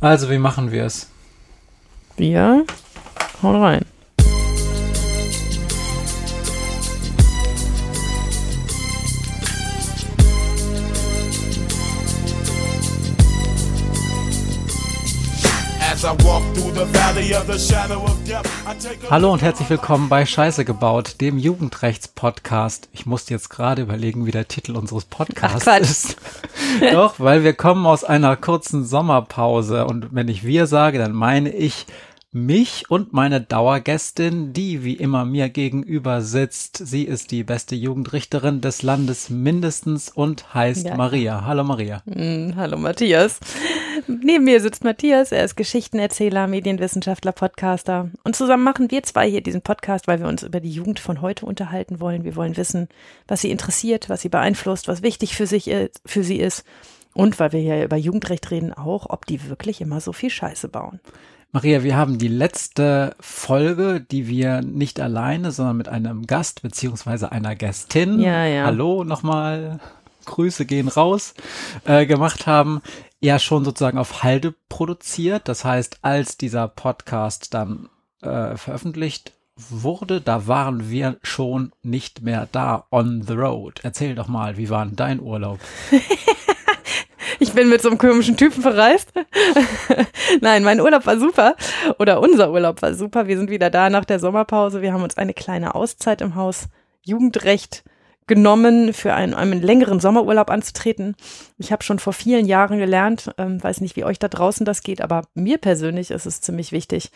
Also, wie machen wir es? Wir hauen rein. Hallo und herzlich willkommen bei Scheiße gebaut, dem Jugendrechts-Podcast. Ich musste jetzt gerade überlegen, wie der Titel unseres Podcasts Ach, ist. Doch, weil wir kommen aus einer kurzen Sommerpause und wenn ich wir sage, dann meine ich mich und meine Dauergästin, die wie immer mir gegenüber sitzt. Sie ist die beste Jugendrichterin des Landes mindestens und heißt Ja. Maria. Hallo Maria. Hm, hallo Matthias. Neben mir sitzt Matthias, er ist Geschichtenerzähler, Medienwissenschaftler, Podcaster. Und zusammen machen wir zwei hier diesen Podcast, weil wir uns über die Jugend von heute unterhalten wollen. Wir wollen wissen, was sie interessiert, was sie beeinflusst, was wichtig für, sich, i- für sie ist. Und weil wir hier über Jugendrecht reden, auch, ob die wirklich immer so viel Scheiße bauen. Maria, wir haben die letzte Folge, die wir nicht alleine, sondern mit einem Gast beziehungsweise einer Gästin, Ja, ja. hallo nochmal, Grüße gehen raus, äh, gemacht haben, ja schon sozusagen auf Halde produziert. Das heißt, als dieser Podcast dann äh, veröffentlicht wurde, da waren wir schon nicht mehr da on the road. Erzähl doch mal, wie war denn dein Urlaub? Ich bin mit so einem komischen Typen verreist. Nein, mein Urlaub war super. Oder unser Urlaub war super. Wir sind wieder da nach der Sommerpause. Wir haben uns eine kleine Auszeit im Haus Jugendrecht genommen, für einen, einen längeren Sommerurlaub anzutreten. Ich habe schon vor vielen Jahren gelernt, ähm, weiß nicht, wie euch da draußen das geht, aber mir persönlich ist es ziemlich wichtig,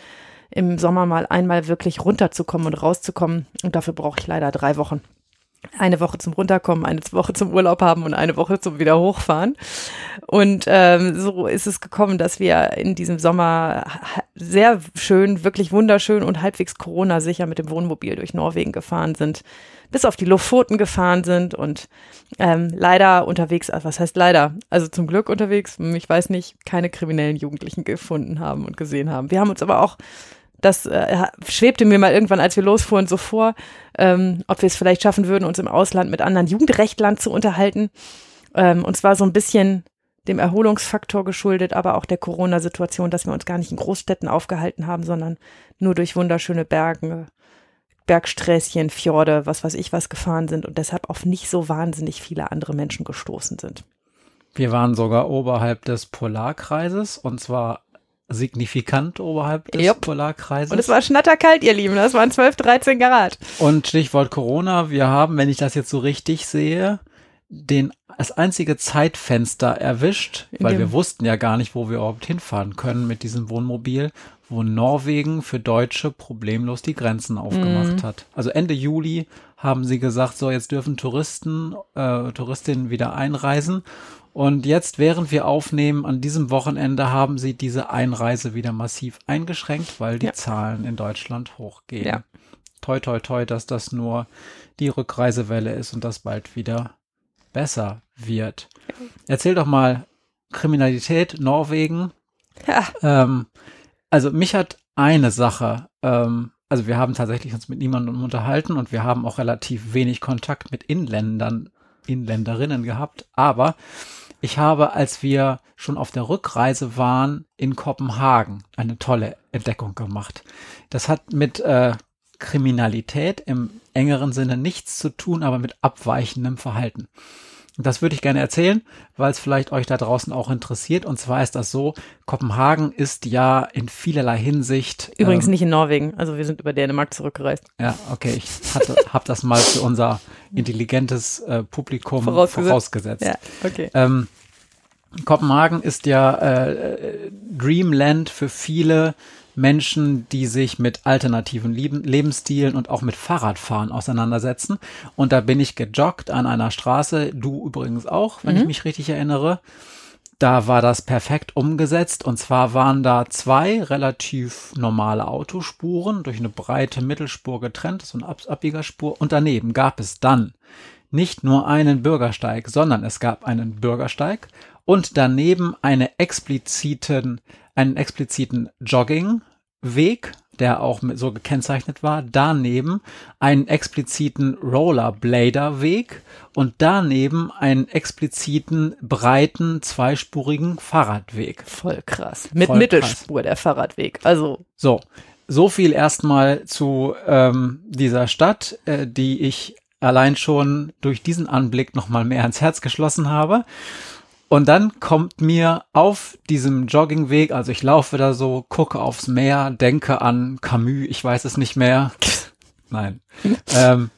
im Sommer mal einmal wirklich runterzukommen und rauszukommen. Und dafür brauche ich leider drei Wochen eine Woche zum Runterkommen, eine Woche zum Urlaub haben und eine Woche zum wieder hochfahren. Und ähm, so ist es gekommen, dass wir in diesem Sommer sehr schön, wirklich wunderschön und halbwegs Corona-sicher mit dem Wohnmobil durch Norwegen gefahren sind, bis auf die Lofoten gefahren sind und ähm, leider unterwegs, also was heißt leider, also zum Glück unterwegs, ich weiß nicht, keine kriminellen Jugendlichen gefunden haben und gesehen haben. Wir haben uns aber auch das äh, schwebte mir mal irgendwann, als wir losfuhren, so vor, ähm, ob wir es vielleicht schaffen würden, uns im Ausland mit anderen Jugendrechtlern zu unterhalten. Ähm, und zwar so ein bisschen dem Erholungsfaktor geschuldet, aber auch der Corona-Situation, dass wir uns gar nicht in Großstädten aufgehalten haben, sondern nur durch wunderschöne Berge, Bergsträßchen, Fjorde, was weiß ich was gefahren sind und deshalb auf nicht so wahnsinnig viele andere Menschen gestoßen sind. Wir waren sogar oberhalb des Polarkreises und zwar signifikant oberhalb des Jupp. Polarkreises. Und es war schnatterkalt, ihr Lieben, das waren 12, 13 Grad. Und Stichwort Corona, wir haben, wenn ich das jetzt so richtig sehe, den das einzige Zeitfenster erwischt, In weil wir wussten ja gar nicht, wo wir überhaupt hinfahren können mit diesem Wohnmobil, wo Norwegen für Deutsche problemlos die Grenzen aufgemacht Mhm. hat. Also Ende Juli haben sie gesagt, so jetzt dürfen Touristen, äh, Touristinnen wieder einreisen. Und jetzt, während wir aufnehmen, an diesem Wochenende haben sie diese Einreise wieder massiv eingeschränkt, weil die Ja. Zahlen in Deutschland hochgehen. Ja. Toi, toi, toi, dass das nur die Rückreisewelle ist und das bald wieder besser wird. Erzähl doch mal Kriminalität, Norwegen. Ja. Ähm, also mich hat eine Sache, ähm, also wir haben tatsächlich uns mit niemandem unterhalten und wir haben auch relativ wenig Kontakt mit Inländern, Inländerinnen gehabt, aber ich habe, als wir schon auf der Rückreise waren in Kopenhagen, eine tolle Entdeckung gemacht. Das hat mit äh, Kriminalität im engeren Sinne nichts zu tun, aber mit abweichendem Verhalten. Das würde ich gerne erzählen, weil es vielleicht euch da draußen auch interessiert. Und zwar ist das so, Kopenhagen ist ja in vielerlei Hinsicht. Übrigens ähm, nicht in Norwegen. Also wir sind über Dänemark zurückgereist. Ja, okay, ich hatte, hab das mal für unser intelligentes äh, Publikum Vorausgesetzt. vorausgesetzt. Ja, okay. Ähm, Kopenhagen ist ja äh, äh, Dreamland für viele Menschen, die sich mit alternativen Lieben, Lebensstilen und auch mit Fahrradfahren auseinandersetzen. Und da bin ich gejoggt an einer Straße, du übrigens auch, wenn ich mich richtig erinnere. Da war das perfekt umgesetzt. Und zwar waren da zwei relativ normale Autospuren durch eine breite Mittelspur getrennt, so eine Ab Abbiegerspur. Und daneben gab es dann nicht nur einen Bürgersteig, sondern es gab einen Bürgersteig und daneben eine expliziten, einen expliziten Jogging, Weg, der auch so gekennzeichnet war, daneben einen expliziten Rollerblader-Weg und daneben einen expliziten breiten zweispurigen Fahrradweg. Voll krass. Mit Voll Mittelspur der Fahrradweg. Also So, so viel erstmal zu ähm, dieser Stadt, äh, die ich allein schon durch diesen Anblick nochmal mehr ans Herz geschlossen habe. Und dann kommt mir auf diesem Joggingweg, also ich laufe da so, gucke aufs Meer, denke an Camus, ich weiß es nicht mehr. Nein. ähm,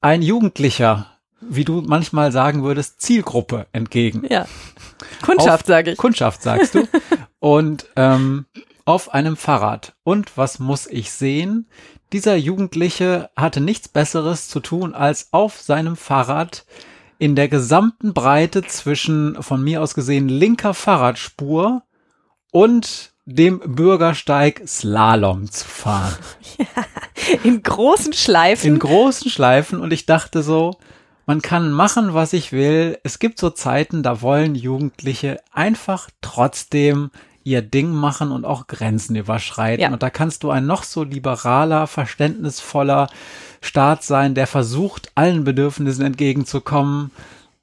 ein Jugendlicher, wie du manchmal sagen würdest, Zielgruppe entgegen. ja. Kundschaft, sage ich. Kundschaft, sagst du. Und ähm, auf einem Fahrrad. Und was muss ich sehen? Dieser Jugendliche hatte nichts Besseres zu tun, als auf seinem Fahrrad in der gesamten Breite zwischen von mir aus gesehen linker Fahrradspur und dem Bürgersteig Slalom zu fahren. In großen Schleifen. In großen Schleifen und ich dachte so, man kann machen, was ich will. Es gibt so Zeiten, da wollen Jugendliche einfach trotzdem ihr Ding machen und auch Grenzen überschreiten. Ja. Und da kannst du ein noch so liberaler, verständnisvoller Staat sein, der versucht, allen Bedürfnissen entgegenzukommen.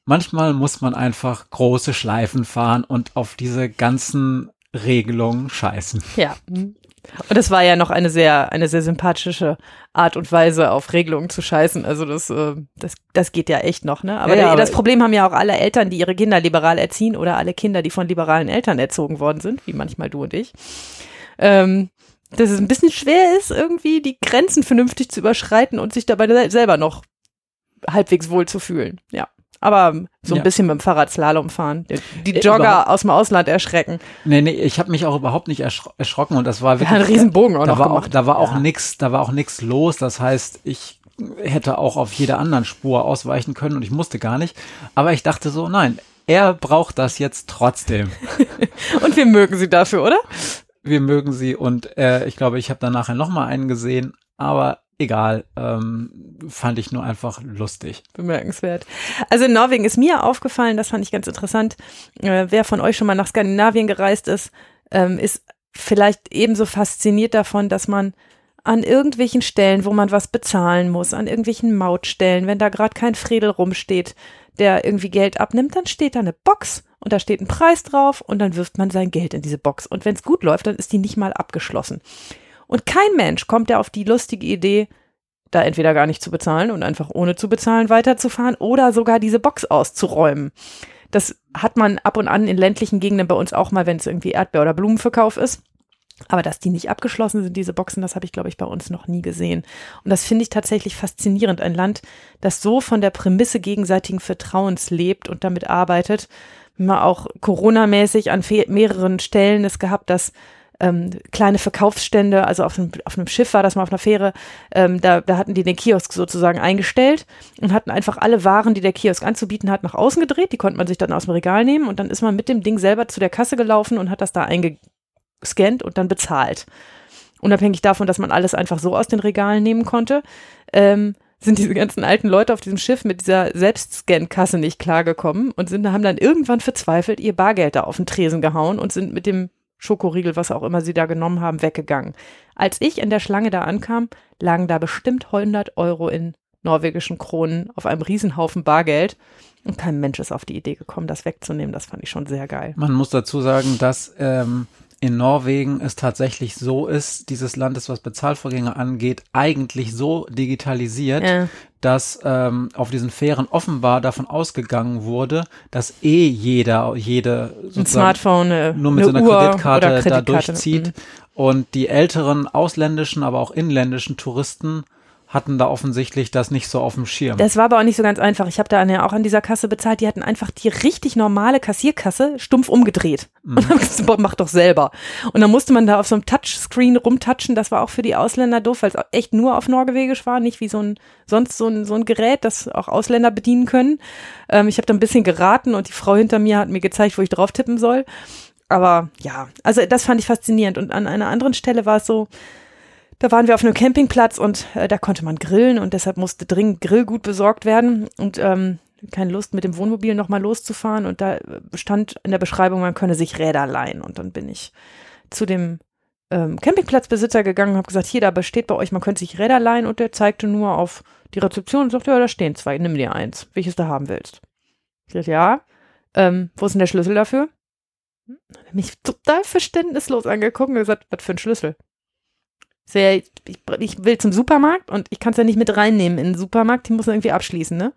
Manchmal muss man einfach große Schleifen fahren und auf diese ganzen Regelungen scheißen. Ja. Und es war ja noch eine sehr, eine sehr sympathische Art und Weise, auf Regelungen zu scheißen. Also das, äh, das, das geht ja echt noch, ne? Aber, Ja, der, aber- das Problem haben ja auch alle Eltern, die ihre Kinder liberal erziehen oder alle Kinder, die von liberalen Eltern erzogen worden sind, wie manchmal du und ich. Ähm, dass es ein bisschen schwer ist, irgendwie die Grenzen vernünftig zu überschreiten und sich dabei sel- selber noch halbwegs wohl zu fühlen. Ja. Aber so ein Ja. bisschen mit dem Fahrrad Slalom fahren, die- Äh, Jogger überhaupt- aus dem Ausland erschrecken. Nee, nee, ich habe mich auch überhaupt nicht erschro erschrocken und das war Wir wirklich haben einen riesen Bogen auch da noch war gemacht. auch, da war auch Ja. nix, da war auch nix los. Das heißt, ich hätte auch auf jeder anderen Spur ausweichen können und ich musste gar nicht. Aber ich dachte so, nein, er braucht das jetzt trotzdem. Und wir mögen sie dafür, oder? Wir mögen sie und äh, ich glaube, ich habe nachher noch mal einen gesehen, aber egal, ähm, fand ich nur einfach lustig. Bemerkenswert. Also in Norwegen ist mir aufgefallen, das fand ich ganz interessant. Äh, wer von euch schon mal nach Skandinavien gereist ist, ähm, ist vielleicht ebenso fasziniert davon, dass man an irgendwelchen Stellen, wo man was bezahlen muss, an irgendwelchen Mautstellen, wenn da gerade kein Fredel rumsteht, der irgendwie Geld abnimmt, dann steht da eine Box und da steht ein Preis drauf und dann wirft man sein Geld in diese Box. Und wenn es gut läuft, dann ist die nicht mal abgeschlossen. Und kein Mensch kommt ja auf die lustige Idee, da entweder gar nicht zu bezahlen und einfach ohne zu bezahlen weiterzufahren oder sogar diese Box auszuräumen. Das hat man ab und an in ländlichen Gegenden bei uns auch mal, wenn es irgendwie Erdbeer- oder Blumenverkauf ist. Aber dass die nicht abgeschlossen sind, diese Boxen, das habe ich, glaube ich, bei uns noch nie gesehen. Und das finde ich tatsächlich faszinierend. Ein Land, das so von der Prämisse gegenseitigen Vertrauens lebt und damit arbeitet. Haben auch Corona-mäßig an mehreren Stellen es gehabt, dass ähm, kleine Verkaufsstände, also auf einem, auf einem Schiff war das mal auf einer Fähre, ähm, da, da hatten die den Kiosk sozusagen eingestellt und hatten einfach alle Waren, die der Kiosk anzubieten hat, nach außen gedreht. Die konnte man sich dann aus dem Regal nehmen und dann ist man mit dem Ding selber zu der Kasse gelaufen und hat das da eingescannt und dann bezahlt. Unabhängig davon, dass man alles einfach so aus den Regalen nehmen konnte, ähm, sind diese ganzen alten Leute auf diesem Schiff mit dieser Selbstscan-Kasse nicht klargekommen und sind, haben dann irgendwann verzweifelt ihr Bargeld da auf den Tresen gehauen und sind mit dem Schokoriegel, was auch immer sie da genommen haben, weggegangen. Als ich in der Schlange da ankam, lagen da bestimmt 100 Euro in norwegischen Kronen auf einem Riesenhaufen Bargeld und kein Mensch ist auf die Idee gekommen, das wegzunehmen. Das fand ich schon sehr geil. Man muss dazu sagen, dass ähm, in Norwegen es tatsächlich so ist, dieses Land ist, was Bezahlvorgänge angeht, eigentlich so digitalisiert, Ja. dass ähm, auf diesen Fähren offenbar davon ausgegangen wurde, dass eh jeder, jede Ein sozusagen Smartphone, eine, nur mit eine so Kreditkarte, oder da Kreditkarte. durchzieht. Mhm. Und die älteren ausländischen, aber auch inländischen Touristen hatten da offensichtlich das nicht so auf dem Schirm. Das war aber auch nicht so ganz einfach. Ich habe da auch an dieser Kasse bezahlt. Die hatten einfach die richtig normale Kassierkasse stumpf umgedreht. Und dann hab ich gesagt, boah, mach doch selber. Und dann musste man da auf so einem Touchscreen rumtatschen. Das war auch für die Ausländer doof, weil es echt nur auf Norwegisch war, nicht wie so ein sonst so ein, so ein Gerät, das auch Ausländer bedienen können. Ähm, ich habe da ein bisschen geraten und die Frau hinter mir hat mir gezeigt, wo ich drauf tippen soll. Aber ja, also das fand ich faszinierend. Und an einer anderen Stelle war es so, da waren wir auf einem Campingplatz und äh, da konnte man grillen und deshalb musste dringend Grillgut besorgt werden und ähm, keine Lust mit dem Wohnmobil nochmal loszufahren und da stand in der Beschreibung, man könne sich Räder leihen und dann bin ich zu dem ähm, Campingplatzbesitzer gegangen und habe gesagt, hier, da besteht bei euch, man könnte sich Räder leihen und der zeigte nur auf die Rezeption und sagte, ja, da stehen zwei, nimm dir eins, welches du haben willst. Ich sagte, ja, ähm, wo ist denn der Schlüssel dafür? Hm, hat mich total verständnislos angeguckt und gesagt, was für ein Schlüssel? Sehr, ich, ich will zum Supermarkt und ich kann es ja nicht mit reinnehmen in den Supermarkt, die muss irgendwie abschließen, ne?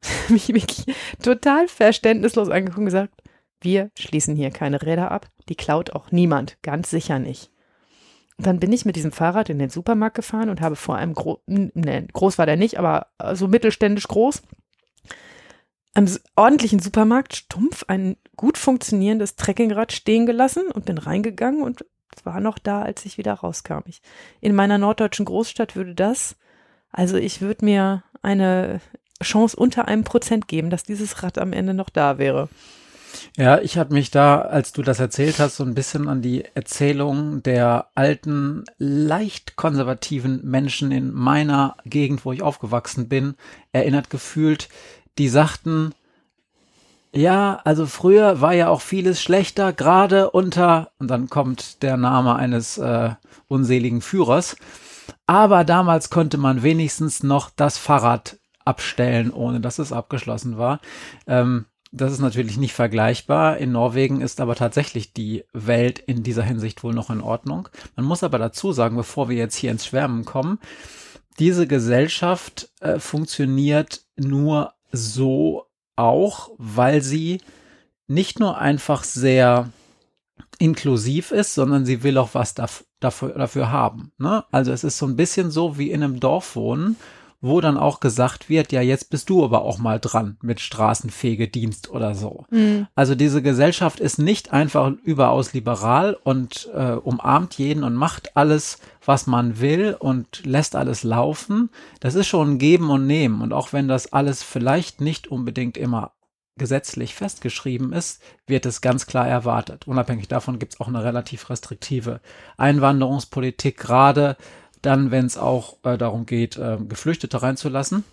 mich wirklich total verständnislos angeguckt und gesagt, wir schließen hier keine Räder ab, die klaut auch niemand, ganz sicher nicht. Und dann bin ich mit diesem Fahrrad in den Supermarkt gefahren und habe vor einem Gro ne, groß war der nicht, aber so mittelständisch groß, am ordentlichen Supermarkt stumpf ein gut funktionierendes Trekkingrad stehen gelassen und bin reingegangen und war noch da, als ich wieder rauskam. Ich, in meiner norddeutschen Großstadt würde das, also ich würde mir eine Chance unter einem Prozent geben, dass dieses Rad am Ende noch da wäre. Ja, ich habe mich da, als du das erzählt hast, so ein bisschen an die Erzählung der alten, leicht konservativen Menschen in meiner Gegend, wo ich aufgewachsen bin, erinnert gefühlt. Die sagten, ja, also früher war ja auch vieles schlechter, gerade unter, und dann kommt der Name eines äh, unseligen Führers. Aber damals konnte man wenigstens noch das Fahrrad abstellen, ohne dass es abgeschlossen war. Ähm, das ist natürlich nicht vergleichbar. In Norwegen ist aber tatsächlich die Welt in dieser Hinsicht wohl noch in Ordnung. Man muss aber dazu sagen, bevor wir jetzt hier ins Schwärmen kommen, diese Gesellschaft äh, funktioniert nur so auch, weil sie nicht nur einfach sehr inklusiv ist, sondern sie will auch was dafür, dafür haben. Ne? Also es ist so ein bisschen so wie in einem Dorf wohnen wo dann auch gesagt wird, ja, jetzt bist du aber auch mal dran mit Straßenfegedienst oder so. Mhm. Also diese Gesellschaft ist nicht einfach überaus liberal und äh, umarmt jeden und macht alles, was man will und lässt alles laufen. Das ist schon ein Geben und Nehmen. Und auch wenn das alles vielleicht nicht unbedingt immer gesetzlich festgeschrieben ist, wird es ganz klar erwartet. Unabhängig davon gibt es auch eine relativ restriktive Einwanderungspolitik, gerade dann, wenn es auch äh, darum geht, äh, Geflüchtete reinzulassen.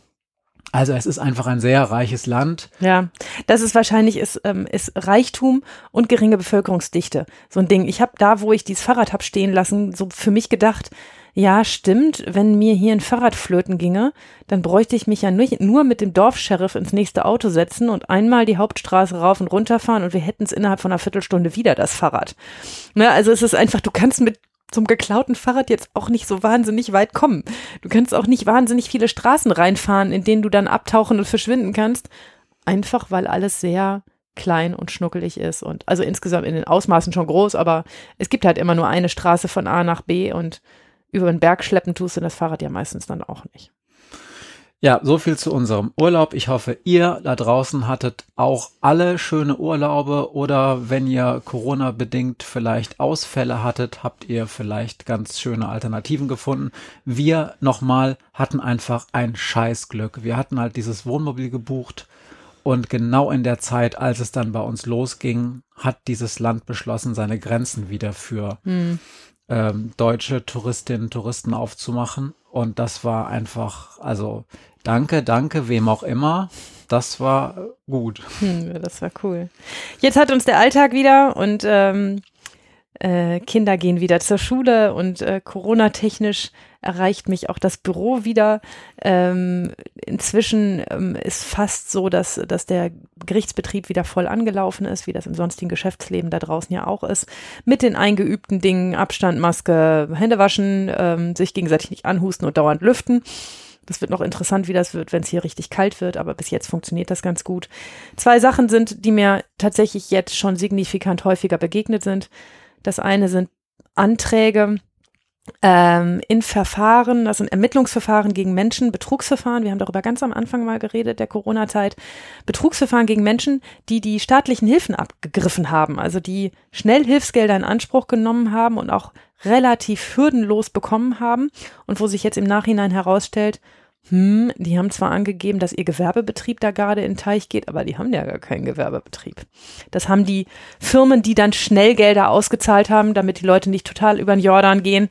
Also es ist einfach ein sehr reiches Land. Ja, das ist wahrscheinlich ist, ähm, ist Reichtum und geringe Bevölkerungsdichte. So ein Ding. Ich habe da, wo ich dieses Fahrrad hab stehen lassen, so für mich gedacht, ja, stimmt, wenn mir hier ein Fahrrad flöten ginge, dann bräuchte ich mich ja nicht nur mit dem Dorfsheriff ins nächste Auto setzen und einmal die Hauptstraße rauf und runter fahren und wir hätten es innerhalb von einer Viertelstunde wieder, das Fahrrad. Ne, also es ist einfach, du kannst mit zum geklauten Fahrrad jetzt auch nicht so wahnsinnig weit kommen. Du kannst auch nicht wahnsinnig viele Straßen reinfahren, in denen du dann abtauchen und verschwinden kannst. Einfach weil alles sehr klein und schnuckelig ist und also insgesamt in den Ausmaßen schon groß, aber es gibt halt immer nur eine Straße von A nach B und über den Berg schleppen tust du das Fahrrad ja meistens dann auch nicht. Ja, so viel zu unserem Urlaub. Ich hoffe, ihr da draußen hattet auch alle schöne Urlaube oder wenn ihr Corona bedingt vielleicht Ausfälle hattet, habt ihr vielleicht ganz schöne Alternativen gefunden. Wir nochmal hatten einfach ein Scheißglück. Wir hatten halt dieses Wohnmobil gebucht und genau in der Zeit, als es dann bei uns losging, hat dieses Land beschlossen, seine Grenzen wieder für hm. ähm, deutsche Touristinnen und Touristen aufzumachen. Und das war einfach, also Danke, danke, wem auch immer. Das war gut. Hm, das war cool. Jetzt hat uns der Alltag wieder und ähm, äh, Kinder gehen wieder zur Schule und äh, Corona-technisch erreicht mich auch das Büro wieder. Ähm, inzwischen ähm, ist fast so, dass, dass der Gerichtsbetrieb wieder voll angelaufen ist, wie das im sonstigen Geschäftsleben da draußen ja auch ist. Mit den eingeübten Dingen, Abstand, Maske, Hände waschen, ähm, sich gegenseitig nicht anhusten und dauernd lüften. Das wird noch interessant, wie das wird, wenn es hier richtig kalt wird, aber bis jetzt funktioniert das ganz gut. Zwei Sachen sind, die mir tatsächlich jetzt schon signifikant häufiger begegnet sind. Das eine sind Anträge ähm, in Verfahren, das sind Ermittlungsverfahren gegen Menschen, Betrugsverfahren, wir haben darüber ganz am Anfang mal geredet, der Corona-Zeit, Betrugsverfahren gegen Menschen, die die staatlichen Hilfen abgegriffen haben, also die schnell Hilfsgelder in Anspruch genommen haben und auch relativ hürdenlos bekommen haben und wo sich jetzt im Nachhinein herausstellt, hm, die haben zwar angegeben, dass ihr Gewerbebetrieb da gerade in Teich geht, aber die haben ja gar keinen Gewerbebetrieb. Das haben die Firmen, die dann schnell Gelder ausgezahlt haben, damit die Leute nicht total über den Jordan gehen,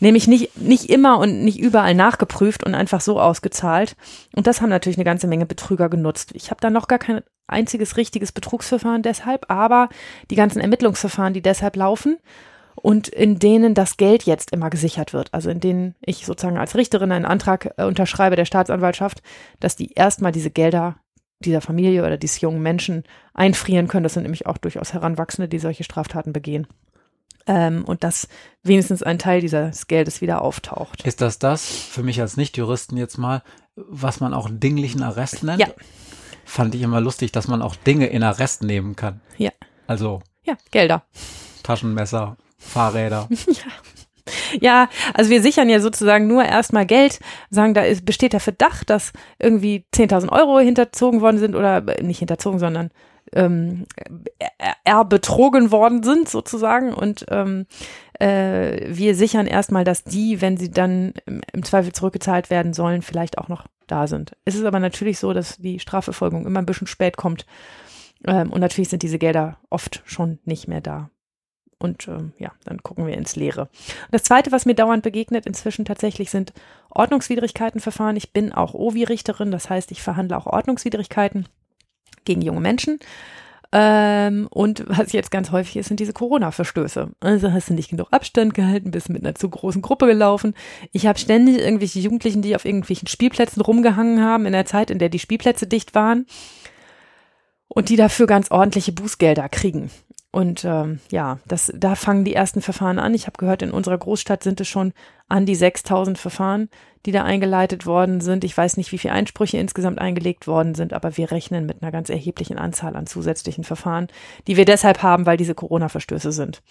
nämlich nicht, nicht immer und nicht überall nachgeprüft und einfach so ausgezahlt. Und das haben natürlich eine ganze Menge Betrüger genutzt. Ich habe da noch gar kein einziges richtiges Betrugsverfahren deshalb, aber die ganzen Ermittlungsverfahren, die deshalb laufen, und in denen das Geld jetzt immer gesichert wird. Also in denen ich sozusagen als Richterin einen Antrag äh, unterschreibe der Staatsanwaltschaft, dass die erstmal diese Gelder dieser Familie oder dieses jungen Menschen einfrieren können. Das sind nämlich auch durchaus Heranwachsende, die solche Straftaten begehen. Ähm, und dass wenigstens ein Teil dieses Geldes wieder auftaucht. Ist das das, für mich als Nicht-Juristen jetzt mal, was man auch dinglichen Arrest nennt? Ja. Fand ich immer lustig, dass man auch Dinge in Arrest nehmen kann. Ja. Also Ja, Gelder. Taschenmesser, Fahrräder. Ja, also wir sichern ja sozusagen nur erstmal Geld, sagen, da ist, besteht der Verdacht, dass irgendwie 10.000 Euro hinterzogen worden sind oder nicht hinterzogen, sondern ähm, er, betrogen worden sind sozusagen und ähm, äh, wir sichern erstmal, dass die, wenn sie dann im, im Zweifel zurückgezahlt werden sollen, vielleicht auch noch da sind. Es ist aber natürlich so, dass die Strafverfolgung immer ein bisschen spät kommt ähm, und natürlich sind diese Gelder oft schon nicht mehr da. Und ähm, ja, dann gucken wir ins Leere. Das Zweite, was mir dauernd begegnet inzwischen tatsächlich, sind Ordnungswidrigkeitenverfahren. Ich bin auch OVI-Richterin, das heißt, ich verhandle auch Ordnungswidrigkeiten gegen junge Menschen. Ähm, und was jetzt ganz häufig ist, sind diese Corona-Verstöße. Also hast du nicht genug Abstand gehalten, bist mit einer zu großen Gruppe gelaufen. Ich habe ständig irgendwelche Jugendlichen, die auf irgendwelchen Spielplätzen rumgehangen haben, in der Zeit, in der die Spielplätze dicht waren. Und die dafür ganz ordentliche Bußgelder kriegen. Und ähm, ja, das, da fangen die ersten Verfahren an. Ich habe gehört, in unserer Großstadt sind es schon an die 6000 Verfahren, die da eingeleitet worden sind. Ich weiß nicht, wie viele Einsprüche insgesamt eingelegt worden sind, aber wir rechnen mit einer ganz erheblichen Anzahl an zusätzlichen Verfahren, die wir deshalb haben, weil diese Corona-Verstöße sind.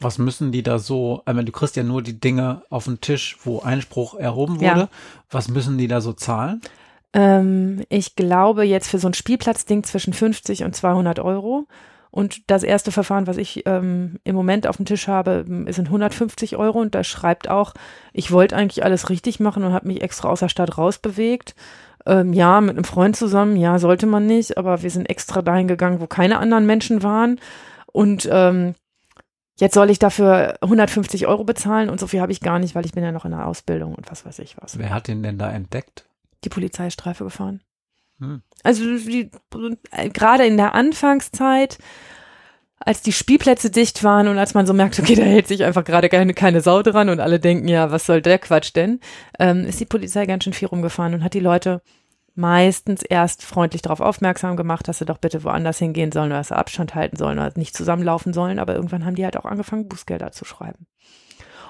Was müssen die da so, ich meine, du kriegst ja nur die Dinge auf den Tisch, wo Einspruch erhoben wurde. Ja. Was müssen die da so zahlen? Ähm, ich glaube jetzt für so ein Spielplatzding zwischen 50 und 200 Euro. Und das erste Verfahren, was ich ähm, im Moment auf dem Tisch habe, sind 150 Euro. Und da schreibt auch, ich wollte eigentlich alles richtig machen und habe mich extra aus der Stadt rausbewegt. Ähm, ja, mit einem Freund zusammen, ja, sollte man nicht, aber wir sind extra dahin gegangen, wo keine anderen Menschen waren. Und ähm, jetzt soll ich dafür 150 Euro bezahlen und so viel habe ich gar nicht, weil ich bin ja noch in der Ausbildung und was weiß ich was. Wer hat den denn da entdeckt? Die Polizeistreife gefahren. Hm. Also die, gerade in der Anfangszeit, als die Spielplätze dicht waren und als man so merkt, okay, da hält sich einfach gerade keine, keine Sau dran und alle denken, ja, was soll der Quatsch denn, ähm, ist die Polizei ganz schön viel rumgefahren und hat die Leute meistens erst freundlich darauf aufmerksam gemacht, dass sie doch bitte woanders hingehen sollen oder dass sie Abstand halten sollen oder nicht zusammenlaufen sollen, aber irgendwann haben die halt auch angefangen, Bußgelder zu schreiben.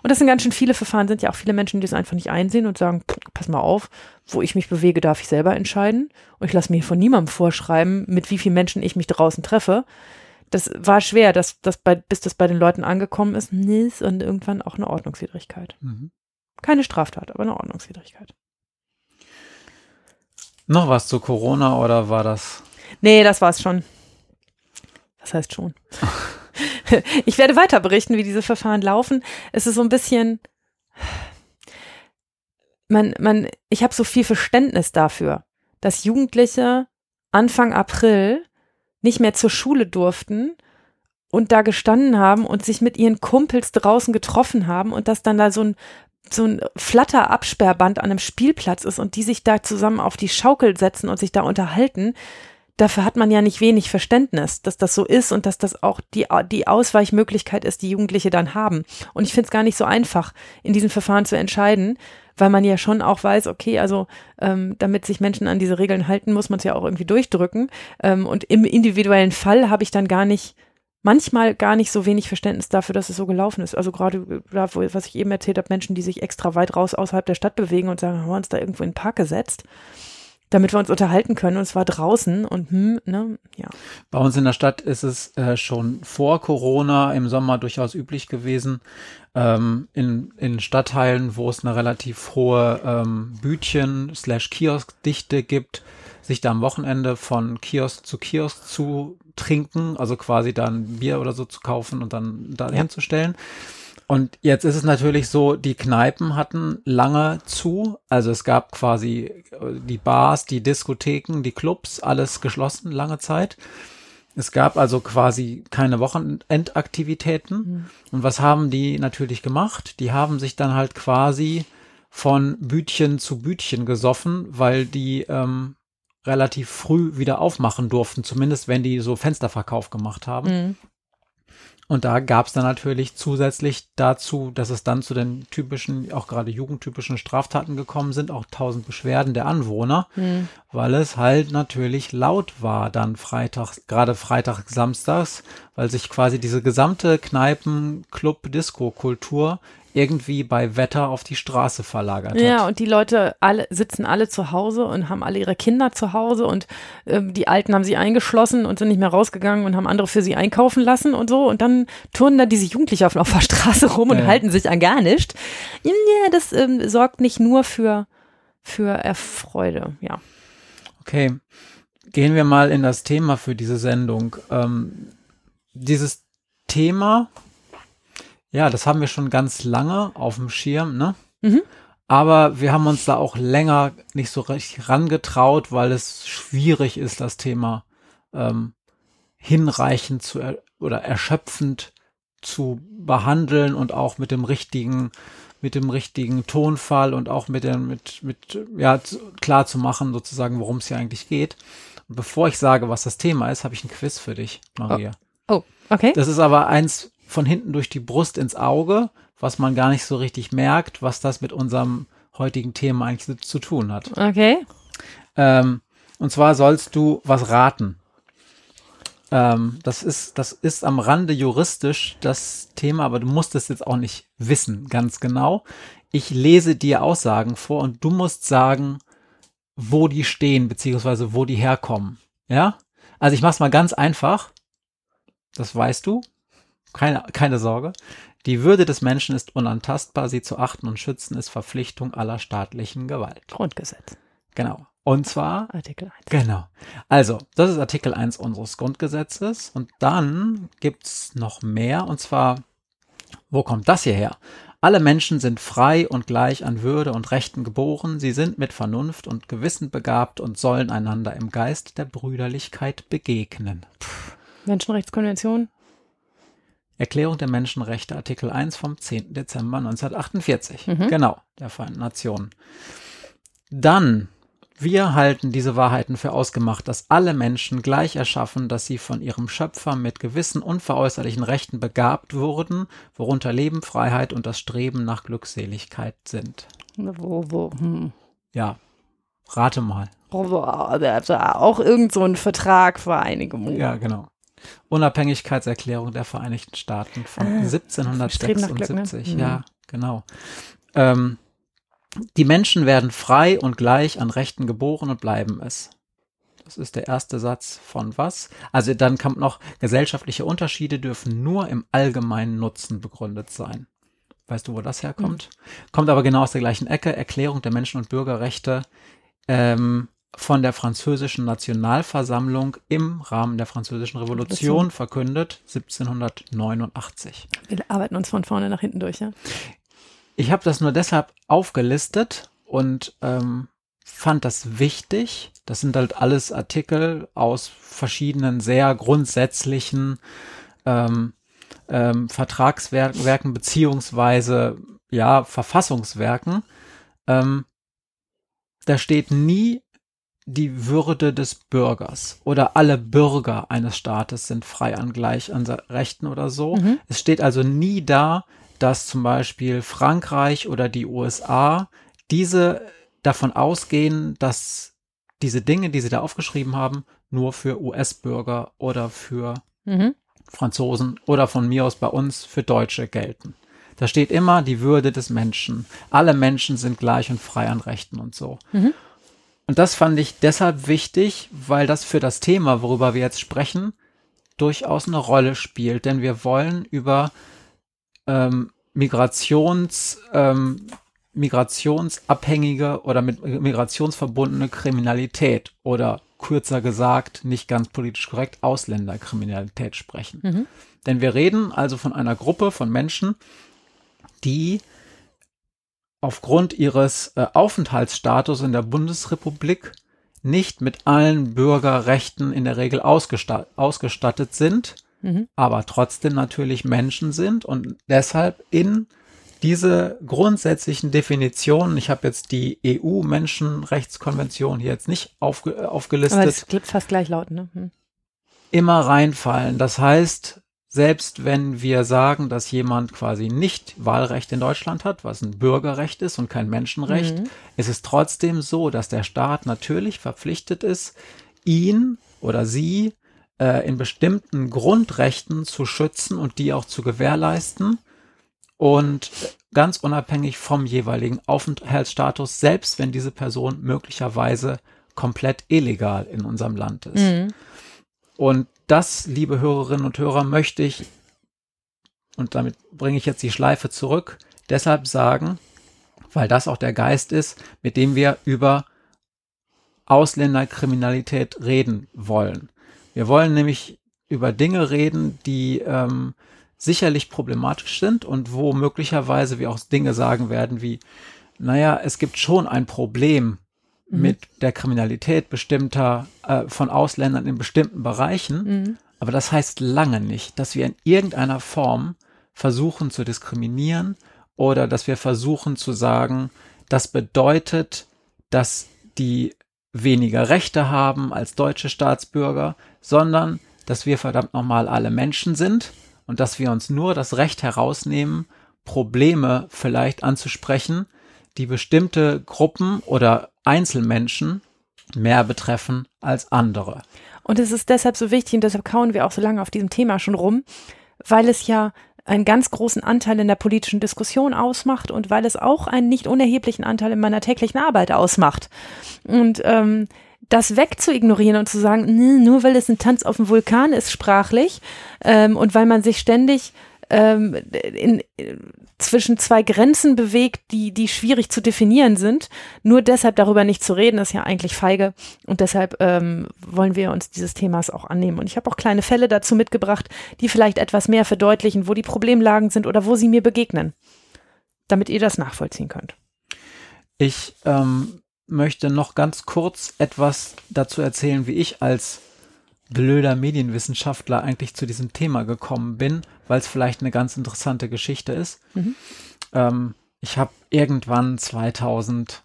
Und das sind ganz schön viele Verfahren, sind ja auch viele Menschen, die das einfach nicht einsehen und sagen, "Pff, pass mal auf, wo ich mich bewege, darf ich selber entscheiden. Und ich lasse mir von niemandem vorschreiben, mit wie vielen Menschen ich mich draußen treffe. Das war schwer, dass das bei, bis das bei den Leuten angekommen ist. Nee, ist und irgendwann auch eine Ordnungswidrigkeit. Mhm. Keine Straftat, aber eine Ordnungswidrigkeit. Noch was zu Corona oder war das? Nee, das war's schon. Was heißt schon? ich werde weiter berichten, wie diese Verfahren laufen. Es ist so ein bisschen, man, man, ich habe so viel Verständnis dafür, dass Jugendliche Anfang April nicht mehr zur Schule durften und da gestanden haben und sich mit ihren Kumpels draußen getroffen haben und dass dann da so ein so ein Flatter-Absperrband an einem Spielplatz ist und die sich da zusammen auf die Schaukel setzen und sich da unterhalten, dafür hat man ja nicht wenig Verständnis, dass das so ist und dass das auch die, die Ausweichmöglichkeit ist, die Jugendliche dann haben. Und ich finde es gar nicht so einfach, in diesem Verfahren zu entscheiden, weil man ja schon auch weiß, okay, also ähm, damit sich Menschen an diese Regeln halten, muss man es ja auch irgendwie durchdrücken. Ähm, und im individuellen Fall habe ich dann gar nicht manchmal gar nicht so wenig Verständnis dafür, dass es so gelaufen ist. Also gerade da, wo, was ich eben erzählt habe, Menschen, die sich extra weit raus außerhalb der Stadt bewegen und sagen, haben wir uns da irgendwo in den Park gesetzt, damit wir uns unterhalten können. Und es war draußen und hm, ne, ja. Bei uns in der Stadt ist es äh, schon vor Corona im Sommer durchaus üblich gewesen, ähm, in, in Stadtteilen, wo es eine relativ hohe ähm, Bütchen slash Kioskdichte gibt, sich da am Wochenende von Kiosk zu Kiosk zu trinken, also quasi dann Bier oder so zu kaufen und dann da Ja. Und jetzt ist es natürlich so, die Kneipen hatten lange zu. Also es gab quasi äh, die Bars, die Diskotheken, die Clubs, alles geschlossen lange Zeit. Es gab also quasi keine Wochenendaktivitäten. Und was haben die natürlich gemacht? Die haben sich dann halt quasi von Bütchen zu Bütchen gesoffen, weil die ähm, relativ früh wieder aufmachen durften, zumindest wenn die so Fensterverkauf gemacht haben. Mhm. Und da gab es dann natürlich zusätzlich dazu, dass es dann zu den typischen, auch gerade jugendtypischen Straftaten gekommen sind, auch tausend Beschwerden der Anwohner, Hm. weil es halt natürlich laut war dann freitags, gerade Freitag, Samstags, weil sich quasi diese gesamte Kneipen, Club, Disco-Kultur irgendwie bei Wetter auf die Straße verlagert hat. Ja, und die Leute alle sitzen alle zu Hause und haben alle ihre Kinder zu Hause und ähm, die Alten haben sie eingeschlossen und sind nicht mehr rausgegangen und haben andere für sie einkaufen lassen und so. Und dann turnen da diese Jugendlichen auf, auf der Straße rum und Ja. halten sich an gar nicht. Ja, das ähm, sorgt nicht nur für, für Erfreude, ja. Okay, gehen wir mal in das Thema für diese Sendung. Ähm, dieses Thema, ja, das haben wir schon ganz lange auf dem Schirm, ne? Mhm. Aber wir haben uns da auch länger nicht so richtig rangetraut, weil es schwierig ist, das Thema ähm, hinreichend zu er oder erschöpfend zu behandeln und auch mit dem richtigen mit dem richtigen Tonfall und auch mit dem mit mit ja klar zu machen sozusagen worum es hier eigentlich geht und bevor ich sage was das Thema ist habe ich ein Quiz für dich Maria Oh, okay. das ist aber eins von hinten durch die Brust ins Auge was man gar nicht so richtig merkt was das mit unserem heutigen Thema eigentlich zu, tun hat Okay. ähm, und zwar sollst du was raten. Ähm, das ist, das ist am Rande juristisch das Thema, aber du musst es jetzt auch nicht wissen, ganz genau. Ich lese dir Aussagen vor und du musst sagen, wo die stehen, beziehungsweise wo die herkommen. Ja? Also ich mach's mal ganz einfach. Das weißt du. Keine, keine Sorge. Die Würde des Menschen ist unantastbar. Sie zu achten und schützen ist Verpflichtung aller staatlichen Gewalt. Grundgesetz. Genau. Und zwar Artikel 1. Genau. Also, das ist Artikel 1 unseres Grundgesetzes. Und dann gibt's noch mehr. Und zwar, wo kommt das hierher? Alle Menschen sind frei und gleich an Würde und Rechten geboren. Sie sind mit Vernunft und Gewissen begabt und sollen einander im Geist der Brüderlichkeit begegnen. Menschenrechtskonvention. Erklärung der Menschenrechte, Artikel 1 vom 10. Dezember 1948. Mhm. Genau, der Vereinten Nationen. Dann, wir halten diese Wahrheiten für ausgemacht, dass alle Menschen gleich erschaffen, dass sie von ihrem Schöpfer mit gewissen unveräußerlichen Rechten begabt wurden, worunter Leben, Freiheit und das Streben nach Glückseligkeit sind. Wo, wo, hm. Ja, rate mal. Also auch irgend so ein Vertrag, Vereinigung. Ja, genau. Unabhängigkeitserklärung der Vereinigten Staaten von Ah, Streben nach Glück, ne? 1776. Mhm. Ja, genau. Ähm, die Menschen werden frei und gleich an Rechten geboren und bleiben es. Das ist der erste Satz von was? Also dann kommt noch, gesellschaftliche Unterschiede dürfen nur im allgemeinen Nutzen begründet sein. Weißt du, wo das herkommt? Kommt aber genau aus der gleichen Ecke. Erklärung der Menschen- und Bürgerrechte ähm, von der französischen Nationalversammlung im Rahmen der französischen Revolution verkündet, 1789. Wir arbeiten uns von vorne nach hinten durch, ja. Ich habe das nur deshalb aufgelistet und ähm, fand das wichtig. Das sind halt alles Artikel aus verschiedenen sehr grundsätzlichen ähm, ähm, Vertragswerken beziehungsweise ja Verfassungswerken. Ähm, da steht nie die Würde des Bürgers oder alle Bürger eines Staates sind frei an gleich an Rechten oder so. Mhm. Es steht also nie da, dass zum Beispiel Frankreich oder die USA diese davon ausgehen, dass diese Dinge, die sie da aufgeschrieben haben, nur für US-Bürger oder für Mhm. Franzosen oder von mir aus bei uns für Deutsche gelten. Da steht immer die Würde des Menschen. Alle Menschen sind gleich und frei an Rechten und so. Mhm. Und das fand ich deshalb wichtig, weil das für das Thema, worüber wir jetzt sprechen, durchaus eine Rolle spielt. Denn wir wollen über ähm, Migrations, ähm, migrationsabhängige oder mit migrationsverbundene Kriminalität oder kürzer gesagt, nicht ganz politisch korrekt, Ausländerkriminalität sprechen. Mhm. Denn wir reden also von einer Gruppe von Menschen, die aufgrund ihres äh, Aufenthaltsstatus in der Bundesrepublik nicht mit allen Bürgerrechten in der Regel ausgesta ausgestattet sind, Mhm. aber trotzdem natürlich Menschen sind und deshalb in diese grundsätzlichen Definitionen, ich habe jetzt die EU-Menschenrechtskonvention hier jetzt nicht aufge Aber aufgelistet, es klingt fast gleich laut, ne? Hm. immer reinfallen. Das heißt, selbst wenn wir sagen, dass jemand quasi nicht Wahlrecht in Deutschland hat, was ein Bürgerrecht ist und kein Menschenrecht, mhm. ist es trotzdem so, dass der Staat natürlich verpflichtet ist, ihn oder sie äh, in bestimmten Grundrechten zu schützen und die auch zu gewährleisten und ganz unabhängig vom jeweiligen Aufenthaltsstatus, selbst wenn diese Person möglicherweise komplett illegal in unserem Land ist. Mhm. Und das, liebe Hörerinnen und Hörer, möchte ich, und damit bringe ich jetzt die Schleife zurück, deshalb sagen, weil das auch der Geist ist, mit dem wir über Ausländerkriminalität reden wollen. Wir wollen nämlich über Dinge reden, die ähm, sicherlich problematisch sind und wo möglicherweise wir auch Dinge sagen werden wie, naja, es gibt schon ein Problem mhm. mit der Kriminalität bestimmter äh, von Ausländern in bestimmten Bereichen, mhm. aber das heißt lange nicht, dass wir in irgendeiner Form versuchen zu diskriminieren oder dass wir versuchen zu sagen, das bedeutet, dass die weniger Rechte haben als deutsche Staatsbürger, sondern dass wir verdammt nochmal alle Menschen sind und dass wir uns nur das Recht herausnehmen, Probleme vielleicht anzusprechen, die bestimmte Gruppen oder Einzelmenschen mehr betreffen als andere. Und es ist deshalb so wichtig und deshalb kauen wir auch so lange auf diesem Thema schon rum, weil es ja einen ganz großen Anteil in der politischen Diskussion ausmacht und weil es auch einen nicht unerheblichen Anteil in meiner täglichen Arbeit ausmacht. Und ähm, das wegzuignorieren und zu sagen, nur weil es ein Tanz auf dem Vulkan ist sprachlich ähm, und weil man sich ständig ähm, in, zwischen zwei Grenzen bewegt, die, die schwierig zu definieren sind. Nur deshalb darüber nicht zu reden, ist ja eigentlich feige. Und deshalb ähm, wollen wir uns dieses Themas auch annehmen. Und ich habe auch kleine Fälle dazu mitgebracht, die vielleicht etwas mehr verdeutlichen, wo die Problemlagen sind oder wo sie mir begegnen, damit ihr das nachvollziehen könnt. Ich ähm, möchte noch ganz kurz etwas dazu erzählen, wie ich als blöder Medienwissenschaftler eigentlich zu diesem Thema gekommen bin, weil es vielleicht eine ganz interessante Geschichte ist. Mhm. Ähm, ich habe irgendwann 2003,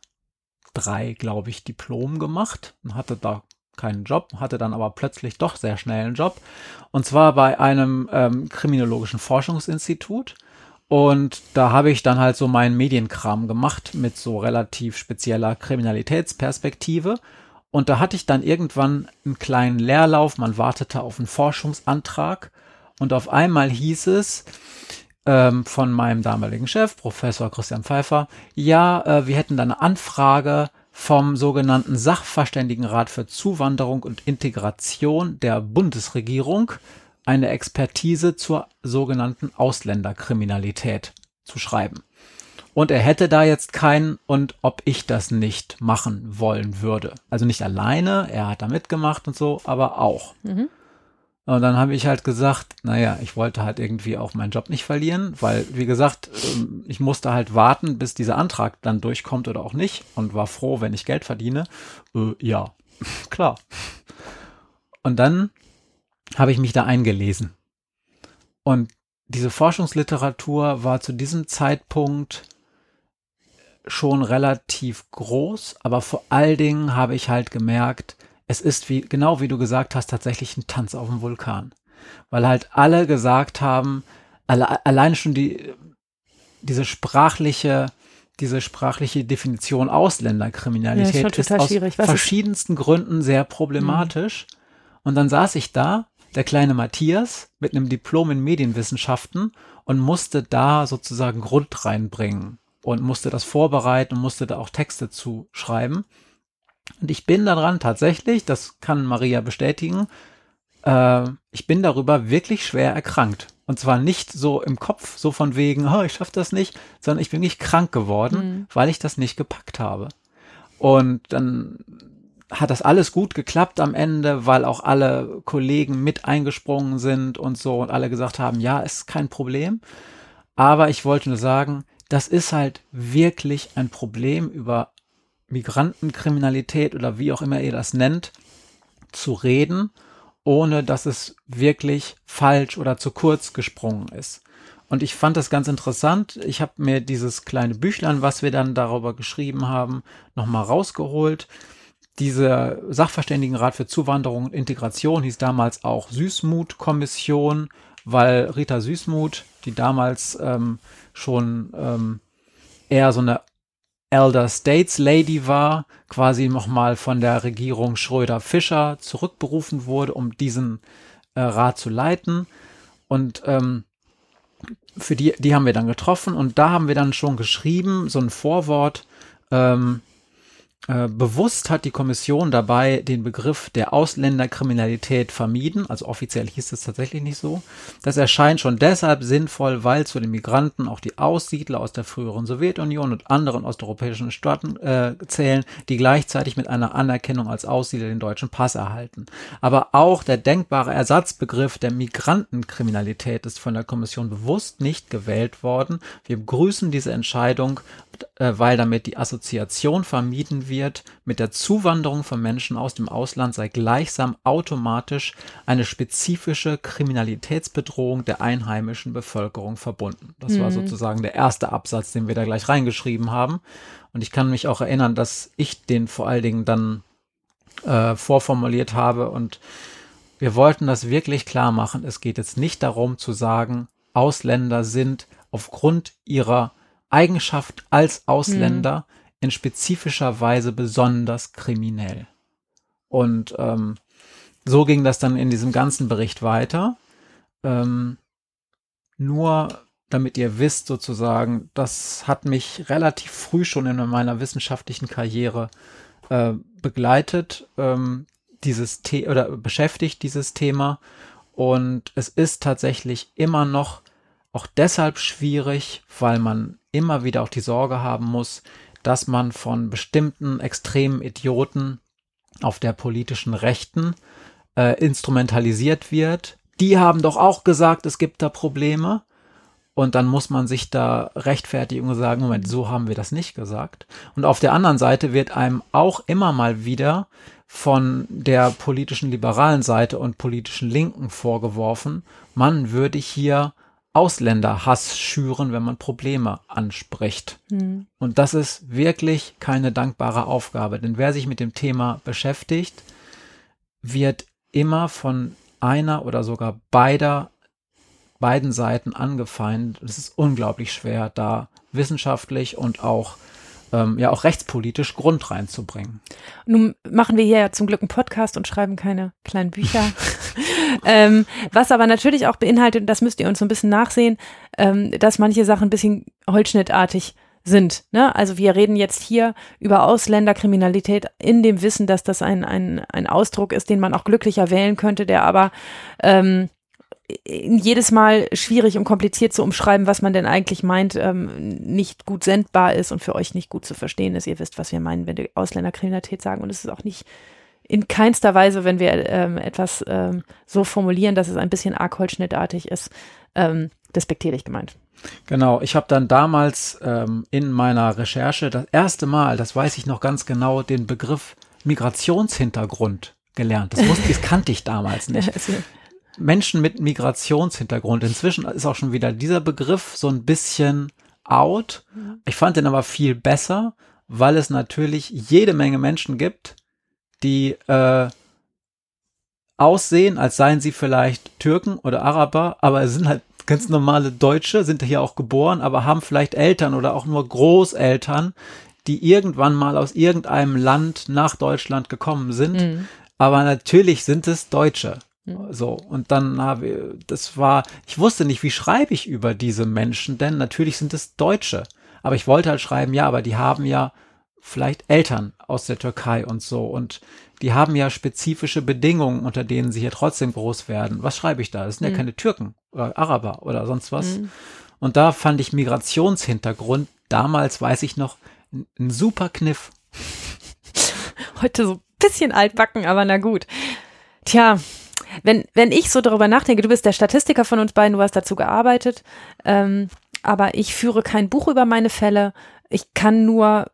glaube ich, Diplom gemacht und hatte da keinen Job, hatte dann aber plötzlich doch sehr schnell einen Job. Und zwar bei einem ähm, kriminologischen Forschungsinstitut. Und da habe ich dann halt so meinen Medienkram gemacht mit so relativ spezieller Kriminalitätsperspektive. Und da hatte ich dann irgendwann einen kleinen Leerlauf, man wartete auf einen Forschungsantrag und auf einmal hieß es ähm, von meinem damaligen Chef, Professor Christian Pfeiffer, ja, äh, wir hätten da eine Anfrage vom sogenannten Sachverständigenrat für Zuwanderung und Integration der Bundesregierung eine Expertise zur sogenannten Ausländerkriminalität zu schreiben. Und er hätte da jetzt keinen und ob ich das nicht machen wollen würde. Also nicht alleine, er hat da mitgemacht und so, aber auch. Mhm. Und dann habe ich halt gesagt, naja, ich wollte halt irgendwie auch meinen Job nicht verlieren, weil, wie gesagt, ähm, ich musste halt warten, bis dieser Antrag dann durchkommt oder auch nicht und war froh, wenn ich Geld verdiene. Äh, ja, klar. Und dann habe ich mich da eingelesen. Und diese Forschungsliteratur war zu diesem Zeitpunkt schon relativ groß, aber vor allen Dingen habe ich halt gemerkt, es ist wie, genau wie du gesagt hast, tatsächlich ein Tanz auf dem Vulkan. Weil halt alle gesagt haben, alle, allein schon die, diese sprachliche, diese sprachliche Definition Ausländerkriminalität ja, ist, ist aus verschiedensten ist? Gründen sehr problematisch. Mhm. Und dann saß ich da der kleine Matthias mit einem Diplom in Medienwissenschaften und musste da sozusagen Grund reinbringen und musste das vorbereiten und musste da auch Texte zu schreiben. Und ich bin daran tatsächlich, das kann Maria bestätigen, äh, ich bin darüber wirklich schwer erkrankt. Und zwar nicht so im Kopf, so von wegen, oh, ich schaffe das nicht, sondern ich bin nicht krank geworden, mhm. weil ich das nicht gepackt habe. Und dann hat das alles gut geklappt am Ende, weil auch alle Kollegen mit eingesprungen sind und so und alle gesagt haben, ja, ist kein Problem. Aber ich wollte nur sagen, das ist halt wirklich ein Problem über Migrantenkriminalität oder wie auch immer ihr das nennt, zu reden, ohne dass es wirklich falsch oder zu kurz gesprungen ist. Und ich fand das ganz interessant. Ich habe mir dieses kleine Büchlein, was wir dann darüber geschrieben haben, nochmal rausgeholt diese Sachverständigenrat für Zuwanderung und Integration hieß damals auch Süßmut-Kommission, weil Rita Süßmuth, die damals ähm, schon ähm, eher so eine Elder States Lady war, quasi nochmal von der Regierung Schröder-Fischer zurückberufen wurde, um diesen äh, Rat zu leiten. Und ähm, für die, die haben wir dann getroffen und da haben wir dann schon geschrieben, so ein Vorwort, ähm, äh, bewusst hat die Kommission dabei den Begriff der Ausländerkriminalität vermieden, also offiziell hieß es tatsächlich nicht so. Das erscheint schon deshalb sinnvoll, weil zu den Migranten auch die Aussiedler aus der früheren Sowjetunion und anderen osteuropäischen Staaten äh, zählen, die gleichzeitig mit einer Anerkennung als Aussiedler den deutschen Pass erhalten. Aber auch der denkbare Ersatzbegriff der Migrantenkriminalität ist von der Kommission bewusst nicht gewählt worden. Wir begrüßen diese Entscheidung, weil damit die Assoziation vermieden wird, mit der Zuwanderung von Menschen aus dem Ausland sei gleichsam automatisch eine spezifische Kriminalitätsbedrohung der einheimischen Bevölkerung verbunden. Das mhm. war sozusagen der erste Absatz, den wir da gleich reingeschrieben haben. Und ich kann mich auch erinnern, dass ich den vor allen Dingen dann äh, vorformuliert habe und wir wollten das wirklich klar machen. Es geht jetzt nicht darum zu sagen, Ausländer sind aufgrund ihrer Eigenschaft als Ausländer mhm. in spezifischer Weise besonders kriminell. Und ähm, so ging das dann in diesem ganzen Bericht weiter. Ähm, nur damit ihr wisst sozusagen, das hat mich relativ früh schon in meiner wissenschaftlichen Karriere äh, begleitet, ähm, dieses The oder beschäftigt dieses Thema. Und es ist tatsächlich immer noch auch deshalb schwierig, weil man immer wieder auch die Sorge haben muss, dass man von bestimmten extremen Idioten auf der politischen Rechten äh, instrumentalisiert wird. Die haben doch auch gesagt, es gibt da Probleme. Und dann muss man sich da rechtfertigen und sagen, Moment, so haben wir das nicht gesagt. Und auf der anderen Seite wird einem auch immer mal wieder von der politischen liberalen Seite und politischen Linken vorgeworfen, man würde hier Ausländerhass schüren, wenn man Probleme anspricht. Mhm. Und das ist wirklich keine dankbare Aufgabe, denn wer sich mit dem Thema beschäftigt, wird immer von einer oder sogar beider beiden Seiten angefeindet. Es ist unglaublich schwer, da wissenschaftlich und auch ähm, ja auch rechtspolitisch Grund reinzubringen. Nun machen wir hier ja zum Glück einen Podcast und schreiben keine kleinen Bücher. ähm, was aber natürlich auch beinhaltet, und das müsst ihr uns so ein bisschen nachsehen, ähm, dass manche Sachen ein bisschen holzschnittartig sind. Ne? Also wir reden jetzt hier über Ausländerkriminalität in dem Wissen, dass das ein, ein, ein Ausdruck ist, den man auch glücklicher wählen könnte, der aber ähm, jedes Mal schwierig und kompliziert zu umschreiben, was man denn eigentlich meint, ähm, nicht gut sendbar ist und für euch nicht gut zu verstehen ist. Ihr wisst, was wir meinen, wenn wir Ausländerkriminalität sagen. Und es ist auch nicht in keinster Weise, wenn wir ähm, etwas ähm, so formulieren, dass es ein bisschen arg holzschnittartig ist, ähm, despektierlich gemeint. Genau, ich habe dann damals ähm, in meiner Recherche das erste Mal, das weiß ich noch ganz genau, den Begriff Migrationshintergrund gelernt. Das, wusste, das kannte ich damals nicht. Menschen mit Migrationshintergrund. Inzwischen ist auch schon wieder dieser Begriff so ein bisschen out. Ich fand den aber viel besser, weil es natürlich jede Menge Menschen gibt, die äh, aussehen, als seien sie vielleicht Türken oder Araber, aber es sind halt ganz normale Deutsche, sind hier auch geboren, aber haben vielleicht Eltern oder auch nur Großeltern, die irgendwann mal aus irgendeinem Land nach Deutschland gekommen sind. Mhm. Aber natürlich sind es Deutsche. Mhm. So, und dann habe ich, das war, ich wusste nicht, wie schreibe ich über diese Menschen, denn natürlich sind es Deutsche. Aber ich wollte halt schreiben, ja, aber die haben ja vielleicht Eltern aus der Türkei und so und die haben ja spezifische Bedingungen, unter denen sie hier trotzdem groß werden. Was schreibe ich da? Das sind ja mhm. keine Türken oder Araber oder sonst was. Mhm. Und da fand ich Migrationshintergrund damals, weiß ich noch, ein super Kniff. Heute so ein bisschen altbacken, aber na gut. Tja, wenn, wenn ich so darüber nachdenke, du bist der Statistiker von uns beiden, du hast dazu gearbeitet, ähm, aber ich führe kein Buch über meine Fälle. Ich kann nur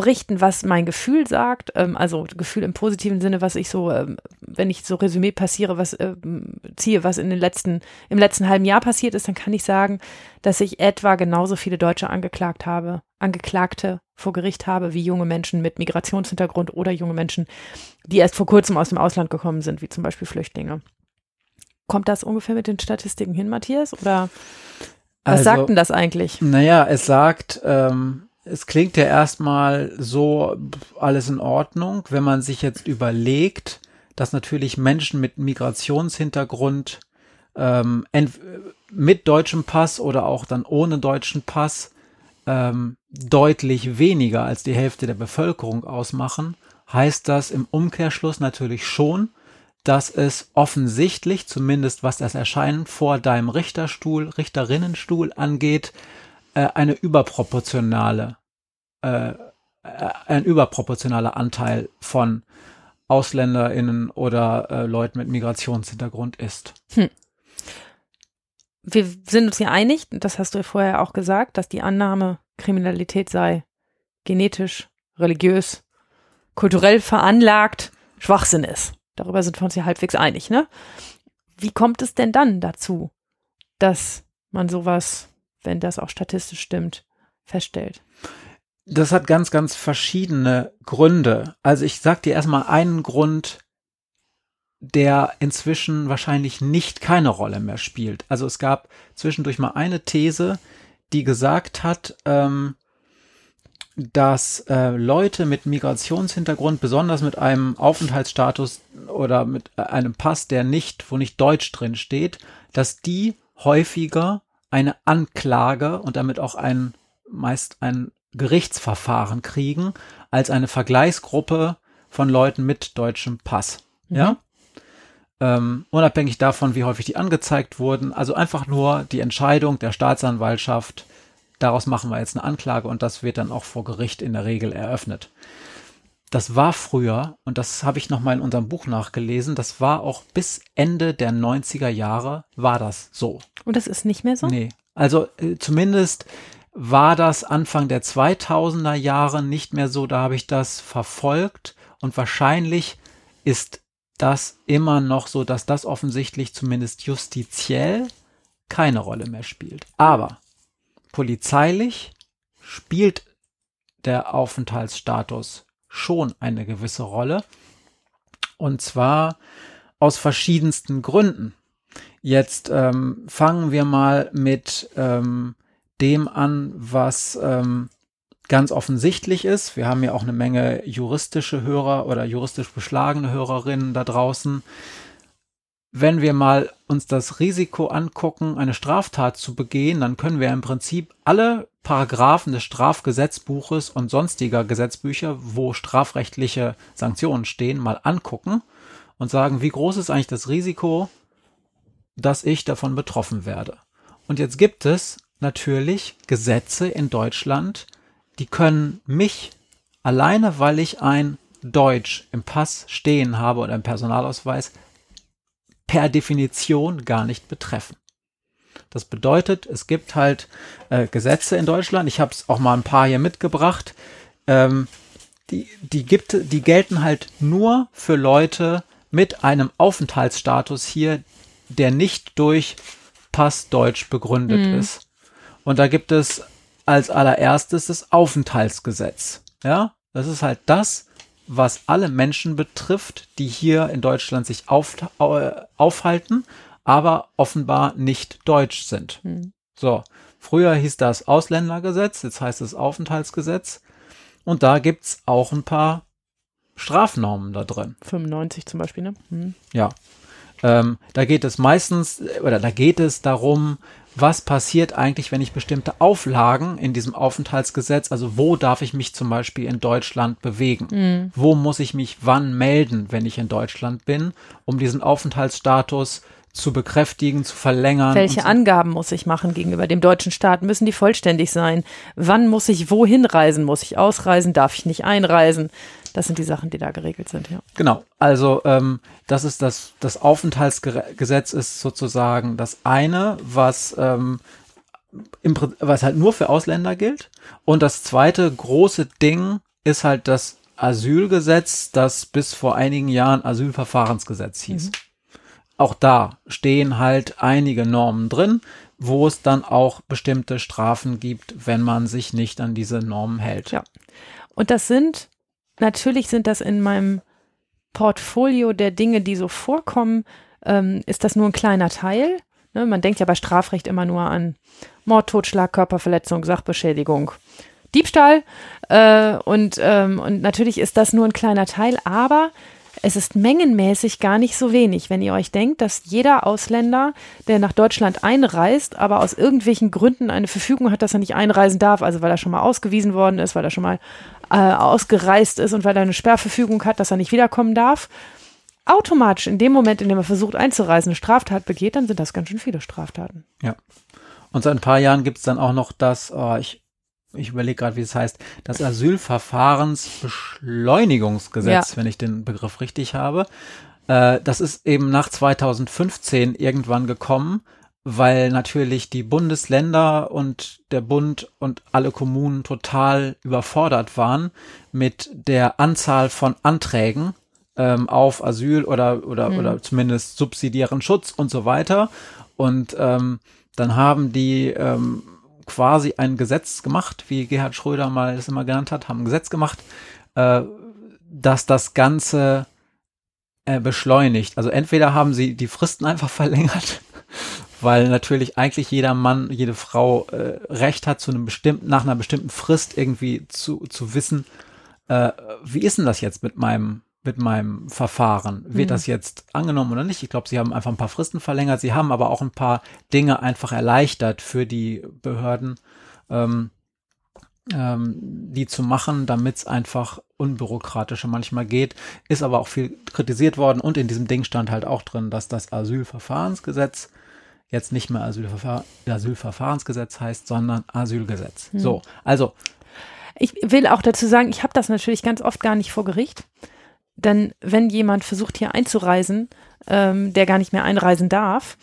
berichten, was mein Gefühl sagt, ähm, also Gefühl im positiven Sinne, was ich so, ähm, wenn ich so Resümee passiere, was ähm, ziehe, was in den letzten, im letzten halben Jahr passiert ist, dann kann ich sagen, dass ich etwa genauso viele Deutsche angeklagt habe, Angeklagte vor Gericht habe, wie junge Menschen mit Migrationshintergrund oder junge Menschen, die erst vor kurzem aus dem Ausland gekommen sind, wie zum Beispiel Flüchtlinge. kommt das ungefähr mit den Statistiken hin, Matthias? Oder was Also- sagt denn das eigentlich? Naja, es sagt, ähm, es klingt ja erstmal so alles in Ordnung, wenn man sich jetzt überlegt, dass natürlich Menschen mit Migrationshintergrund ähm, mit deutschem Pass oder auch dann ohne deutschen Pass ähm, deutlich weniger als die Hälfte der Bevölkerung ausmachen, heißt das im Umkehrschluss natürlich schon, dass es offensichtlich, zumindest was das Erscheinen vor deinem Richterstuhl, Richterinnenstuhl angeht, äh, eine überproportionale, äh, äh, ein überproportionaler Anteil von AusländerInnen oder äh, Leuten mit Migrationshintergrund ist. Wir sind uns hier einig, das hast du ja vorher auch gesagt, dass die Annahme, Kriminalität sei genetisch, religiös, kulturell veranlagt, Schwachsinn ist. Darüber sind wir uns ja halbwegs einig, ne? Wie kommt es denn dann dazu, dass man sowas, wenn das auch statistisch stimmt, feststellt? Das hat ganz, ganz verschiedene Gründe. Also ich sag dir erstmal einen Grund, der inzwischen wahrscheinlich nicht keine Rolle mehr spielt. Also es gab zwischendurch mal eine These, die gesagt hat, ähm, dass äh, Leute mit Migrationshintergrund, besonders mit einem Aufenthaltsstatus oder mit äh, einem Pass, der nicht, wo nicht Deutsch drin steht, dass die häufiger eine Anklage und damit auch ein meist ein Gerichtsverfahren kriegen als eine Vergleichsgruppe von Leuten mit deutschem Pass. Ja? Ähm, unabhängig davon, wie häufig die angezeigt wurden. Also einfach nur die Entscheidung der Staatsanwaltschaft, daraus machen wir jetzt eine Anklage und das wird dann auch vor Gericht in der Regel eröffnet. Das war früher, und das habe ich nochmal in unserem Buch nachgelesen, das war auch bis Ende der 90er Jahre war das so. Und das ist nicht mehr so? Nee. Also äh, zumindest war das Anfang der 2000er Jahre nicht mehr so, da habe ich das verfolgt und wahrscheinlich ist das immer noch so, dass das offensichtlich zumindest justiziell keine Rolle mehr spielt. Aber polizeilich spielt der Aufenthaltsstatus schon eine gewisse Rolle und zwar aus verschiedensten Gründen. Jetzt ähm, fangen wir mal mit ähm, dem an, was ähm, ganz offensichtlich ist. Wir haben ja auch eine Menge juristische Hörer oder juristisch beschlagene Hörerinnen da draußen. Wenn wir mal uns das Risiko angucken, eine Straftat zu begehen, dann können wir im Prinzip alle Paragraphen des Strafgesetzbuches und sonstiger Gesetzbücher, wo strafrechtliche Sanktionen stehen, mal angucken und sagen, wie groß ist eigentlich das Risiko, dass ich davon betroffen werde. Und jetzt gibt es natürlich Gesetze in Deutschland, die können mich alleine, weil ich ein Deutsch im Pass stehen habe oder im Personalausweis, per Definition gar nicht betreffen. Das bedeutet, es gibt halt äh, Gesetze in Deutschland. Ich habe es auch mal ein paar hier mitgebracht. Ähm, die, die gibt, die gelten halt nur für Leute mit einem Aufenthaltsstatus hier, der nicht durch Pass Deutsch begründet Mhm. ist. Und da gibt es als allererstes das Aufenthaltsgesetz. Ja, das ist halt das, was alle Menschen betrifft, die hier in Deutschland sich auf, äh, aufhalten, aber offenbar nicht deutsch sind. Hm. So, früher hieß das Ausländergesetz, jetzt heißt es Aufenthaltsgesetz. Und da gibt's auch ein paar Strafnormen da drin. 95 zum Beispiel, ne? Hm. Ja. Ähm, da geht es meistens, äh, oder da geht es darum, was passiert eigentlich, wenn ich bestimmte Auflagen in diesem Aufenthaltsgesetz, also wo darf ich mich zum Beispiel in Deutschland bewegen? Hm. Wo muss ich mich wann melden, wenn ich in Deutschland bin, um diesen Aufenthaltsstatus zu bekräftigen, zu verlängern? Welche so. Angaben muss ich machen gegenüber dem deutschen Staat? Müssen die vollständig sein? Wann muss ich wohin reisen? Muss ich ausreisen? Darf ich nicht einreisen? Das sind die Sachen, die da geregelt sind, ja. Genau, also ähm, das ist das, das Aufenthaltsgesetz ist sozusagen das eine, was, ähm, im, was halt nur für Ausländer gilt. Und das zweite große Ding ist halt das Asylgesetz, das bis vor einigen Jahren Asylverfahrensgesetz hieß. Auch da stehen halt einige Normen drin, wo es dann auch bestimmte Strafen gibt, wenn man sich nicht an diese Normen hält. Ja. Und das sind, natürlich sind das in meinem Portfolio der Dinge, die so vorkommen, ähm, ist das nur ein kleiner Teil. Ne? Man denkt ja bei Strafrecht immer nur an Mord, Totschlag, Körperverletzung, Sachbeschädigung, Diebstahl. Äh, und, ähm, und natürlich ist das nur ein kleiner Teil, aber es ist mengenmäßig gar nicht so wenig, wenn ihr euch denkt, dass jeder Ausländer, der nach Deutschland einreist, aber aus irgendwelchen Gründen eine Verfügung hat, dass er nicht einreisen darf, also weil er schon mal ausgewiesen worden ist, weil er schon mal äh, ausgereist ist und weil er eine Sperrverfügung hat, dass er nicht wiederkommen darf, automatisch in dem Moment, in dem er versucht einzureisen, eine Straftat begeht, dann sind das ganz schön viele Straftaten. Ja. Und seit ein paar Jahren gibt es dann auch noch das, oh, ich ich überlege gerade, wie es heißt, das Asylverfahrensbeschleunigungsgesetz, ja. wenn ich den Begriff richtig habe. Äh, das ist eben nach 2015 irgendwann gekommen, weil natürlich die Bundesländer und der Bund und alle Kommunen total überfordert waren mit der Anzahl von Anträgen ähm, auf Asyl oder oder mhm. oder zumindest subsidiären Schutz und so weiter. Und ähm, dann haben die ähm, quasi ein Gesetz gemacht, wie Gerhard Schröder mal das immer genannt hat, haben ein Gesetz gemacht, äh, dass das Ganze äh, beschleunigt. Also entweder haben sie die Fristen einfach verlängert, weil natürlich eigentlich jeder Mann, jede Frau äh, Recht hat, zu einem bestimmten, nach einer bestimmten Frist irgendwie zu, zu wissen, äh, wie ist denn das jetzt mit meinem mit meinem Verfahren. Wird mhm. das jetzt angenommen oder nicht? Ich glaube, sie haben einfach ein paar Fristen verlängert. Sie haben aber auch ein paar Dinge einfach erleichtert für die Behörden, ähm, ähm, die zu machen, damit es einfach unbürokratischer manchmal geht. Ist aber auch viel kritisiert worden und in diesem Ding stand halt auch drin, dass das Asylverfahrensgesetz jetzt nicht mehr Asylverfahr Asylverfahrensgesetz heißt, sondern Asylgesetz. Mhm. So, also ich will auch dazu sagen, ich habe das natürlich ganz oft gar nicht vor Gericht. Denn wenn jemand versucht hier einzureisen, ähm, der gar nicht mehr einreisen darf,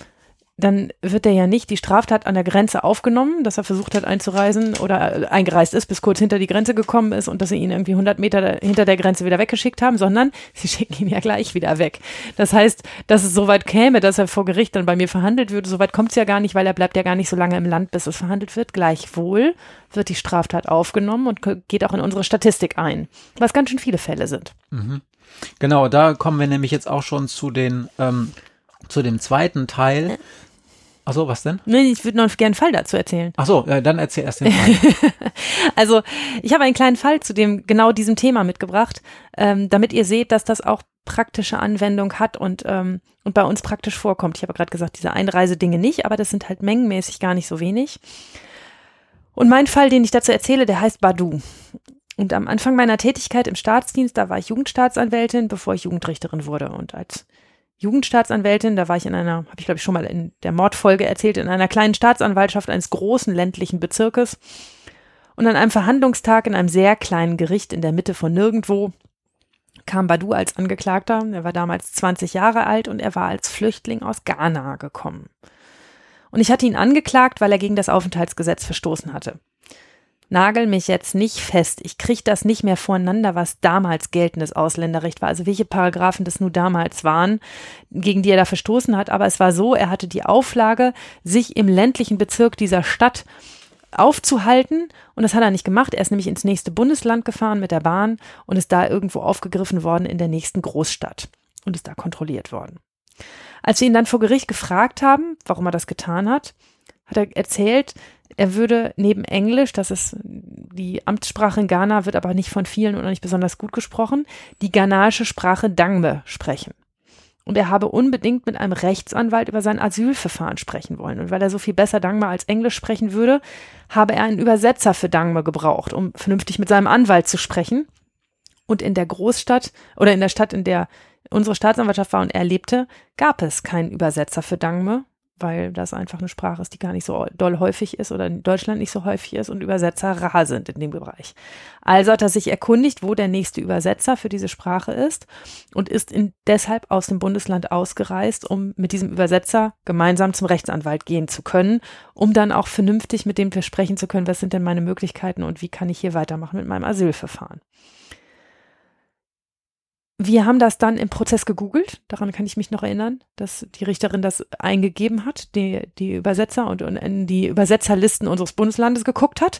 dann wird er ja nicht die Straftat an der Grenze aufgenommen, dass er versucht hat einzureisen oder äh, eingereist ist, bis kurz hinter die Grenze gekommen ist und dass sie ihn irgendwie 100 Meter hinter der Grenze wieder weggeschickt haben, sondern sie schicken ihn ja gleich wieder weg. Das heißt, dass es so weit käme, dass er vor Gericht dann bei mir verhandelt würde, so weit kommt es ja gar nicht, weil er bleibt ja gar nicht so lange im Land, bis es verhandelt wird. Gleichwohl wird die Straftat aufgenommen und geht auch in unsere Statistik ein, was ganz schön viele Fälle sind. Mhm. Genau, da kommen wir nämlich jetzt auch schon zu den ähm, zu dem zweiten Teil. Achso, was denn? Nee, ich würde noch gerne einen Fall dazu erzählen. Achso, ja, dann erzähl erst den Fall. also, ich habe einen kleinen Fall zu dem genau diesem Thema mitgebracht, ähm, damit ihr seht, dass das auch praktische Anwendung hat und, ähm, und bei uns praktisch vorkommt. Ich habe gerade gesagt, diese Einreisedinge nicht, aber das sind halt mengenmäßig gar nicht so wenig. Und mein Fall, den ich dazu erzähle, der heißt Badu. Und am Anfang meiner Tätigkeit im Staatsdienst, da war ich Jugendstaatsanwältin, bevor ich Jugendrichterin wurde. Und als Jugendstaatsanwältin, da war ich in einer, habe ich glaube ich schon mal in der Mordfolge erzählt, in einer kleinen Staatsanwaltschaft eines großen ländlichen Bezirkes. Und an einem Verhandlungstag in einem sehr kleinen Gericht in der Mitte von nirgendwo kam Badu als Angeklagter. Er war damals 20 Jahre alt und er war als Flüchtling aus Ghana gekommen. Und ich hatte ihn angeklagt, weil er gegen das Aufenthaltsgesetz verstoßen hatte nagel mich jetzt nicht fest. Ich kriege das nicht mehr voreinander, was damals geltendes Ausländerrecht war. Also welche Paragraphen das nun damals waren, gegen die er da verstoßen hat. Aber es war so, er hatte die Auflage, sich im ländlichen Bezirk dieser Stadt aufzuhalten. Und das hat er nicht gemacht. Er ist nämlich ins nächste Bundesland gefahren mit der Bahn und ist da irgendwo aufgegriffen worden in der nächsten Großstadt und ist da kontrolliert worden. Als wir ihn dann vor Gericht gefragt haben, warum er das getan hat, hat er erzählt, er würde neben Englisch, das ist die Amtssprache in Ghana, wird aber nicht von vielen oder nicht besonders gut gesprochen, die ghanaische Sprache Dangme sprechen. Und er habe unbedingt mit einem Rechtsanwalt über sein Asylverfahren sprechen wollen. Und weil er so viel besser Dangme als Englisch sprechen würde, habe er einen Übersetzer für Dangme gebraucht, um vernünftig mit seinem Anwalt zu sprechen. Und in der Großstadt oder in der Stadt, in der unsere Staatsanwaltschaft war und er lebte, gab es keinen Übersetzer für Dangme weil das einfach eine Sprache ist, die gar nicht so doll häufig ist oder in Deutschland nicht so häufig ist und Übersetzer rar sind in dem Bereich. Also hat er sich erkundigt, wo der nächste Übersetzer für diese Sprache ist und ist in, deshalb aus dem Bundesland ausgereist, um mit diesem Übersetzer gemeinsam zum Rechtsanwalt gehen zu können, um dann auch vernünftig mit dem sprechen zu können, was sind denn meine Möglichkeiten und wie kann ich hier weitermachen mit meinem Asylverfahren. Wir haben das dann im Prozess gegoogelt, daran kann ich mich noch erinnern, dass die Richterin das eingegeben hat, die, die Übersetzer und, und in die Übersetzerlisten unseres Bundeslandes geguckt hat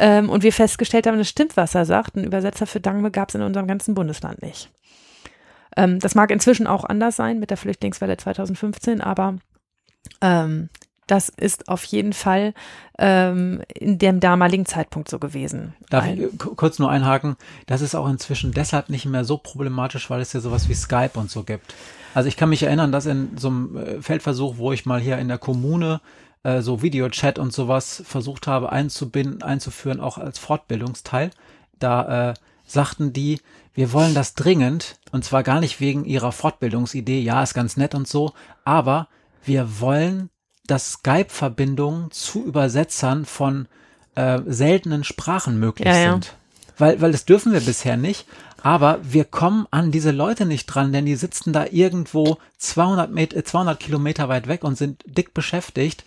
ähm, und wir festgestellt haben, das stimmt, was er sagt. Ein Übersetzer für Dangme gab es in unserem ganzen Bundesland nicht. Ähm, das mag inzwischen auch anders sein mit der Flüchtlingswelle 2015, aber ähm, das ist auf jeden Fall ähm, in dem damaligen Zeitpunkt so gewesen. Darf ich kurz nur einhaken? Das ist auch inzwischen deshalb nicht mehr so problematisch, weil es ja sowas wie Skype und so gibt. Also ich kann mich erinnern, dass in so einem äh, Feldversuch, wo ich mal hier in der Kommune äh, so Videochat und sowas versucht habe einzubinden, einzuführen, auch als Fortbildungsteil, da äh, sagten die, wir wollen das dringend, und zwar gar nicht wegen ihrer Fortbildungsidee, ja, ist ganz nett und so, aber wir wollen, dass Skype-Verbindungen zu Übersetzern von äh, seltenen Sprachen möglich Ja, ja. sind. Weil, weil das dürfen wir bisher nicht. Aber wir kommen an diese Leute nicht dran, denn die sitzen da irgendwo 200, Met äh, 200 Kilometer weit weg und sind dick beschäftigt.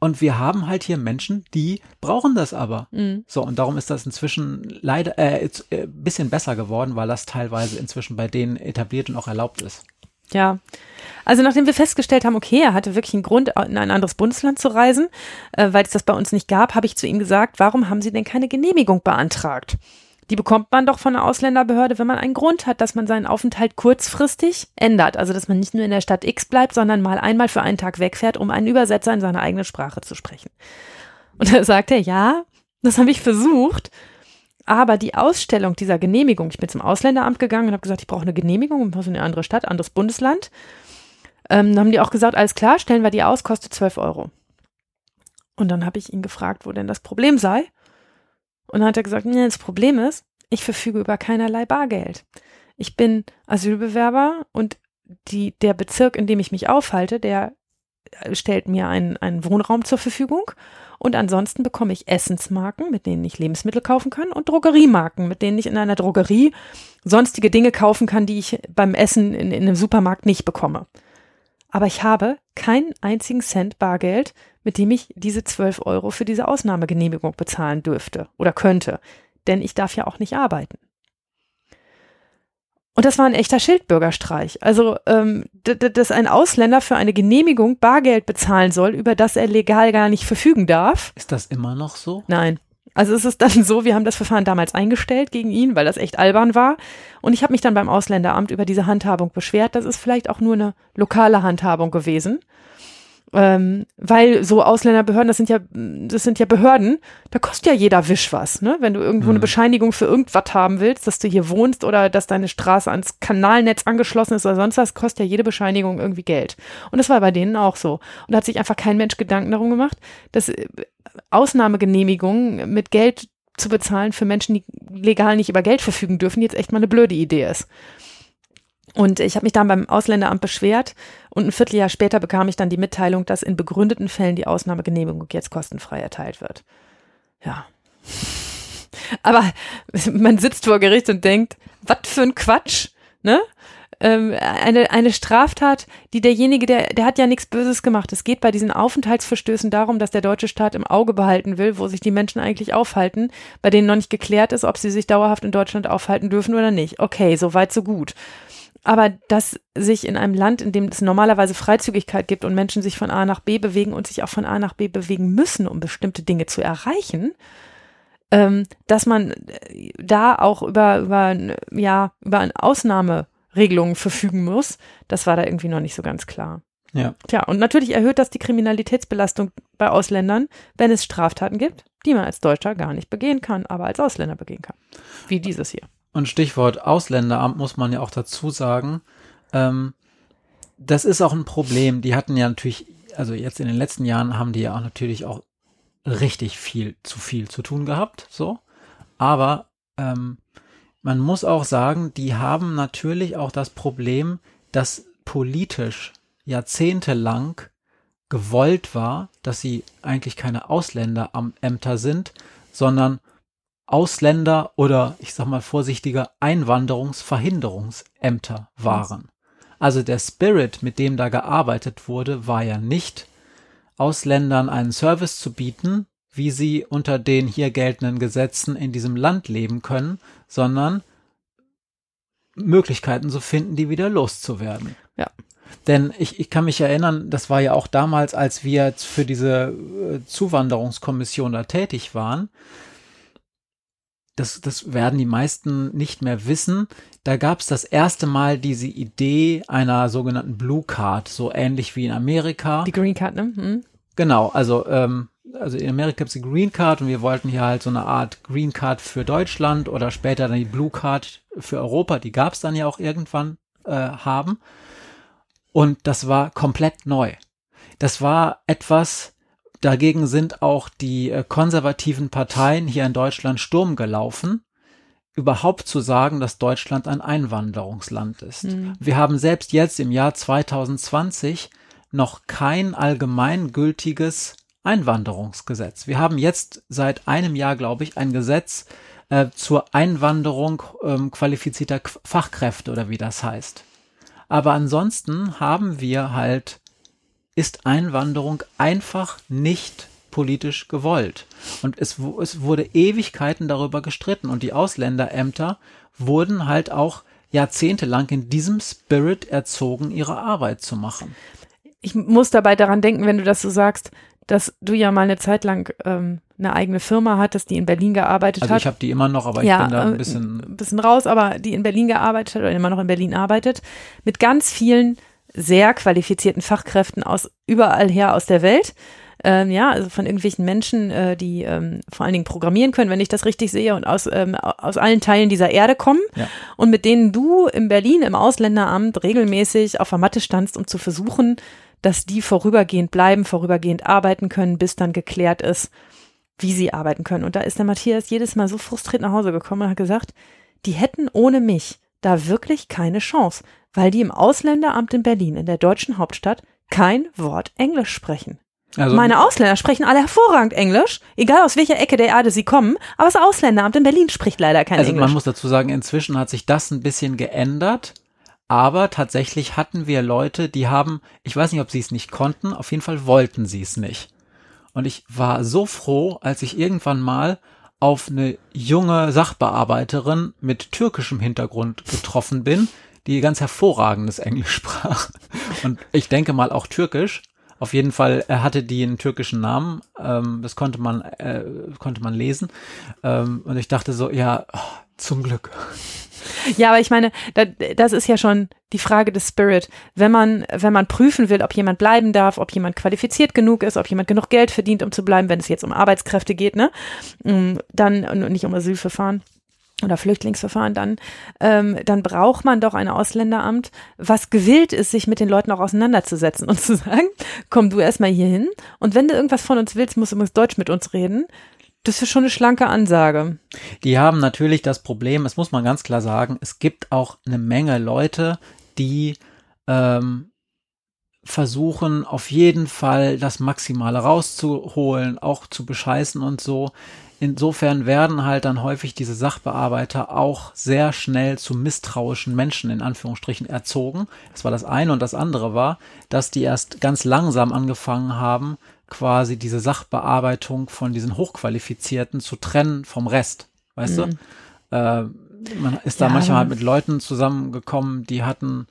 Und wir haben halt hier Menschen, die brauchen das aber. Mhm. So, und darum ist das inzwischen leider äh, äh, bisschen besser geworden, weil das teilweise inzwischen bei denen etabliert und auch erlaubt ist. Ja. Also nachdem wir festgestellt haben, okay, er hatte wirklich einen Grund, in ein anderes Bundesland zu reisen, äh, weil es das bei uns nicht gab, habe ich zu ihm gesagt, warum haben Sie denn keine Genehmigung beantragt? Die bekommt man doch von der Ausländerbehörde, wenn man einen Grund hat, dass man seinen Aufenthalt kurzfristig ändert. Also dass man nicht nur in der Stadt X bleibt, sondern mal einmal für einen Tag wegfährt, um einen Übersetzer in seiner eigenen Sprache zu sprechen. Und da sagt er, ja, das habe ich versucht. Aber die Ausstellung dieser Genehmigung, ich bin zum Ausländeramt gegangen und habe gesagt, ich brauche eine Genehmigung, ich muss in eine andere Stadt, anderes Bundesland. Ähm, dann haben die auch gesagt, alles klar, stellen wir die aus, kostet 12 Euro. Und dann habe ich ihn gefragt, wo denn das Problem sei. Und dann hat er gesagt, nee, das Problem ist, ich verfüge über keinerlei Bargeld. Ich bin Asylbewerber und die, der Bezirk, in dem ich mich aufhalte, der stellt mir einen, einen Wohnraum zur Verfügung. Und ansonsten bekomme ich Essensmarken, mit denen ich Lebensmittel kaufen kann, und Drogeriemarken, mit denen ich in einer Drogerie sonstige Dinge kaufen kann, die ich beim Essen in, in einem Supermarkt nicht bekomme. Aber ich habe keinen einzigen Cent Bargeld, mit dem ich diese 12 Euro für diese Ausnahmegenehmigung bezahlen dürfte oder könnte. Denn ich darf ja auch nicht arbeiten. Und das war ein echter Schildbürgerstreich. Also, ähm, dass ein Ausländer für eine Genehmigung Bargeld bezahlen soll, über das er legal gar nicht verfügen darf. Ist das immer noch so? Nein. Also es ist dann so, wir haben das Verfahren damals eingestellt gegen ihn, weil das echt albern war. Und ich habe mich dann beim Ausländeramt über diese Handhabung beschwert. Das ist vielleicht auch nur eine lokale Handhabung gewesen. Ähm, weil so Ausländerbehörden, das sind ja, das sind ja Behörden, da kostet ja jeder Wisch was, ne? Wenn du irgendwo eine Mhm. Bescheinigung für irgendwas haben willst, dass du hier wohnst oder dass deine Straße ans Kanalnetz angeschlossen ist oder sonst was, kostet ja jede Bescheinigung irgendwie Geld. Und das war bei denen auch so. Und da hat sich einfach kein Mensch Gedanken darum gemacht, dass äh, Ausnahmegenehmigungen mit Geld zu bezahlen für Menschen, die legal nicht über Geld verfügen dürfen, jetzt echt mal eine blöde Idee ist. Und ich habe mich dann beim Ausländeramt beschwert und ein Vierteljahr später bekam ich dann die Mitteilung, dass in begründeten Fällen die Ausnahmegenehmigung jetzt kostenfrei erteilt wird. Ja. Aber man sitzt vor Gericht und denkt, was für ein Quatsch, ne? Ähm, eine, eine Straftat, die derjenige, der, der hat ja nichts Böses gemacht. Es geht bei diesen Aufenthaltsverstößen darum, dass der deutsche Staat im Auge behalten will, wo sich die Menschen eigentlich aufhalten, bei denen noch nicht geklärt ist, ob sie sich dauerhaft in Deutschland aufhalten dürfen oder nicht. Okay, so weit, so gut. Aber dass sich in einem Land, in dem es normalerweise Freizügigkeit gibt und Menschen sich von A nach B bewegen und sich auch von A nach B bewegen müssen, um bestimmte Dinge zu erreichen, ähm, dass man äh, da auch über, über, ja, über eine Ausnahmeregelungen verfügen muss, das war da irgendwie noch nicht so ganz klar. Ja. Tja, und natürlich erhöht das die Kriminalitätsbelastung bei Ausländern, wenn es Straftaten gibt, die man als Deutscher gar nicht begehen kann, aber als Ausländer begehen kann. Wie dieses hier. Und Stichwort Ausländeramt muss man ja auch dazu sagen, ähm, das ist auch ein Problem. Die hatten ja natürlich, also jetzt in den letzten Jahren haben die ja auch natürlich auch richtig viel zu viel zu tun gehabt, so. Aber ähm, man muss auch sagen, die haben natürlich auch das Problem, dass politisch jahrzehntelang gewollt war, dass sie eigentlich keine Ausländerämter sind, sondern Ausländer oder ich sag mal vorsichtiger Einwanderungsverhinderungsämter waren. Also der Spirit, mit dem da gearbeitet wurde, war ja nicht Ausländern einen Service zu bieten, wie sie unter den hier geltenden Gesetzen in diesem Land leben können, sondern Möglichkeiten zu finden, die wieder loszuwerden. Ja. Denn ich, ich kann mich erinnern, das war ja auch damals, als wir für diese äh, Zuwanderungskommission da tätig waren, das, das werden die meisten nicht mehr wissen. Da gab es das erste Mal diese Idee einer sogenannten Blue Card, so ähnlich wie in Amerika. Die Green Card, ne? Hm. Genau, also ähm, also in Amerika gibt es die Green Card und wir wollten hier halt so eine Art Green Card für Deutschland oder später dann die Blue Card für Europa, die gab es dann ja auch irgendwann äh, haben. Und das war komplett neu. Das war etwas, dagegen sind auch die äh, konservativen Parteien hier in Deutschland Sturm gelaufen, überhaupt zu sagen, dass Deutschland ein Einwanderungsland ist. Mhm. Wir haben selbst jetzt im Jahr 2020 noch kein allgemeingültiges Einwanderungsgesetz. Wir haben jetzt seit einem Jahr, glaube ich, ein Gesetz äh, zur Einwanderung ähm, qualifizierter Fachkräfte oder wie das heißt. Aber ansonsten haben wir halt, ist Einwanderung einfach nicht politisch gewollt. Und es, es wurde Ewigkeiten darüber gestritten und die Ausländerämter wurden halt auch jahrzehntelang in diesem Spirit erzogen, ihre Arbeit zu machen. Ich muss dabei daran denken, wenn du das so sagst, dass du ja mal eine Zeit lang ähm, eine eigene Firma hattest, die in Berlin gearbeitet also hat. Also ich habe die immer noch, aber ich ja, bin da ein äh, bisschen ein bisschen raus, aber die in Berlin gearbeitet hat oder immer noch in Berlin arbeitet, mit ganz vielen sehr qualifizierten Fachkräften aus überall her aus der Welt. Ähm, ja, also von irgendwelchen Menschen, äh, die ähm, vor allen Dingen programmieren können, wenn ich das richtig sehe, und aus, ähm, aus allen Teilen dieser Erde kommen Ja. und mit denen du in Berlin im Ausländeramt regelmäßig auf der Matte standst, um zu versuchen, dass die vorübergehend bleiben, vorübergehend arbeiten können, bis dann geklärt ist, wie sie arbeiten können. Und da ist der Matthias jedes Mal so frustriert nach Hause gekommen und hat gesagt, die hätten ohne mich da wirklich keine Chance, weil die im Ausländeramt in Berlin, in der deutschen Hauptstadt, kein Wort Englisch sprechen. also Meine Ausländer sprechen alle hervorragend Englisch, egal aus welcher Ecke der Erde sie kommen, aber das Ausländeramt in Berlin spricht leider kein Also man Englisch. muss dazu sagen, inzwischen hat sich das ein bisschen geändert. Aber tatsächlich hatten wir Leute, die haben, ich weiß nicht, ob sie es nicht konnten, auf jeden Fall wollten sie es nicht. Und ich war so froh, als ich irgendwann mal auf eine junge Sachbearbeiterin mit türkischem Hintergrund getroffen bin, die ganz hervorragendes Englisch sprach. Und ich denke mal auch türkisch. Auf jeden Fall hatte die einen türkischen Namen. Ähm, das konnte man, äh, konnte man lesen. Ähm, und ich dachte so, ja, zum Glück. Ja, aber ich meine, da, das ist ja schon die Frage des Spirit. Wenn man, wenn man prüfen will, ob jemand bleiben darf, ob jemand qualifiziert genug ist, ob jemand genug Geld verdient, um zu bleiben, wenn es jetzt um Arbeitskräfte geht, ne, Mm, dann nicht um Asylverfahren oder Flüchtlingsverfahren, dann, ähm, dann braucht man doch ein Ausländeramt, was gewillt ist, sich mit den Leuten auch auseinanderzusetzen und zu sagen, komm du erstmal hier hin und wenn du irgendwas von uns willst, musst du übrigens Deutsch mit uns reden. Das ist schon eine schlanke Ansage. Die haben natürlich das Problem, das muss man ganz klar sagen, es gibt auch eine Menge Leute, die ähm, versuchen auf jeden Fall das Maximale rauszuholen, auch zu bescheißen und so. Insofern werden halt dann häufig diese Sachbearbeiter auch sehr schnell zu misstrauischen Menschen in Anführungsstrichen erzogen. Das war das eine und das andere war, dass die erst ganz langsam angefangen haben, quasi diese Sachbearbeitung von diesen Hochqualifizierten zu trennen vom Rest. Weißt Mhm. du? Äh, man ist da Ja, manchmal halt mit Leuten zusammengekommen, die hatten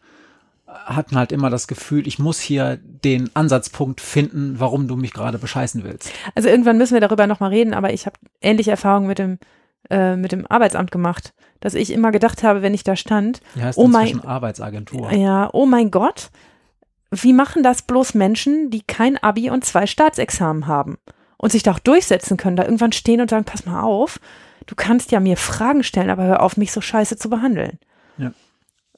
hatten halt immer das Gefühl, ich muss hier den Ansatzpunkt finden, warum du mich gerade bescheißen willst. Also irgendwann müssen wir darüber nochmal reden, aber ich habe ähnliche Erfahrungen mit dem, äh, mit dem Arbeitsamt gemacht, dass ich immer gedacht habe, wenn ich da stand, Die heißt Oh mein- Arbeitsagentur. ja, oh mein Gott, wie machen das bloß Menschen, die kein Abi und zwei Staatsexamen haben und sich da auch durchsetzen können, da irgendwann stehen und sagen, pass mal auf, du kannst ja mir Fragen stellen, aber hör auf, mich so scheiße zu behandeln. Ja.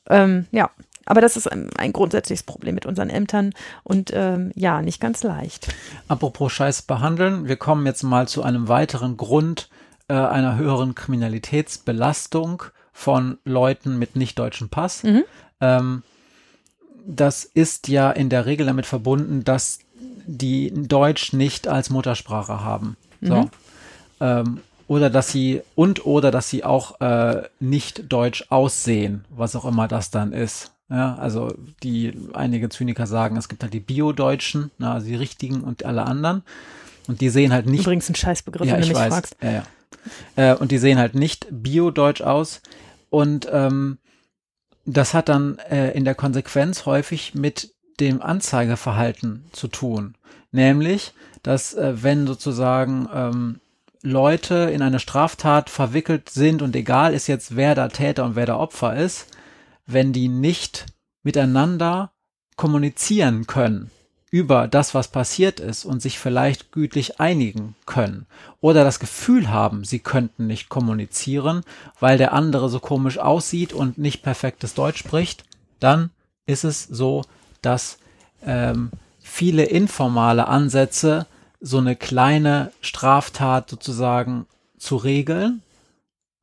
Ähm, ja. Aber das ist ein, ein grundsätzliches Problem mit unseren Ämtern und ähm, ja, nicht ganz leicht. Apropos Scheiß behandeln, wir kommen jetzt mal zu einem weiteren Grund äh, einer höheren Kriminalitätsbelastung von Leuten mit nicht deutschem Pass. Mhm. Ähm, das ist ja in der Regel damit verbunden, dass die Deutsch nicht als Muttersprache haben. So. Mhm. Ähm, oder dass sie und oder dass sie auch äh, nicht deutsch aussehen, was auch immer das dann ist. Ja, also die einige Zyniker sagen, es gibt halt die Bio-Deutschen, na, also die richtigen und alle anderen. Und die sehen halt nicht Übrigens ein Scheißbegriff, ja, wenn du ich mich weiß. fragst. Ja, ja. Äh, und die sehen halt nicht biodeutsch aus. Und ähm, das hat dann äh, in der Konsequenz häufig mit dem Anzeigeverhalten zu tun. Nämlich, dass äh, wenn sozusagen ähm, Leute in eine Straftat verwickelt sind und egal ist jetzt, wer da Täter und wer da Opfer ist, wenn die nicht miteinander kommunizieren können über das, was passiert ist und sich vielleicht gütlich einigen können oder das Gefühl haben, sie könnten nicht kommunizieren, weil der andere so komisch aussieht und nicht perfektes Deutsch spricht, dann ist es so, dass ähm, viele informale Ansätze, so eine kleine Straftat sozusagen zu regeln,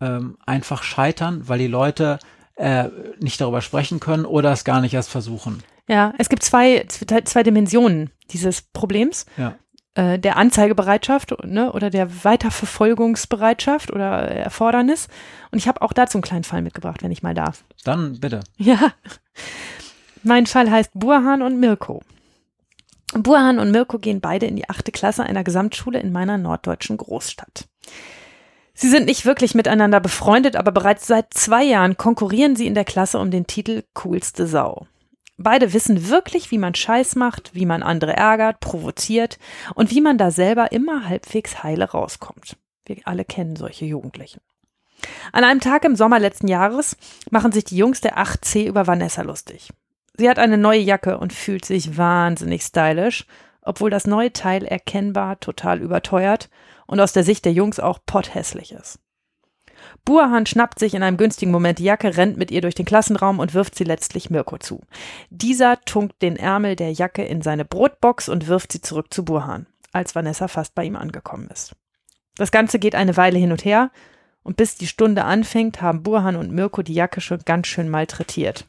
ähm, einfach scheitern, weil die Leute äh, nicht darüber sprechen können oder es gar nicht erst versuchen. Ja, es gibt zwei, zwei Dimensionen dieses Problems. Ja. Äh, der Anzeigebereitschaft ne, oder der Weiterverfolgungsbereitschaft oder Erfordernis. Und ich habe auch dazu einen kleinen Fall mitgebracht, wenn ich mal darf. Dann bitte. Ja. Mein Fall heißt Burhan und Mirko. Burhan und Mirko gehen beide in die achte Klasse einer Gesamtschule in meiner norddeutschen Großstadt. Sie sind nicht wirklich miteinander befreundet, aber bereits seit zwei Jahren konkurrieren sie in der Klasse um den Titel coolste Sau. Beide wissen wirklich, wie man Scheiß macht, wie man andere ärgert, provoziert und wie man da selber immer halbwegs heile rauskommt. Wir alle kennen solche Jugendlichen. An einem Tag im Sommer letzten Jahres machen sich die Jungs der 8C über Vanessa lustig. Sie hat eine neue Jacke und fühlt sich wahnsinnig stylisch, obwohl das neue Teil erkennbar total überteuert und aus der Sicht der Jungs auch potthässlich ist. Burhan schnappt sich in einem günstigen Moment die Jacke, rennt mit ihr durch den Klassenraum und wirft sie letztlich Mirko zu. Dieser tunkt den Ärmel der Jacke in seine Brotbox und wirft sie zurück zu Burhan, als Vanessa fast bei ihm angekommen ist. Das Ganze geht eine Weile hin und her, und bis die Stunde anfängt, haben Burhan und Mirko die Jacke schon ganz schön malträtiert.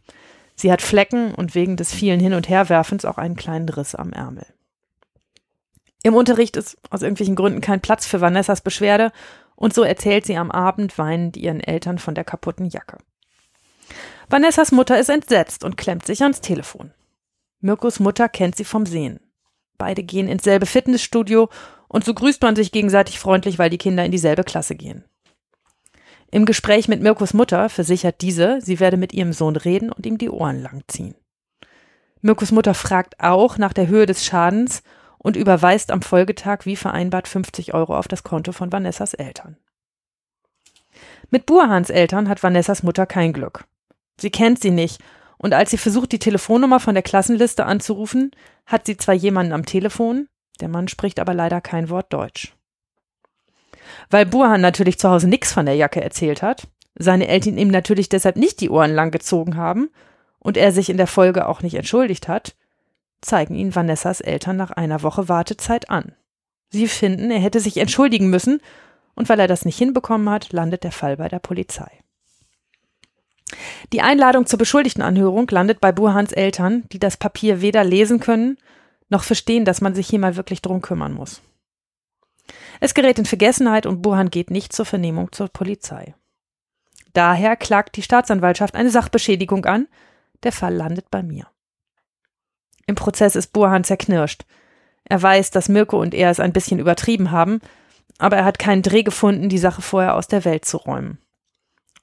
Sie hat Flecken und wegen des vielen Hin- und Herwerfens auch einen kleinen Riss am Ärmel. Im Unterricht ist aus irgendwelchen Gründen kein Platz für Vanessas Beschwerde und so erzählt sie am Abend weinend ihren Eltern von der kaputten Jacke. Vanessas Mutter ist entsetzt und klemmt sich ans Telefon. Mirkos Mutter kennt sie vom Sehen. Beide gehen ins selbe Fitnessstudio und so grüßt man sich gegenseitig freundlich, weil die Kinder in dieselbe Klasse gehen. Im Gespräch mit Mirkos Mutter versichert diese, sie werde mit ihrem Sohn reden und ihm die Ohren langziehen. Mirkos Mutter fragt auch nach der Höhe des Schadens und überweist am Folgetag wie vereinbart 50 Euro auf das Konto von Vanessas Eltern. Mit Burhans Eltern hat Vanessas Mutter kein Glück. Sie kennt sie nicht und als sie versucht, die Telefonnummer von der Klassenliste anzurufen, hat sie zwar jemanden am Telefon, der Mann spricht aber leider kein Wort Deutsch. Weil Burhan natürlich zu Hause nichts von der Jacke erzählt hat, seine Eltern ihm natürlich deshalb nicht die Ohren lang gezogen haben und er sich in der Folge auch nicht entschuldigt hat, zeigen ihn Vanessas Eltern nach einer Woche Wartezeit an. Sie finden, er hätte sich entschuldigen müssen, und weil er das nicht hinbekommen hat, landet der Fall bei der Polizei. Die Einladung zur Beschuldigtenanhörung landet bei Burhans Eltern, die das Papier weder lesen können, noch verstehen, dass man sich hier mal wirklich drum kümmern muss. Es gerät in Vergessenheit und Burhan geht nicht zur Vernehmung zur Polizei. Daher klagt die Staatsanwaltschaft eine Sachbeschädigung an. Der Fall landet bei mir. Im Prozess ist Burhan zerknirscht. Er weiß, dass Mirko und er es ein bisschen übertrieben haben, aber er hat keinen Dreh gefunden, die Sache vorher aus der Welt zu räumen.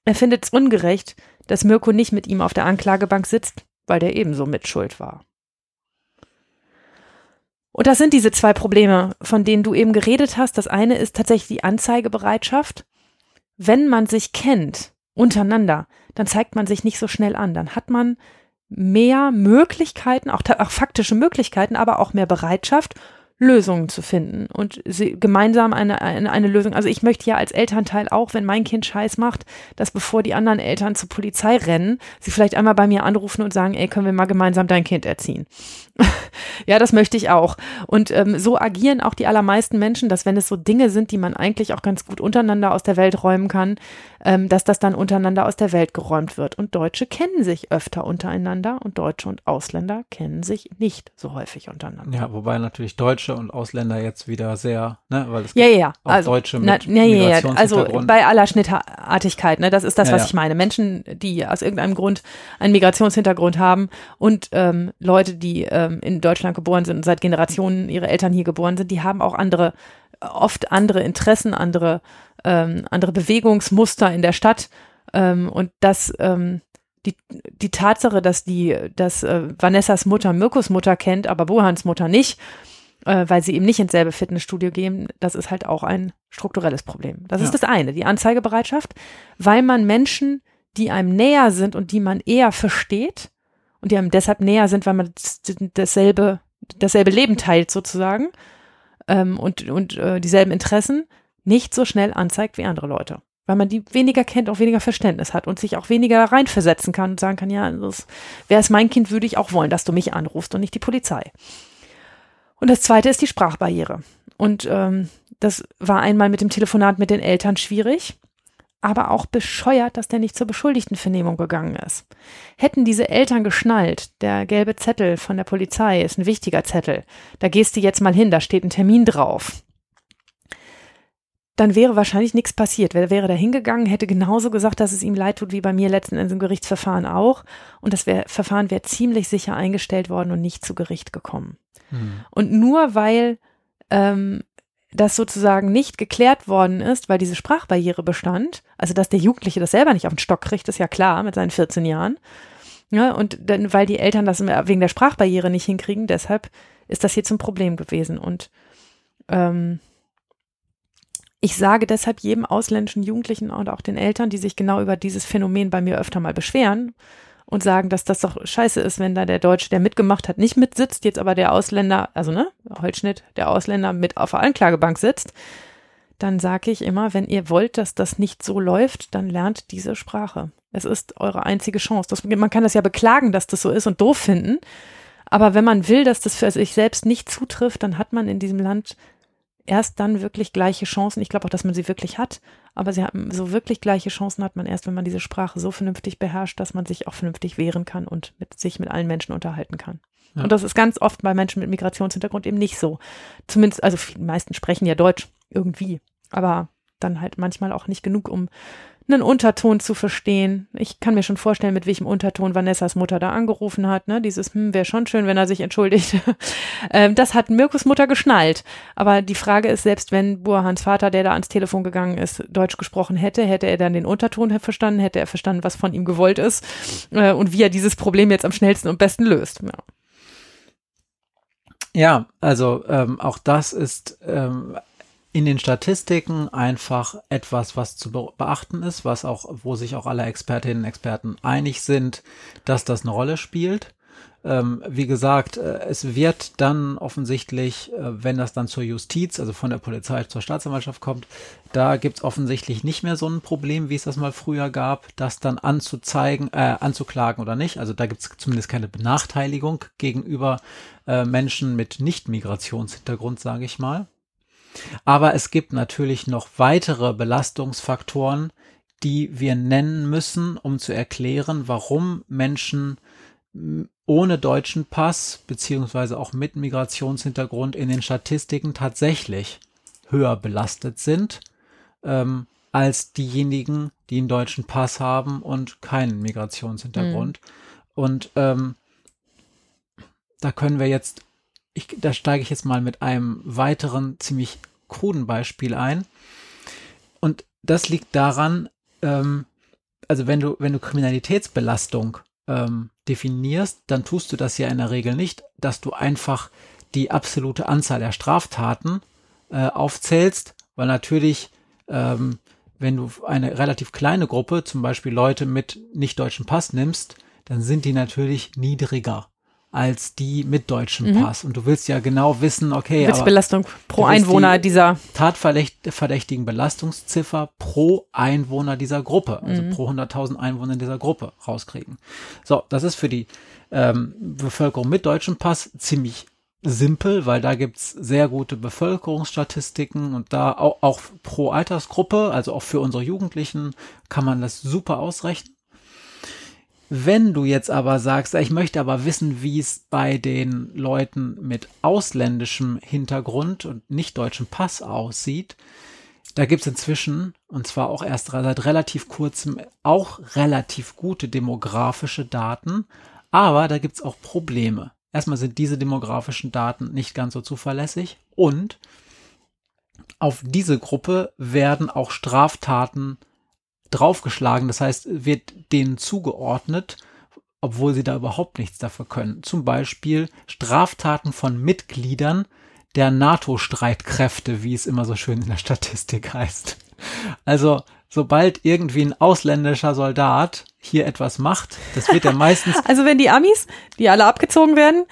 Er findet es ungerecht, dass Mirko nicht mit ihm auf der Anklagebank sitzt, weil der ebenso mitschuld war. Und das sind diese zwei Probleme, von denen du eben geredet hast. Das eine ist tatsächlich die Anzeigebereitschaft. Wenn man sich kennt untereinander, dann zeigt man sich nicht so schnell an. Dann hat man mehr Möglichkeiten, auch, auch faktische Möglichkeiten, aber auch mehr Bereitschaft, Lösungen zu finden und sie, gemeinsam eine, eine, eine Lösung. Also ich möchte ja als Elternteil auch, wenn mein Kind Scheiß macht, dass bevor die anderen Eltern zur Polizei rennen, sie vielleicht einmal bei mir anrufen und sagen, ey, können wir mal gemeinsam dein Kind erziehen. ja, das möchte ich auch. Und ähm, so agieren auch die allermeisten Menschen, dass wenn es so Dinge sind, die man eigentlich auch ganz gut untereinander aus der Welt räumen kann, ähm, dass das dann untereinander aus der Welt geräumt wird. Und Deutsche kennen sich öfter untereinander und Deutsche und Ausländer kennen sich nicht so häufig untereinander. Ja, wobei natürlich Deutsche und Ausländer jetzt wieder sehr, ne, weil es ja, ja, ja. auch also, Deutsche mit na, ja, ja, ja. Also bei aller Schnittartigkeit, ne, das ist das, Ja, was ja. ich meine. Menschen, die aus irgendeinem Grund einen Migrationshintergrund haben und ähm, Leute, die ähm, in Deutschland geboren sind und seit Generationen ihre Eltern hier geboren sind, die haben auch andere, oft andere Interessen, andere, ähm, andere Bewegungsmuster in der Stadt ähm, und das ähm, die, die Tatsache, dass die, dass äh, Vanessas Mutter Mirkus Mutter kennt, aber Bohans Mutter nicht, äh, weil sie eben nicht ins selbe Fitnessstudio gehen, das ist halt auch ein strukturelles Problem. Das Ja. ist das eine, die Anzeigebereitschaft, weil man Menschen, die einem näher sind und die man eher versteht und die einem deshalb näher sind, weil man das- dasselbe, dasselbe Leben teilt sozusagen ähm, und, und äh, dieselben Interessen, nicht so schnell anzeigt wie andere Leute. Weil man die weniger kennt, auch weniger Verständnis hat und sich auch weniger reinversetzen kann und sagen kann, ja, wäre es mein Kind, würde ich auch wollen, dass du mich anrufst und nicht die Polizei. Und das zweite ist die Sprachbarriere. Und ähm, das war einmal mit dem Telefonat mit den Eltern schwierig, aber auch bescheuert, dass der nicht zur Beschuldigtenvernehmung gegangen ist. Hätten diese Eltern geschnallt, der gelbe Zettel von der Polizei ist ein wichtiger Zettel, da gehst du jetzt mal hin, da steht ein Termin drauf. Dann wäre wahrscheinlich nichts passiert. Wer wäre da hingegangen, hätte genauso gesagt, dass es ihm leid tut, wie bei mir letzten Endes im Gerichtsverfahren auch. Und das wär, Verfahren wäre ziemlich sicher eingestellt worden und nicht zu Gericht gekommen. Hm. Und nur weil ähm, das sozusagen nicht geklärt worden ist, weil diese Sprachbarriere bestand, also dass der Jugendliche das selber nicht auf den Stock kriegt, ist ja klar mit seinen 14 Jahren. Ja, und dann, weil die Eltern das wegen der Sprachbarriere nicht hinkriegen, deshalb ist das hier zum Problem gewesen. Und ähm, ich sage deshalb jedem ausländischen Jugendlichen und auch den Eltern, die sich genau über dieses Phänomen bei mir öfter mal beschweren und sagen, dass das doch scheiße ist, wenn da der Deutsche, der mitgemacht hat, nicht mitsitzt, jetzt aber der Ausländer, also ne, Holzschnitt, der Ausländer mit auf der Anklagebank sitzt, dann sage ich immer, wenn ihr wollt, dass das nicht so läuft, dann lernt diese Sprache. Es ist eure einzige Chance. Das, man kann das ja beklagen, dass das so ist und doof finden. Aber wenn man will, dass das für sich selbst nicht zutrifft, dann hat man in diesem Land erst dann wirklich gleiche Chancen. Ich glaube auch, dass man sie wirklich hat. Aber sie haben so wirklich gleiche Chancen hat man erst, wenn man diese Sprache so vernünftig beherrscht, dass man sich auch vernünftig wehren kann und mit sich mit allen Menschen unterhalten kann. Ja. Und das ist ganz oft bei Menschen mit Migrationshintergrund eben nicht so. Zumindest, also die meisten sprechen ja Deutsch irgendwie, aber dann halt manchmal auch nicht genug, um einen Unterton zu verstehen. Ich kann mir schon vorstellen, mit welchem Unterton Vanessas Mutter da angerufen hat. Ne? Dieses, hm, wäre schon schön, wenn er sich entschuldigt. ähm, das hat Mirkus Mutter geschnallt. Aber die Frage ist, selbst wenn Burhans Vater, der da ans Telefon gegangen ist, Deutsch gesprochen hätte, hätte er dann den Unterton verstanden, hätte er verstanden, was von ihm gewollt ist äh, und wie er dieses Problem jetzt am schnellsten und besten löst. Ja. Ja, also ähm, auch das ist ähm, in den Statistiken einfach etwas, was zu be beachten ist, was auch, wo sich auch alle Expertinnen und Experten einig sind, dass das eine Rolle spielt. Ähm, wie gesagt, äh, es wird dann offensichtlich, äh, wenn das dann zur Justiz, also von der Polizei zur Staatsanwaltschaft kommt, da gibt's offensichtlich nicht mehr so ein Problem, wie es das mal früher gab, das dann anzuzeigen, äh, anzuklagen oder nicht. Also da gibt's zumindest keine Benachteiligung gegenüber äh, Menschen mit Nicht-Migrationshintergrund, sage ich mal. Aber es gibt natürlich noch weitere Belastungsfaktoren, die wir nennen müssen, um zu erklären, warum Menschen m, ohne deutschen Pass beziehungsweise auch mit Migrationshintergrund in den Statistiken tatsächlich höher belastet sind ähm, als diejenigen, die einen deutschen Pass haben und keinen Migrationshintergrund. Und ähm, da können wir jetzt, ich, da steige ich jetzt mal mit einem weiteren ziemlich kruden Beispiel ein. Und das liegt daran, ähm, also wenn du, wenn du Kriminalitätsbelastung ähm, definierst, dann tust du das ja in der Regel nicht, dass du einfach die absolute Anzahl der Straftaten äh, aufzählst, weil natürlich, ähm, wenn du eine relativ kleine Gruppe, zum Beispiel Leute mit nicht deutschem Pass nimmst, dann sind die natürlich niedriger als die mit deutschem Mhm. Pass. Und du willst ja genau wissen, okay, aber Witzbelastung pro Einwohner die- dieser. tatverdächtigen Belastungsziffer pro Einwohner dieser Gruppe, also Mhm. pro 100.000 Einwohner dieser Gruppe rauskriegen. So, das ist für die ähm, Bevölkerung mit deutschem Pass ziemlich simpel, weil da gibt's sehr gute Bevölkerungsstatistiken und da auch, auch pro Altersgruppe, also auch für unsere Jugendlichen, kann man das super ausrechnen. Wenn du jetzt aber sagst, ich möchte aber wissen, wie es bei den Leuten mit ausländischem Hintergrund und nicht deutschem Pass aussieht, da gibt's inzwischen, und zwar auch erst seit relativ kurzem, auch relativ gute demografische Daten, aber da gibt's auch Probleme. Erstmal sind diese demografischen Daten nicht ganz so zuverlässig und auf diese Gruppe werden auch Straftaten draufgeschlagen. Das heißt, wird denen zugeordnet, obwohl sie da überhaupt nichts dafür können. Zum Beispiel Straftaten von Mitgliedern, der NATO-Streitkräfte, wie es immer so schön in der Statistik heißt. Also sobald irgendwie ein ausländischer Soldat hier etwas macht, das wird ja meistens. Also wenn die Amis, die alle abgezogen werden,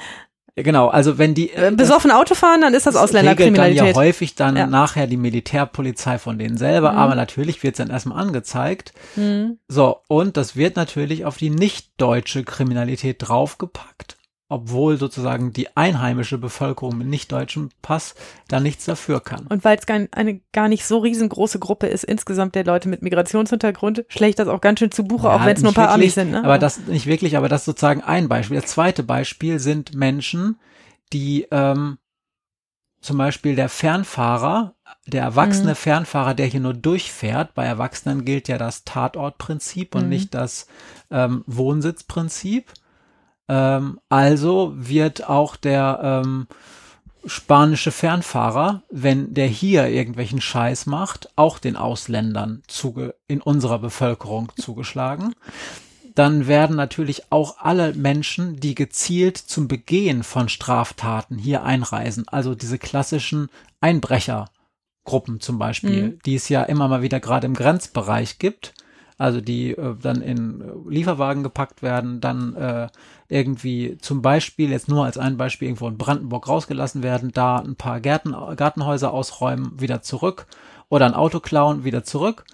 Genau, also wenn die äh, besoffen Auto fahren, dann ist das Ausländerkriminalität. dann ja häufig dann ja. nachher die Militärpolizei von denen selber, mhm. aber natürlich wird es dann erstmal angezeigt. Mhm. So, und das wird natürlich auf die nicht deutsche Kriminalität draufgepackt obwohl sozusagen die einheimische Bevölkerung mit nicht deutschem Pass da nichts dafür kann. Und weil es gar, eine gar nicht so riesengroße Gruppe ist insgesamt der Leute mit Migrationshintergrund, schlägt das auch ganz schön zu Buche, ja, auch wenn es nur ein paar wirklich, Amis sind. Ne? Aber das nicht wirklich, aber das ist sozusagen ein Beispiel. Das zweite Beispiel sind Menschen, die ähm, zum Beispiel der Fernfahrer, der erwachsene mhm. Fernfahrer, der hier nur durchfährt, bei Erwachsenen gilt ja das Tatortprinzip und mhm. nicht das ähm, Wohnsitzprinzip. Ähm, also wird auch der ähm, spanische Fernfahrer, wenn der hier irgendwelchen Scheiß macht, auch den Ausländern zuge in unserer Bevölkerung zugeschlagen. Dann werden natürlich auch alle Menschen, die gezielt zum Begehen von Straftaten hier einreisen, also diese klassischen Einbrechergruppen zum Beispiel, mhm. die es ja immer mal wieder gerade im Grenzbereich gibt, also die äh, dann in äh, Lieferwagen gepackt werden, dann äh, irgendwie zum Beispiel, jetzt nur als ein Beispiel, irgendwo in Brandenburg rausgelassen werden, da ein paar Gärten, Gartenhäuser ausräumen, wieder zurück oder ein Auto klauen, wieder zurück.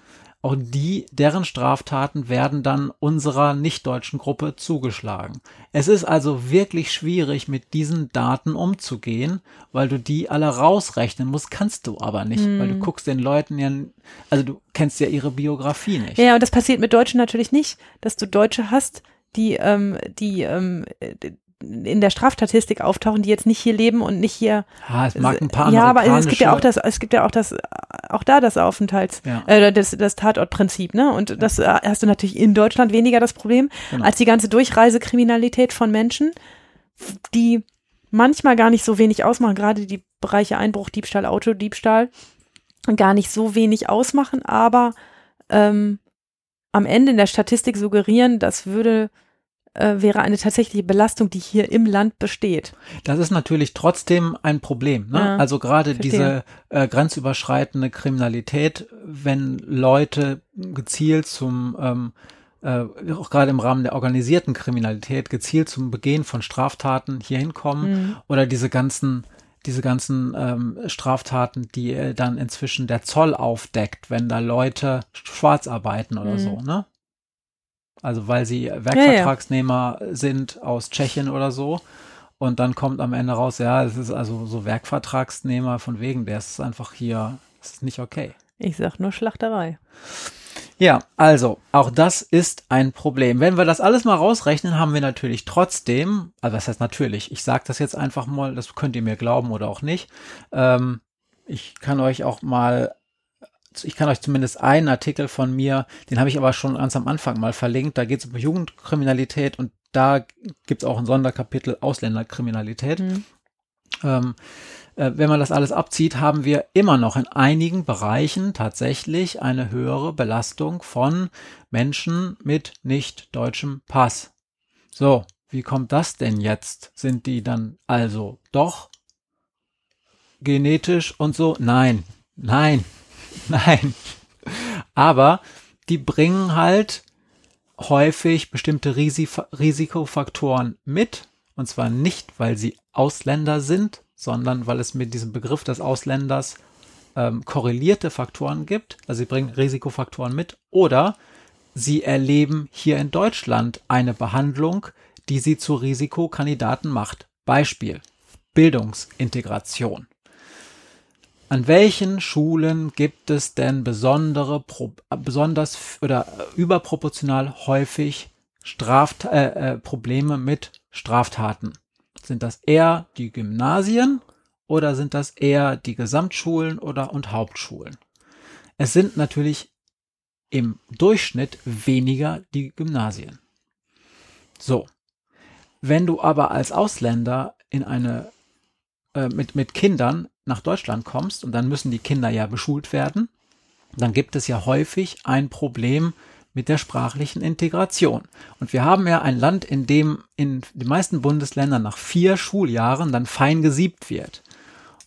Auch die, deren Straftaten werden dann unserer nicht-deutschen Gruppe zugeschlagen. Es ist also wirklich schwierig, mit diesen Daten umzugehen, weil du die alle rausrechnen musst, kannst du aber nicht, hm. weil du hm. guckst den Leuten ja, also du kennst ja ihre Biografie nicht. Ja, und das passiert mit Deutschen natürlich nicht, dass du Deutsche hast, die, ähm, die ähm, in der Strafstatistik auftauchen, die jetzt nicht hier leben und nicht hier. Ah, es mag ein paar Ja, aber es gibt ja auch das, es gibt ja auch das, auch da das Aufenthalts, ja. äh, das, das Tatortprinzip, ne? Und ja. das äh, hast du natürlich in Deutschland weniger das Problem genau. als die ganze Durchreisekriminalität von Menschen, die manchmal gar nicht so wenig ausmachen, gerade die Bereiche Einbruch, Diebstahl, Autodiebstahl, gar nicht so wenig ausmachen, aber ähm, am Ende in der Statistik suggerieren, das würde äh, wäre eine tatsächliche Belastung, die hier im Land besteht. Das ist natürlich trotzdem ein Problem. Ne? Ja, also gerade diese äh, grenzüberschreitende Kriminalität, wenn Leute gezielt zum ähm, äh, auch gerade im Rahmen der organisierten Kriminalität gezielt zum Begehen von Straftaten hier hinkommen mhm. oder diese ganzen diese ganzen ähm, Straftaten, die äh, dann inzwischen der Zoll aufdeckt, wenn da Leute schwarz arbeiten oder mhm. so, ne? Also weil sie Werkvertragsnehmer ja, ja. sind aus Tschechien oder so. Und dann kommt am Ende raus, ja, es ist also so Werkvertragsnehmer von wegen, der ist einfach hier, das ist nicht okay. Ich sag nur Schlachterei. Ja, also auch das ist ein Problem. Wenn wir das alles mal rausrechnen, haben wir natürlich trotzdem, also was heißt natürlich, ich sage das jetzt einfach mal, das könnt ihr mir glauben oder auch nicht. Ähm, ich kann euch auch mal ich kann euch zumindest einen Artikel von mir, den habe ich aber schon ganz am Anfang mal verlinkt, da geht es um Jugendkriminalität und da gibt es auch ein Sonderkapitel Ausländerkriminalität. Mhm. Ähm, äh, wenn man das alles abzieht, haben wir immer noch in einigen Bereichen tatsächlich eine höhere Belastung von Menschen mit nicht deutschem Pass. So, wie kommt das denn jetzt? Sind die dann also doch genetisch und so? Nein, nein, Nein. Aber die bringen halt häufig bestimmte Risikofaktoren mit. Und zwar nicht, weil sie Ausländer sind, sondern weil es mit diesem Begriff des Ausländers ähm, korrelierte Faktoren gibt. Also sie bringen Risikofaktoren mit. Oder sie erleben hier in Deutschland eine Behandlung, die sie zu Risikokandidaten macht. Beispiel Bildungsintegration. An welchen Schulen gibt es denn besondere, besonders oder überproportional häufig Straft äh, äh, Probleme mit Straftaten? Sind das eher die Gymnasien oder sind das eher die Gesamtschulen oder und Hauptschulen? Es sind natürlich im Durchschnitt weniger die Gymnasien. So. Wenn du aber als Ausländer in eine äh, mit, mit Kindern nach Deutschland kommst und dann müssen die Kinder ja beschult werden, dann gibt es ja häufig ein Problem mit der sprachlichen Integration. Und wir haben ja ein Land, in dem in den meisten Bundesländern nach vier Schuljahren dann fein gesiebt wird.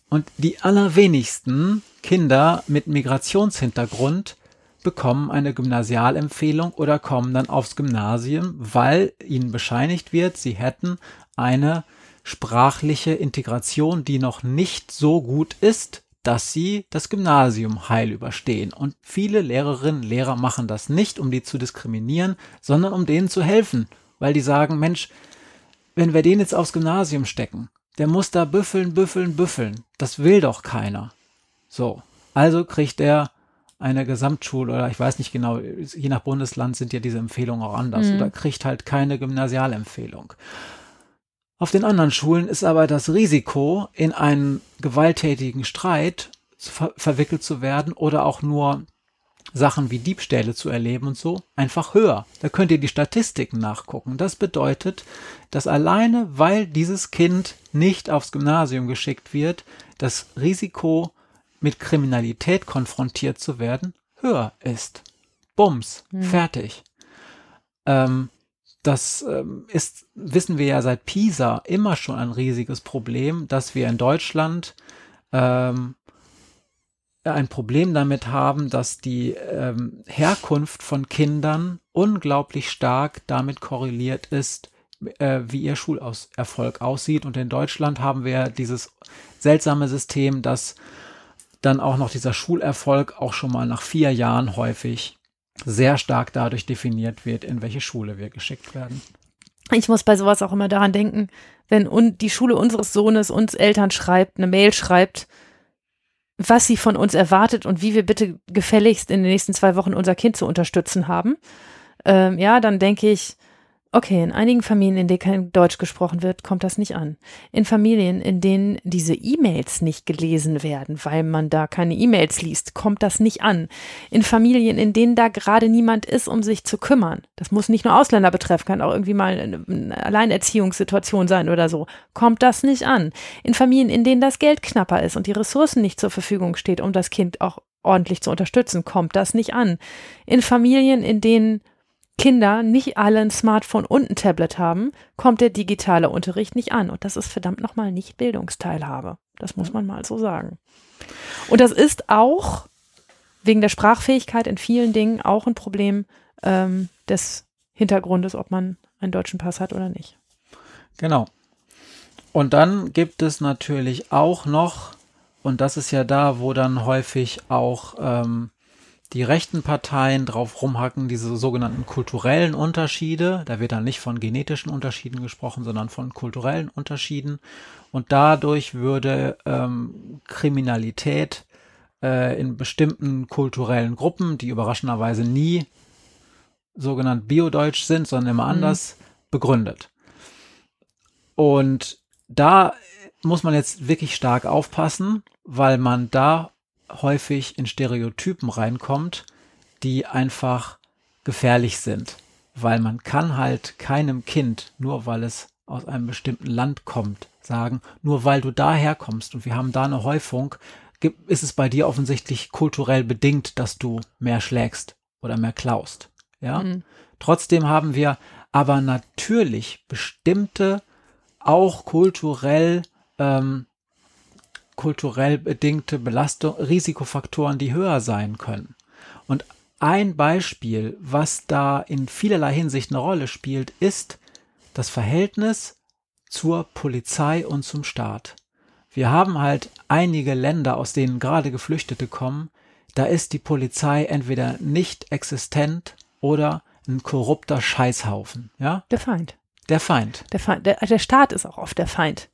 Und die allerwenigsten Kinder mit Migrationshintergrund bekommen eine Gymnasialempfehlung oder kommen dann aufs Gymnasium, weil ihnen bescheinigt wird, sie hätten eine sprachliche Integration, die noch nicht so gut ist, dass sie das Gymnasium heil überstehen. Und viele Lehrerinnen, Lehrer machen das nicht, um die zu diskriminieren, sondern um denen zu helfen, weil die sagen, Mensch, wenn wir den jetzt aufs Gymnasium stecken, der muss da büffeln, büffeln, büffeln. Das will doch keiner. So. Also kriegt er eine Gesamtschule oder ich weiß nicht genau, je nach Bundesland sind ja diese Empfehlungen auch anders mhm. oder kriegt halt keine Gymnasialempfehlung. Auf den anderen Schulen ist aber das Risiko, in einen gewalttätigen Streit ver verwickelt zu werden oder auch nur Sachen wie Diebstähle zu erleben und so, einfach höher. Da könnt ihr die Statistiken nachgucken. Das bedeutet, dass alleine, weil dieses Kind nicht aufs Gymnasium geschickt wird, das Risiko, mit Kriminalität konfrontiert zu werden, höher ist. Bums, hm. fertig. Ähm, das ähm, ist, wissen wir ja seit Pisa immer schon ein riesiges Problem, dass wir in Deutschland ähm, ein Problem damit haben, dass die ähm, Herkunft von Kindern unglaublich stark damit korreliert ist, äh, wie ihr Schulerfolg aussieht. Und in Deutschland haben wir dieses seltsame System, dass dann auch noch dieser Schulerfolg auch schon mal nach vier Jahren häufig sehr stark dadurch definiert wird, in welche Schule wir geschickt werden. Ich muss bei sowas auch immer daran denken, wenn die Schule unseres Sohnes uns Eltern schreibt, eine Mail schreibt, was sie von uns erwartet und wie wir bitte gefälligst in den nächsten zwei Wochen unser Kind zu unterstützen haben, ähm, ja, dann denke ich, Okay, in einigen Familien, in denen kein Deutsch gesprochen wird, kommt das nicht an. In Familien, in denen diese E-Mails nicht gelesen werden, weil man da keine E-Mails liest, kommt das nicht an. In Familien, in denen da gerade niemand ist, um sich zu kümmern. Das muss nicht nur Ausländer betreffen, kann auch irgendwie mal eine Alleinerziehungssituation sein oder so. Kommt das nicht an. In Familien, in denen das Geld knapper ist und die Ressourcen nicht zur Verfügung steht, um das Kind auch ordentlich zu unterstützen, kommt das nicht an. In Familien, in denen Kinder nicht alle ein Smartphone und ein Tablet haben, kommt der digitale Unterricht nicht an. Und das ist verdammt nochmal nicht Bildungsteilhabe. Das muss man mal so sagen. Und das ist auch wegen der Sprachfähigkeit in vielen Dingen auch ein Problem ähm, des Hintergrundes, ob man einen deutschen Pass hat oder nicht. Genau. Und dann gibt es natürlich auch noch, und das ist ja da, wo dann häufig auch ähm, die rechten Parteien drauf rumhacken, diese sogenannten kulturellen Unterschiede. Da wird dann nicht von genetischen Unterschieden gesprochen, sondern von kulturellen Unterschieden. Und dadurch würde ähm, Kriminalität äh, in bestimmten kulturellen Gruppen, die überraschenderweise nie sogenannt biodeutsch sind, sondern immer mhm. anders, begründet. Und da muss man jetzt wirklich stark aufpassen, weil man da häufig in Stereotypen reinkommt, die einfach gefährlich sind. Weil man kann halt keinem Kind, nur weil es aus einem bestimmten Land kommt, sagen, nur weil du daher kommst und wir haben da eine Häufung, ist es bei dir offensichtlich kulturell bedingt, dass du mehr schlägst oder mehr klaust. Ja. Mhm. Trotzdem haben wir aber natürlich bestimmte, auch kulturell ähm, kulturell bedingte Belastung, Risikofaktoren, die höher sein können. Und ein Beispiel, was da in vielerlei Hinsicht eine Rolle spielt, ist das Verhältnis zur Polizei und zum Staat. Wir haben halt einige Länder, aus denen gerade Geflüchtete kommen, da ist die Polizei entweder nicht existent oder ein korrupter Scheißhaufen, ja? Der Feind. Der Feind. Der Feind. Der, der Staat ist auch oft der Feind.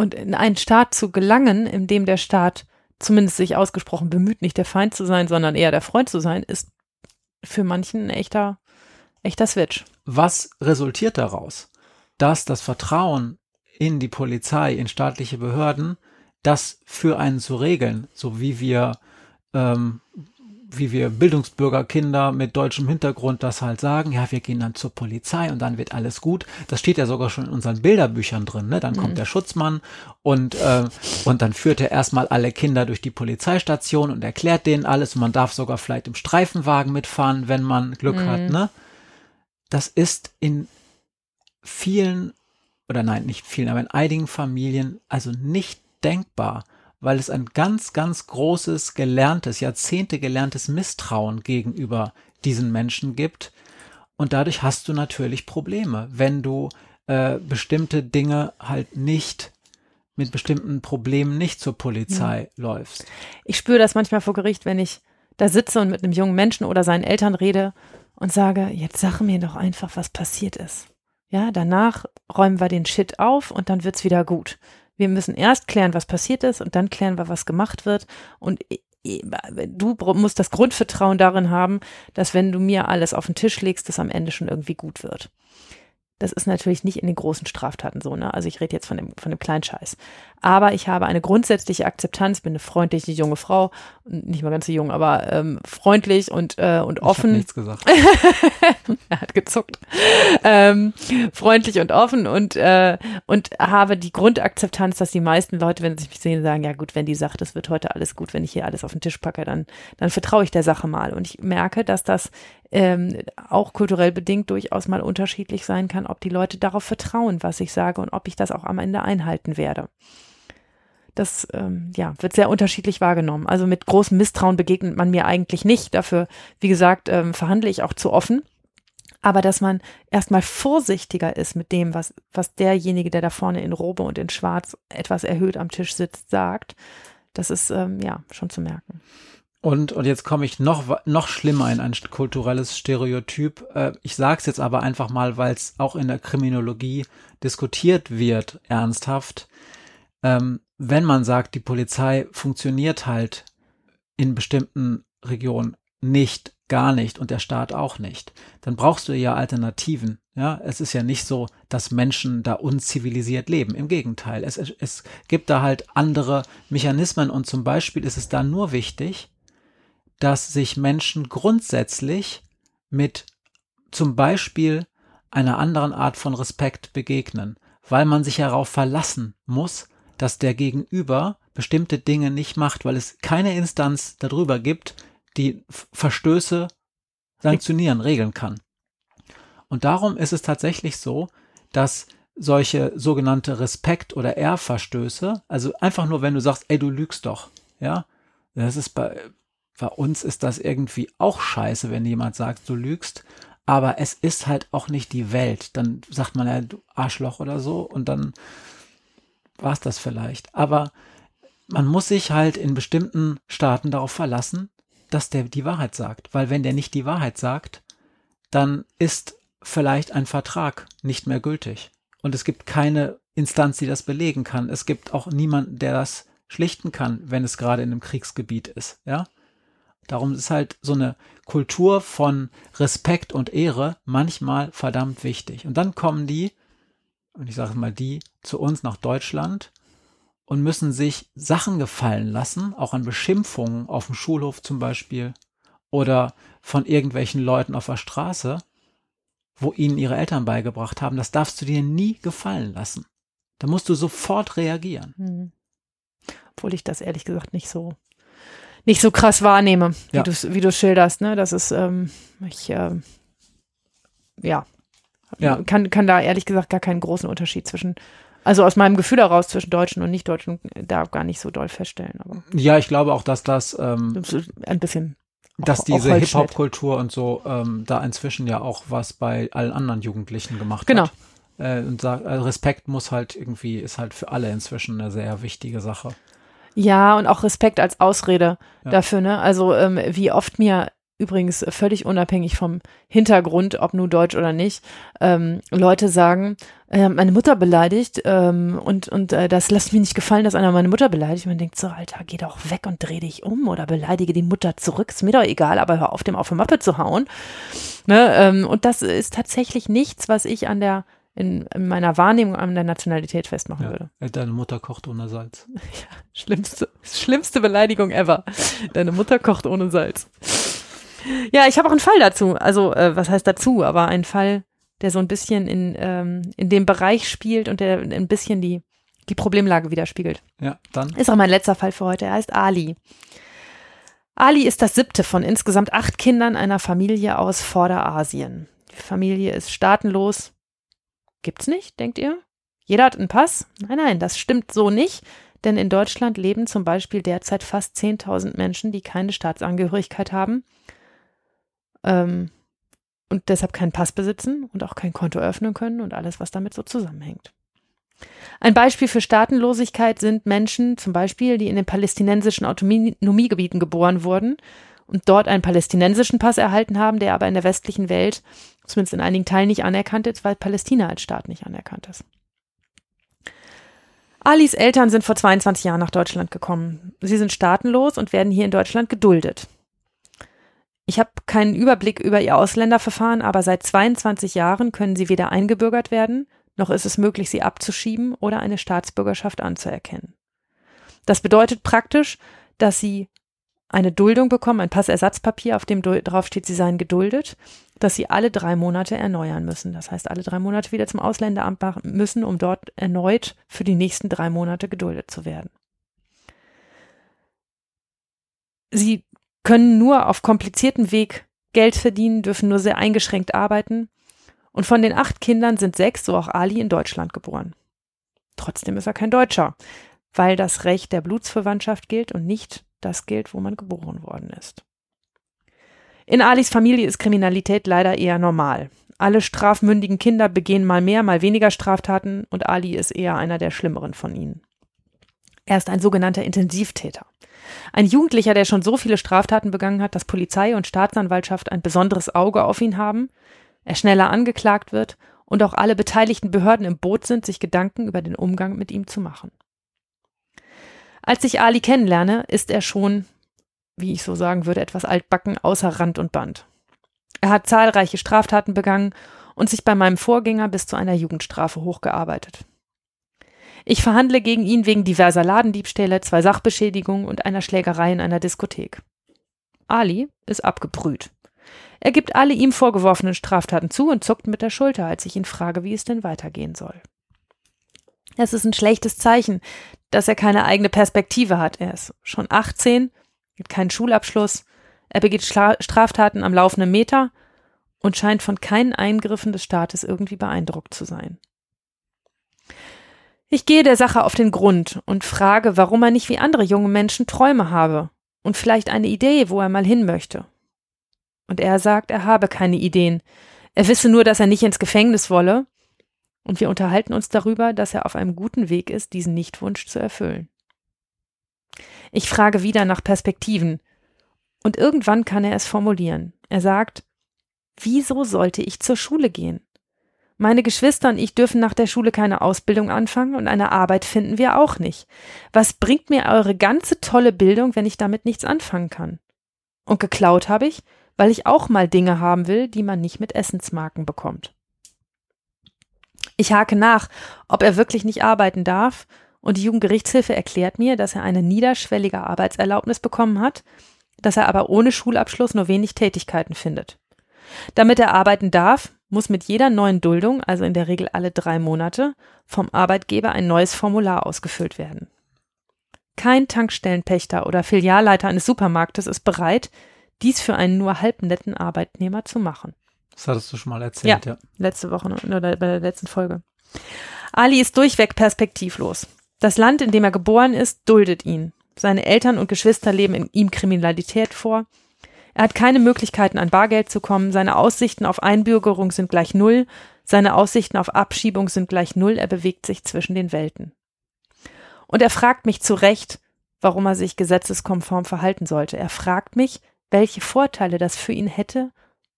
Und in einen Staat zu gelangen, in dem der Staat zumindest sich ausgesprochen bemüht, nicht der Feind zu sein, sondern eher der Freund zu sein, ist für manchen ein echter, echter Switch. Was resultiert daraus? Dass das Vertrauen in die Polizei, in staatliche Behörden, das für einen zu regeln, so wie wir ähm, wie wir Bildungsbürgerkinder mit deutschem Hintergrund das halt sagen, ja, wir gehen dann zur Polizei und dann wird alles gut. Das steht ja sogar schon in unseren Bilderbüchern drin, ne? Dann mhm. kommt der Schutzmann und, äh, und dann führt er erstmal alle Kinder durch die Polizeistation und erklärt denen alles und man darf sogar vielleicht im Streifenwagen mitfahren, wenn man Glück mhm. hat, ne? Das ist in vielen, oder nein, nicht vielen, aber in einigen Familien also nicht denkbar, weil es ein ganz, ganz großes, gelerntes, Jahrzehnte gelerntes Misstrauen gegenüber diesen Menschen gibt. Und dadurch hast du natürlich Probleme, wenn du äh, bestimmte Dinge halt nicht mit bestimmten Problemen nicht zur Polizei ja. läufst. Ich spüre das manchmal vor Gericht, wenn ich da sitze und mit einem jungen Menschen oder seinen Eltern rede und sage, jetzt sag mir doch einfach, was passiert ist. Ja, danach räumen wir den Shit auf und dann wird's wieder gut. Wir müssen erst klären, was passiert ist und dann klären wir, was gemacht wird. Und du musst das Grundvertrauen darin haben, dass wenn du mir alles auf den Tisch legst, das am Ende schon irgendwie gut wird. Das ist natürlich nicht in den großen Straftaten so, ne? Also ich rede jetzt von dem, von dem Kleinscheiß. Aber ich habe eine grundsätzliche Akzeptanz, bin eine freundliche junge Frau, nicht mal ganz so jung, aber ähm, freundlich und, äh, und offen. Ich nichts gesagt. er hat gezuckt. Ähm, freundlich und offen und, äh, und habe die Grundakzeptanz, dass die meisten Leute, wenn sie mich sehen, sagen, ja gut, wenn die sagt, es wird heute alles gut, wenn ich hier alles auf den Tisch packe, dann, dann vertraue ich der Sache mal. Und ich merke, dass das ähm, auch kulturell bedingt durchaus mal unterschiedlich sein kann, ob die Leute darauf vertrauen, was ich sage und ob ich das auch am Ende einhalten werde. Das ähm, ja, wird sehr unterschiedlich wahrgenommen. Also mit großem Misstrauen begegnet man mir eigentlich nicht. Dafür, wie gesagt, ähm, verhandle ich auch zu offen. Aber dass man erstmal vorsichtiger ist mit dem, was, was derjenige, der da vorne in Robe und in Schwarz etwas erhöht am Tisch sitzt, sagt, das ist ähm, ja schon zu merken. Und, und jetzt komme ich noch, noch schlimmer in ein kulturelles Stereotyp. Äh, ich sage es jetzt aber einfach mal, weil es auch in der Kriminologie diskutiert wird, ernsthaft. Ähm, wenn man sagt, die Polizei funktioniert halt in bestimmten Regionen nicht, gar nicht und der Staat auch nicht, dann brauchst du ja Alternativen. Ja, es ist ja nicht so, dass Menschen da unzivilisiert leben. Im Gegenteil, es, es gibt da halt andere Mechanismen und zum Beispiel ist es da nur wichtig, dass sich Menschen grundsätzlich mit zum Beispiel einer anderen Art von Respekt begegnen, weil man sich darauf verlassen muss, dass der Gegenüber bestimmte Dinge nicht macht, weil es keine Instanz darüber gibt, die Verstöße sanktionieren, regeln kann. Und darum ist es tatsächlich so, dass solche sogenannte Respekt- oder Ehrverstöße, also einfach nur, wenn du sagst, ey, du lügst doch, ja, das ist bei, bei uns ist das irgendwie auch scheiße, wenn jemand sagt, du lügst, aber es ist halt auch nicht die Welt. Dann sagt man ja, du Arschloch oder so und dann war es das vielleicht. Aber man muss sich halt in bestimmten Staaten darauf verlassen, dass der die Wahrheit sagt. Weil wenn der nicht die Wahrheit sagt, dann ist vielleicht ein Vertrag nicht mehr gültig. Und es gibt keine Instanz, die das belegen kann. Es gibt auch niemanden, der das schlichten kann, wenn es gerade in einem Kriegsgebiet ist, ja. Darum ist halt so eine Kultur von Respekt und Ehre manchmal verdammt wichtig. Und dann kommen die und ich sage mal die, zu uns nach Deutschland und müssen sich Sachen gefallen lassen, auch an Beschimpfungen auf dem Schulhof zum Beispiel oder von irgendwelchen Leuten auf der Straße, wo ihnen ihre Eltern beigebracht haben, das darfst du dir nie gefallen lassen. Da musst du sofort reagieren. Hm. Obwohl ich das ehrlich gesagt nicht so nicht so krass wahrnehme, wie ja. du wie du schilderst. Ne, das ist ähm, ich äh, ja ja. Kann, kann da ehrlich gesagt gar keinen großen Unterschied zwischen, also aus meinem Gefühl heraus zwischen Deutschen und Nicht-Deutschen da gar nicht so doll feststellen. Aber ja, ich glaube auch, dass das ähm, ein bisschen dass diese Hip-Hop-Kultur und so ähm, da inzwischen ja auch was bei allen anderen Jugendlichen gemacht genau. hat. Äh, und sagt, also Respekt muss halt irgendwie, ist halt für alle inzwischen eine sehr wichtige Sache. Ja, und auch Respekt als Ausrede ja. dafür, ne? Also ähm, wie oft mir übrigens völlig unabhängig vom Hintergrund, ob nur Deutsch oder nicht, ähm, Leute sagen, äh, meine Mutter beleidigt ähm, und, und äh, das lässt mir nicht gefallen, dass einer meine Mutter beleidigt. Man denkt so, Alter, geh doch weg und dreh dich um oder beleidige die Mutter zurück. Ist mir doch egal, aber hör auf, dem auf die Mappe zu hauen. Ne? Ähm, und das ist tatsächlich nichts, was ich an der in, in, meiner Wahrnehmung an der Nationalität festmachen ja, würde. Deine Mutter kocht ohne Salz. Ja, schlimmste, schlimmste Beleidigung ever. Deine Mutter kocht ohne Salz. Ja, ich habe auch einen Fall dazu. Also, äh, was heißt dazu? Aber einen Fall, der so ein bisschen in, ähm, in dem Bereich spielt und der ein bisschen die, die Problemlage widerspiegelt. Ja, dann. Ist auch mein letzter Fall für heute. Er heißt Ali. Ali ist das siebte von insgesamt acht Kindern einer Familie aus Vorderasien. Die Familie ist staatenlos. Gibt's nicht, denkt ihr? Jeder hat einen Pass? Nein, nein, das stimmt so nicht. denn in Deutschland leben zum Beispiel derzeit fast 10.000 Menschen, die keine Staatsangehörigkeit haben ähm, und deshalb keinen Pass besitzen und auch kein Konto öffnen können und alles, was damit so zusammenhängt. Ein Beispiel für Staatenlosigkeit sind Menschen, zum Beispiel, die in den palästinensischen Autonomiegebieten geboren wurden und dort einen palästinensischen Pass erhalten haben, der aber in der westlichen Welt, zumindest in einigen Teilen, nicht anerkannt ist, weil Palästina als Staat nicht anerkannt ist. Alis Eltern sind vor 22 Jahren nach Deutschland gekommen. Sie sind staatenlos und werden hier in Deutschland geduldet. Ich habe keinen Überblick über ihr Ausländerverfahren, aber seit 22 Jahren können sie weder eingebürgert werden, noch ist es möglich, sie abzuschieben oder eine Staatsbürgerschaft anzuerkennen. Das bedeutet praktisch, dass sie eine Duldung bekommen, ein Passersatzpapier, auf dem drauf steht, sie seien geduldet, dass sie alle drei Monate erneuern müssen. Das heißt, alle drei Monate wieder zum Ausländeramt müssen, um dort erneut für die nächsten drei Monate geduldet zu werden. Sie können nur auf kompliziertem Weg Geld verdienen, dürfen nur sehr eingeschränkt arbeiten. Und von den acht Kindern sind sechs, so auch Ali, in Deutschland geboren. Trotzdem ist er kein Deutscher, weil das Recht der Blutsverwandtschaft gilt und nicht das gilt, wo man geboren worden ist. In Alis Familie ist Kriminalität leider eher normal. Alle strafmündigen Kinder begehen mal mehr, mal weniger Straftaten und Ali ist eher einer der schlimmeren von ihnen. Er ist ein sogenannter Intensivtäter. Ein Jugendlicher, der schon so viele Straftaten begangen hat, dass Polizei und Staatsanwaltschaft ein besonderes Auge auf ihn haben, er schneller angeklagt wird und auch alle beteiligten Behörden im Boot sind, sich Gedanken über den Umgang mit ihm zu machen. Als ich Ali kennenlerne, ist er schon, wie ich so sagen würde, etwas altbacken außer Rand und Band. Er hat zahlreiche Straftaten begangen und sich bei meinem Vorgänger bis zu einer Jugendstrafe hochgearbeitet. Ich verhandle gegen ihn wegen diverser Ladendiebstähle, zwei Sachbeschädigungen und einer Schlägerei in einer Diskothek. Ali ist abgebrüht. Er gibt alle ihm vorgeworfenen Straftaten zu und zuckt mit der Schulter, als ich ihn frage, wie es denn weitergehen soll. Es ist ein schlechtes Zeichen, dass er keine eigene Perspektive hat. Er ist schon 18, hat keinen Schulabschluss, er begeht Straftaten am laufenden Meter und scheint von keinen Eingriffen des Staates irgendwie beeindruckt zu sein. Ich gehe der Sache auf den Grund und frage, warum er nicht wie andere junge Menschen Träume habe und vielleicht eine Idee, wo er mal hin möchte. Und er sagt, er habe keine Ideen. Er wisse nur, dass er nicht ins Gefängnis wolle und wir unterhalten uns darüber, dass er auf einem guten Weg ist, diesen Nichtwunsch zu erfüllen. Ich frage wieder nach Perspektiven. Und irgendwann kann er es formulieren. Er sagt, wieso sollte ich zur Schule gehen? Meine Geschwister und ich dürfen nach der Schule keine Ausbildung anfangen und eine Arbeit finden wir auch nicht. Was bringt mir eure ganze tolle Bildung, wenn ich damit nichts anfangen kann? Und geklaut habe ich, weil ich auch mal Dinge haben will, die man nicht mit Essensmarken bekommt. Ich hake nach, ob er wirklich nicht arbeiten darf, und die Jugendgerichtshilfe erklärt mir, dass er eine niederschwellige Arbeitserlaubnis bekommen hat, dass er aber ohne Schulabschluss nur wenig Tätigkeiten findet. Damit er arbeiten darf, muss mit jeder neuen Duldung, also in der Regel alle drei Monate, vom Arbeitgeber ein neues Formular ausgefüllt werden. Kein Tankstellenpächter oder Filialleiter eines Supermarktes ist bereit, dies für einen nur halb netten Arbeitnehmer zu machen. Das hattest du schon mal erzählt, ja. ja. Letzte Woche oder bei der letzten Folge. Ali ist durchweg perspektivlos. Das Land, in dem er geboren ist, duldet ihn. Seine Eltern und Geschwister leben in ihm Kriminalität vor. Er hat keine Möglichkeiten, an Bargeld zu kommen. Seine Aussichten auf Einbürgerung sind gleich null. Seine Aussichten auf Abschiebung sind gleich null. Er bewegt sich zwischen den Welten. Und er fragt mich zu Recht, warum er sich gesetzeskonform verhalten sollte. Er fragt mich, welche Vorteile das für ihn hätte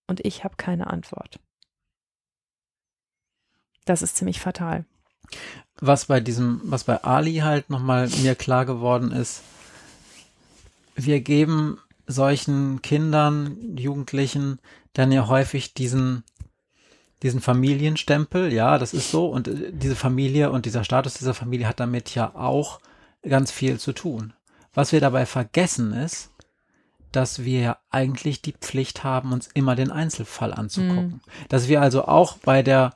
und ich habe keine Antwort. Das ist ziemlich fatal. Was bei diesem, was bei Ali halt nochmal mir klar geworden ist, wir geben solchen Kindern, Jugendlichen dann ja häufig diesen, diesen Familienstempel, ja, das ist so, und äh, diese Familie und dieser Status dieser Familie hat damit ja auch ganz viel zu tun. Was wir dabei vergessen ist, dass wir eigentlich die Pflicht haben, uns immer den Einzelfall anzugucken. Mhm. Dass wir also auch bei der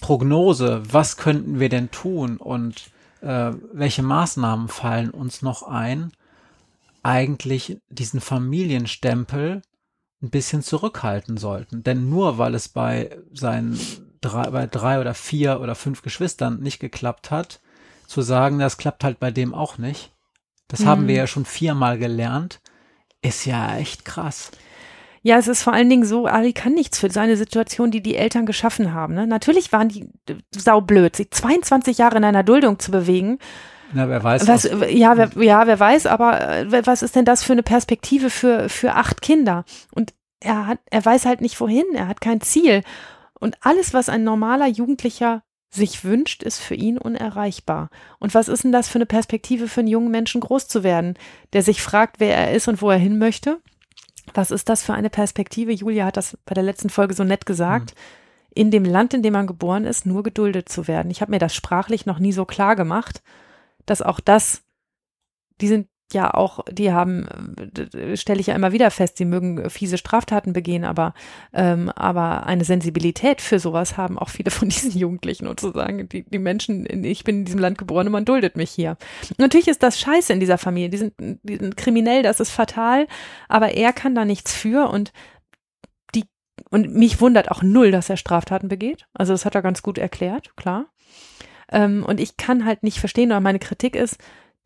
Prognose, was könnten wir denn tun und äh, welche Maßnahmen fallen uns noch ein, eigentlich diesen Familienstempel ein bisschen zurückhalten sollten. Denn nur weil es bei seinen drei, bei drei oder vier oder fünf Geschwistern nicht geklappt hat, zu sagen, das klappt halt bei dem auch nicht. Das mhm. haben wir ja schon viermal gelernt. Ist ja echt krass. Ja, es ist vor allen Dingen so, Ali kann nichts für seine Situation, die die Eltern geschaffen haben. Ne? Natürlich waren die saublöd, sich 22 Jahre in einer Duldung zu bewegen. Na, wer weiß. Was, ja, wer, ja, wer weiß, aber äh, was ist denn das für eine Perspektive für, für acht Kinder? Und er hat, er weiß halt nicht wohin, er hat kein Ziel. Und alles, was ein normaler Jugendlicher sich wünscht, ist für ihn unerreichbar. Und was ist denn das für eine Perspektive für einen jungen Menschen groß zu werden, der sich fragt, wer er ist und wo er hin möchte? Was ist das für eine Perspektive? Julia hat das bei der letzten Folge so nett gesagt. Mhm. In dem Land, in dem man geboren ist, nur geduldet zu werden. Ich habe mir das sprachlich noch nie so klar gemacht, dass auch das, die sind ja auch, die haben, äh, stelle ich ja immer wieder fest, sie mögen fiese Straftaten begehen, aber, ähm, aber eine Sensibilität für sowas haben auch viele von diesen Jugendlichen und zu sagen, die, die Menschen, ich bin in diesem Land geboren und man duldet mich hier. Natürlich ist das scheiße in dieser Familie, die sind, die sind kriminell, das ist fatal, aber er kann da nichts für und die, und mich wundert auch null, dass er Straftaten begeht. Also das hat er ganz gut erklärt, klar. Ähm, und ich kann halt nicht verstehen, oder meine Kritik ist,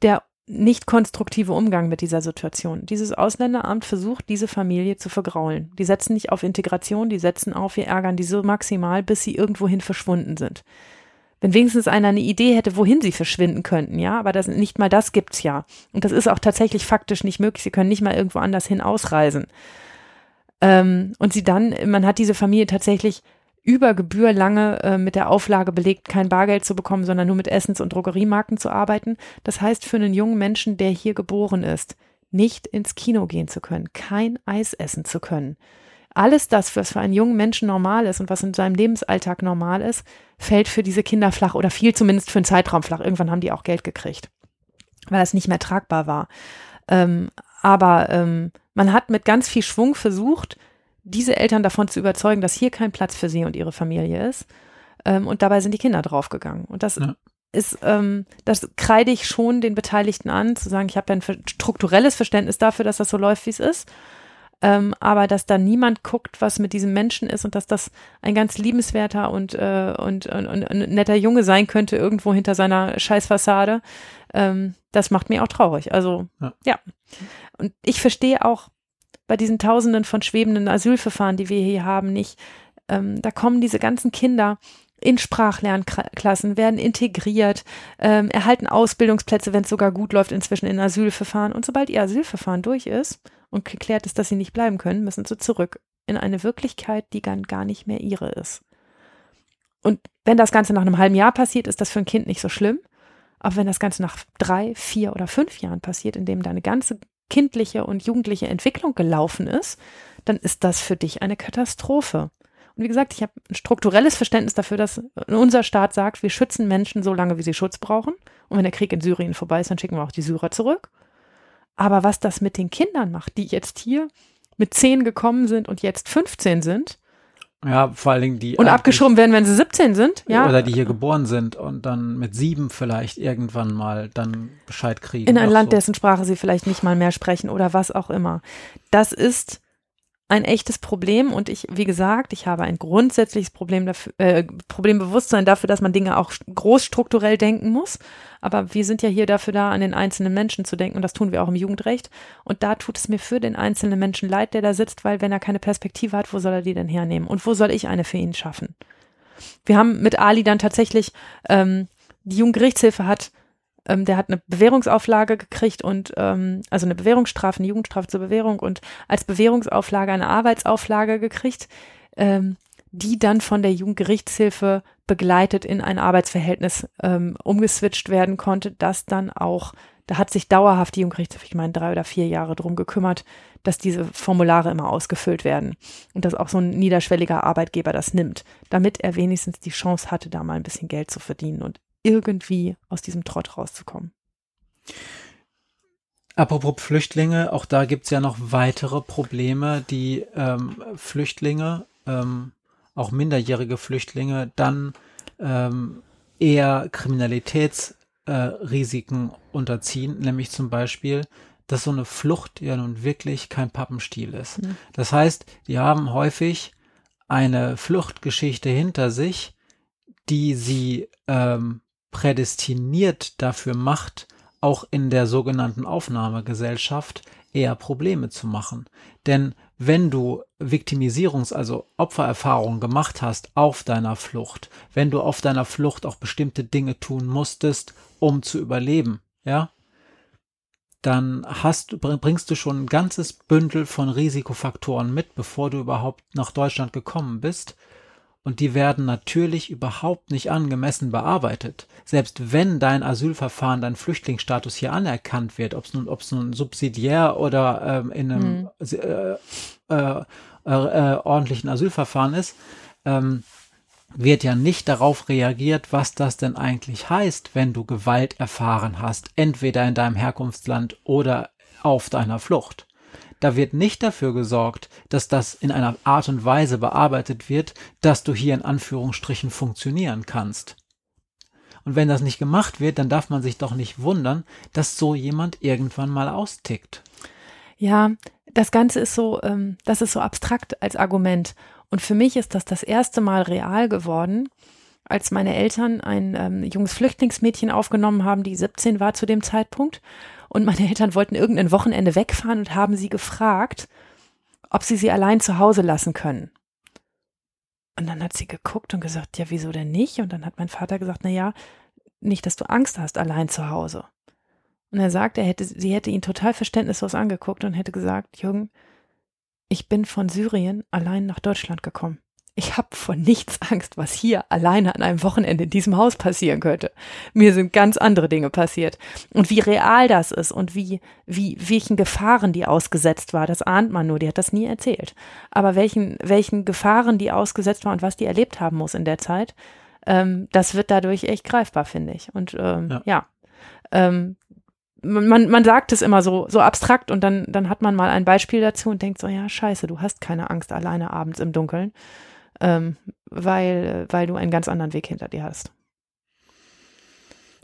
der nicht konstruktive Umgang mit dieser Situation. Dieses Ausländeramt versucht, diese Familie zu vergraulen. Die setzen nicht auf Integration, die setzen auf, wir ärgern die so maximal, bis sie irgendwohin verschwunden sind. Wenn wenigstens einer eine Idee hätte, wohin sie verschwinden könnten, ja, aber das, nicht mal das gibt's ja. Und das ist auch tatsächlich faktisch nicht möglich. Sie können nicht mal irgendwo anders hin ausreisen. Ähm, und sie dann, man hat diese Familie tatsächlich über Gebühr lange äh, mit der Auflage belegt, kein Bargeld zu bekommen, sondern nur mit Essens- und Drogeriemarken zu arbeiten. Das heißt für einen jungen Menschen, der hier geboren ist, nicht ins Kino gehen zu können, kein Eis essen zu können. Alles das, was für einen jungen Menschen normal ist und was in seinem Lebensalltag normal ist, fällt für diese Kinder flach oder fiel zumindest für einen Zeitraum flach. Irgendwann haben die auch Geld gekriegt, weil es nicht mehr tragbar war. Ähm, aber ähm, man hat mit ganz viel Schwung versucht, diese Eltern davon zu überzeugen, dass hier kein Platz für sie und ihre Familie ist. Ähm, und dabei sind die Kinder draufgegangen. Und das ja. ist, ähm, das kreide ich schon den Beteiligten an, zu sagen, ich habe ein strukturelles Verständnis dafür, dass das so läuft, wie es ist. Ähm, aber dass da niemand guckt, was mit diesem Menschen ist und dass das ein ganz liebenswerter und, äh, und, und, und, und netter Junge sein könnte, irgendwo hinter seiner Scheißfassade, ähm, das macht mir auch traurig. Also, ja. ja. Und ich verstehe auch bei diesen Tausenden von schwebenden Asylverfahren, die wir hier haben, nicht. Ähm, da kommen diese ganzen Kinder in Sprachlernklassen, werden integriert, ähm, erhalten Ausbildungsplätze, wenn es sogar gut läuft, inzwischen in Asylverfahren. Und sobald ihr Asylverfahren durch ist und geklärt ist, dass sie nicht bleiben können, müssen sie zurück in eine Wirklichkeit, die dann gar nicht mehr ihre ist. Und wenn das Ganze nach einem halben Jahr passiert, ist das für ein Kind nicht so schlimm. Aber wenn das Ganze nach drei, vier oder fünf Jahren passiert, in dem deine ganze kindliche und jugendliche Entwicklung gelaufen ist, dann ist das für dich eine Katastrophe. Und wie gesagt, ich habe ein strukturelles Verständnis dafür, dass unser Staat sagt, wir schützen Menschen so lange, wie sie Schutz brauchen. Und wenn der Krieg in Syrien vorbei ist, dann schicken wir auch die Syrer zurück. Aber was das mit den Kindern macht, die jetzt hier mit zehn gekommen sind und jetzt 15 sind, ja, vor allen Dingen die. Und abgeschoben werden, wenn sie 17 sind, ja. Oder die hier geboren sind und dann mit sieben vielleicht irgendwann mal dann Bescheid kriegen. In ein Land, so. dessen Sprache sie vielleicht nicht mal mehr sprechen oder was auch immer. Das ist ein echtes Problem und ich, wie gesagt, ich habe ein grundsätzliches Problem dafür, äh, Problembewusstsein dafür, dass man Dinge auch großstrukturell denken muss. Aber wir sind ja hier dafür da, an den einzelnen Menschen zu denken und das tun wir auch im Jugendrecht. Und da tut es mir für den einzelnen Menschen leid, der da sitzt, weil wenn er keine Perspektive hat, wo soll er die denn hernehmen? Und wo soll ich eine für ihn schaffen? Wir haben mit Ali dann tatsächlich, ähm, die Jugendgerichtshilfe hat ähm, der hat eine Bewährungsauflage gekriegt und ähm, also eine Bewährungsstrafe, eine Jugendstrafe zur Bewährung und als Bewährungsauflage eine Arbeitsauflage gekriegt, ähm, die dann von der Jugendgerichtshilfe begleitet in ein Arbeitsverhältnis ähm, umgeswitcht werden konnte, das dann auch, da hat sich dauerhaft die Jugendgerichtshilfe, ich meine drei oder vier Jahre drum gekümmert, dass diese Formulare immer ausgefüllt werden und dass auch so ein niederschwelliger Arbeitgeber das nimmt, damit er wenigstens die Chance hatte, da mal ein bisschen Geld zu verdienen und irgendwie aus diesem Trott rauszukommen. Apropos Flüchtlinge, auch da gibt es ja noch weitere Probleme, die ähm, Flüchtlinge, ähm, auch minderjährige Flüchtlinge, dann ähm, eher Kriminalitätsrisiken äh, unterziehen, nämlich zum Beispiel, dass so eine Flucht ja nun wirklich kein Pappenstiel ist. Mhm. Das heißt, die haben häufig eine Fluchtgeschichte hinter sich, die sie ähm, prädestiniert dafür macht, auch in der sogenannten Aufnahmegesellschaft eher Probleme zu machen. Denn wenn du Viktimisierungs-, also Opfererfahrungen gemacht hast auf deiner Flucht, wenn du auf deiner Flucht auch bestimmte Dinge tun musstest, um zu überleben, ja, dann hast, bringst du schon ein ganzes Bündel von Risikofaktoren mit, bevor du überhaupt nach Deutschland gekommen bist. Und die werden natürlich überhaupt nicht angemessen bearbeitet. Selbst wenn dein Asylverfahren, dein Flüchtlingsstatus hier anerkannt wird, ob es nun, nun subsidiär oder ähm, in einem hm. äh, äh, äh, ordentlichen Asylverfahren ist, ähm, wird ja nicht darauf reagiert, was das denn eigentlich heißt, wenn du Gewalt erfahren hast, entweder in deinem Herkunftsland oder auf deiner Flucht. Da wird nicht dafür gesorgt, dass das in einer Art und Weise bearbeitet wird, dass du hier in Anführungsstrichen funktionieren kannst. Und wenn das nicht gemacht wird, dann darf man sich doch nicht wundern, dass so jemand irgendwann mal austickt. Ja, das Ganze ist so, ähm, das ist so abstrakt als Argument. Und für mich ist das das erste Mal real geworden, als meine Eltern ein ähm, junges Flüchtlingsmädchen aufgenommen haben, die 17 war zu dem Zeitpunkt. Und meine Eltern wollten irgendein Wochenende wegfahren und haben sie gefragt, ob sie sie allein zu Hause lassen können. Und dann hat sie geguckt und gesagt, ja, wieso denn nicht? Und dann hat mein Vater gesagt, na ja, nicht, dass du Angst hast allein zu Hause. Und er sagt, er hätte, sie hätte ihn total verständnislos angeguckt und hätte gesagt, Jürgen, ich bin von Syrien allein nach Deutschland gekommen. Ich habe vor nichts Angst, was hier alleine an einem Wochenende in diesem Haus passieren könnte. Mir sind ganz andere Dinge passiert. Und wie real das ist und wie, wie, welchen Gefahren die ausgesetzt war, das ahnt man nur, die hat das nie erzählt. Aber welchen, welchen Gefahren die ausgesetzt war und was die erlebt haben muss in der Zeit, ähm, das wird dadurch echt greifbar, finde ich. Und ähm, ja, ja ähm, man, man sagt es immer so, so abstrakt und dann, dann hat man mal ein Beispiel dazu und denkt so, ja, scheiße, du hast keine Angst alleine abends im Dunkeln, ähm, weil, weil du einen ganz anderen Weg hinter dir hast.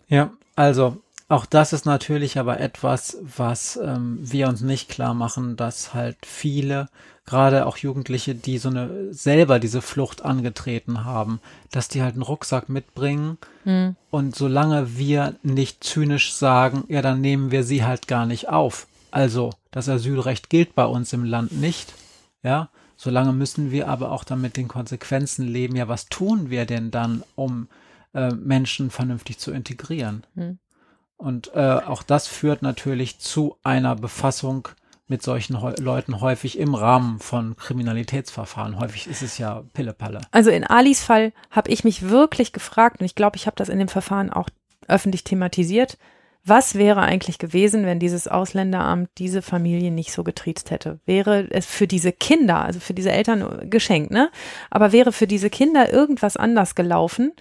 Ja, also auch das ist natürlich aber etwas, was ähm, wir uns nicht klar machen, dass halt viele, gerade auch Jugendliche, die so eine selber diese Flucht angetreten haben, dass die halt einen Rucksack mitbringen mhm. und solange wir nicht zynisch sagen, ja, dann nehmen wir sie halt gar nicht auf. Also das Asylrecht gilt bei uns im Land nicht, ja. Solange müssen wir aber auch dann mit den Konsequenzen leben. Ja, was tun wir denn dann, um äh, Menschen vernünftig zu integrieren? Mhm. Und äh, auch das führt natürlich zu einer Befassung mit solchen Heu Leuten häufig im Rahmen von Kriminalitätsverfahren. Häufig ist es ja Pillepalle. Also in Alis Fall habe ich mich wirklich gefragt, und ich glaube, ich habe das in dem Verfahren auch öffentlich thematisiert, was wäre eigentlich gewesen, wenn dieses Ausländeramt diese Familie nicht so getriezt hätte? Wäre es für diese Kinder, also für diese Eltern geschenkt, ne? Aber wäre für diese Kinder irgendwas anders gelaufen?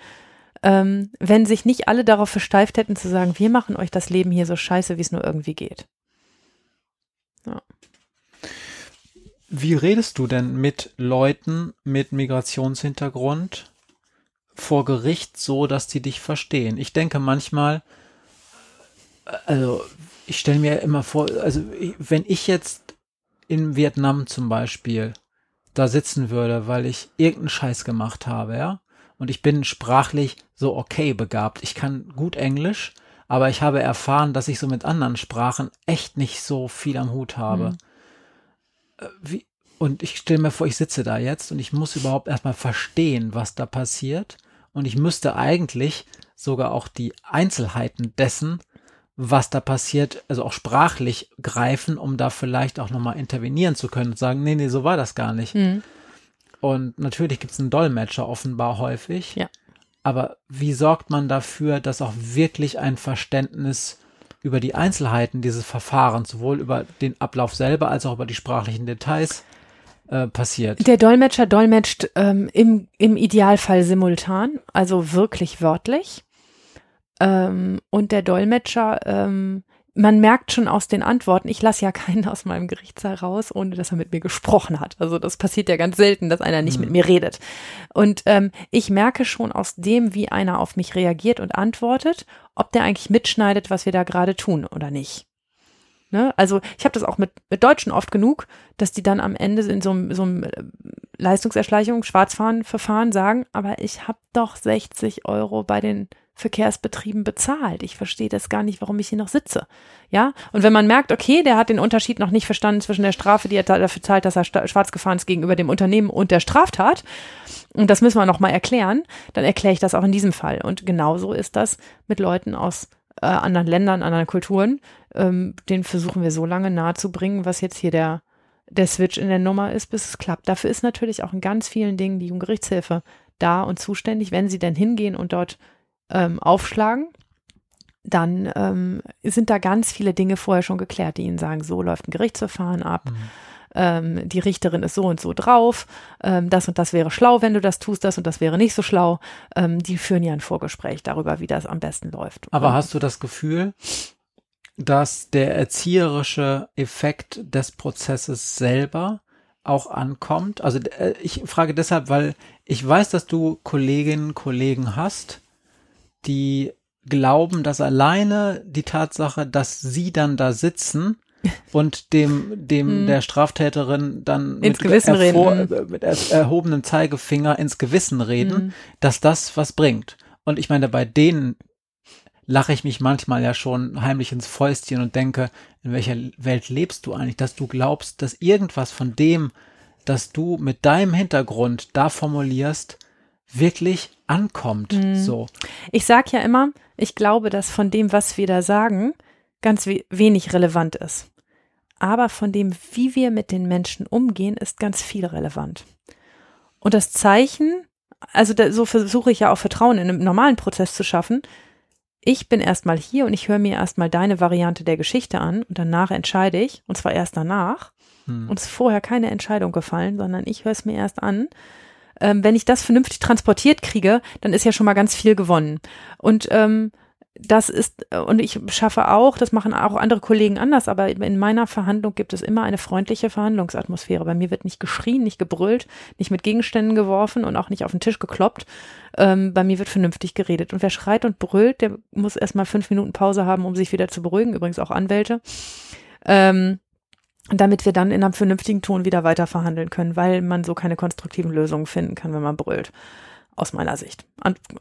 ähm, wenn sich nicht alle darauf versteift hätten zu sagen, wir machen euch das Leben hier so scheiße, wie es nur irgendwie geht. Ja. Wie redest du denn mit Leuten mit Migrationshintergrund vor Gericht so, dass die dich verstehen? Ich denke manchmal, also ich stelle mir immer vor, also wenn ich jetzt in Vietnam zum Beispiel da sitzen würde, weil ich irgendeinen Scheiß gemacht habe, ja, und ich bin sprachlich so okay begabt. Ich kann gut Englisch, aber ich habe erfahren, dass ich so mit anderen Sprachen echt nicht so viel am Hut habe. Mhm. Wie, und ich stelle mir vor, ich sitze da jetzt und ich muss überhaupt erstmal verstehen, was da passiert. Und ich müsste eigentlich sogar auch die Einzelheiten dessen, was da passiert, also auch sprachlich greifen, um da vielleicht auch nochmal intervenieren zu können und sagen, nee, nee, so war das gar nicht. Mhm. Und natürlich gibt es einen Dolmetscher offenbar häufig. Ja. Aber wie sorgt man dafür, dass auch wirklich ein Verständnis über die Einzelheiten dieses Verfahrens, sowohl über den Ablauf selber als auch über die sprachlichen Details, äh, passiert? Der Dolmetscher dolmetscht ähm, im, im Idealfall simultan, also wirklich wörtlich. Ähm, und der Dolmetscher ähm, man merkt schon aus den Antworten, ich lasse ja keinen aus meinem Gerichtssaal raus, ohne dass er mit mir gesprochen hat. Also das passiert ja ganz selten, dass einer nicht mhm. mit mir redet. Und ähm, ich merke schon aus dem, wie einer auf mich reagiert und antwortet, ob der eigentlich mitschneidet, was wir da gerade tun oder nicht. Ne? Also ich habe das auch mit, mit Deutschen oft genug, dass die dann am Ende in so einem, so einem äh, Leistungserschleichung, Schwarzfahren-Verfahren sagen, aber ich habe doch 60 Euro bei den Verkehrsbetrieben bezahlt. Ich verstehe das gar nicht, warum ich hier noch sitze. Ja, und wenn man merkt, okay, der hat den Unterschied noch nicht verstanden zwischen der Strafe, die er dafür zahlt, dass er schwarz gefahren ist gegenüber dem Unternehmen und der Straftat, und das müssen wir noch mal erklären, dann erkläre ich das auch in diesem Fall. Und genauso ist das mit Leuten aus äh, anderen Ländern, anderen Kulturen. Ähm, den versuchen wir so lange nahezubringen, was jetzt hier der der Switch in der Nummer ist, bis es klappt. Dafür ist natürlich auch in ganz vielen Dingen die Jugendgerichtshilfe da und zuständig, wenn sie denn hingehen und dort ähm, aufschlagen, dann ähm, sind da ganz viele Dinge vorher schon geklärt, die ihnen sagen, so läuft ein Gerichtsverfahren ab. Mhm. Ähm, die Richterin ist so und so drauf, ähm, das und das wäre schlau, wenn du das tust, das und das wäre nicht so schlau. Ähm, die führen ja ein Vorgespräch darüber, wie das am besten läuft. Aber und, hast du das Gefühl, dass der erzieherische Effekt des Prozesses selber auch ankommt? Also äh, ich frage deshalb, weil ich weiß, dass du Kolleginnen, Kollegen hast, die glauben, dass alleine die Tatsache, dass sie dann da sitzen und dem, dem hm. der Straftäterin dann ins mit, Gewissen reden. Äh, mit erhobenem Zeigefinger ins Gewissen reden, hm. dass das was bringt. Und ich meine, bei denen lache ich mich manchmal ja schon heimlich ins Fäustchen und denke, in welcher Welt lebst du eigentlich, dass du glaubst, dass irgendwas von dem, das du mit deinem Hintergrund da formulierst, wirklich ankommt. Mhm. So. Ich sage ja immer, ich glaube, dass von dem, was wir da sagen, ganz we wenig relevant ist. Aber von dem, wie wir mit den Menschen umgehen, ist ganz viel relevant. Und das Zeichen, also da, so versuche ich ja auch Vertrauen in einem normalen Prozess zu schaffen. Ich bin erstmal hier und ich höre mir erstmal deine Variante der Geschichte an und danach entscheide ich, und zwar erst danach. Hm. Uns ist vorher keine Entscheidung gefallen, sondern ich höre es mir erst an ähm, wenn ich das vernünftig transportiert kriege, dann ist ja schon mal ganz viel gewonnen. Und ähm, das ist, und ich schaffe auch, das machen auch andere Kollegen anders, aber in meiner Verhandlung gibt es immer eine freundliche Verhandlungsatmosphäre. Bei mir wird nicht geschrien, nicht gebrüllt, nicht mit Gegenständen geworfen und auch nicht auf den Tisch gekloppt. Ähm, bei mir wird vernünftig geredet. Und wer schreit und brüllt, der muss erstmal fünf Minuten Pause haben, um sich wieder zu beruhigen. Übrigens auch Anwälte. Ähm, damit wir dann in einem vernünftigen Ton wieder weiter verhandeln können, weil man so keine konstruktiven Lösungen finden kann, wenn man brüllt. Aus meiner Sicht.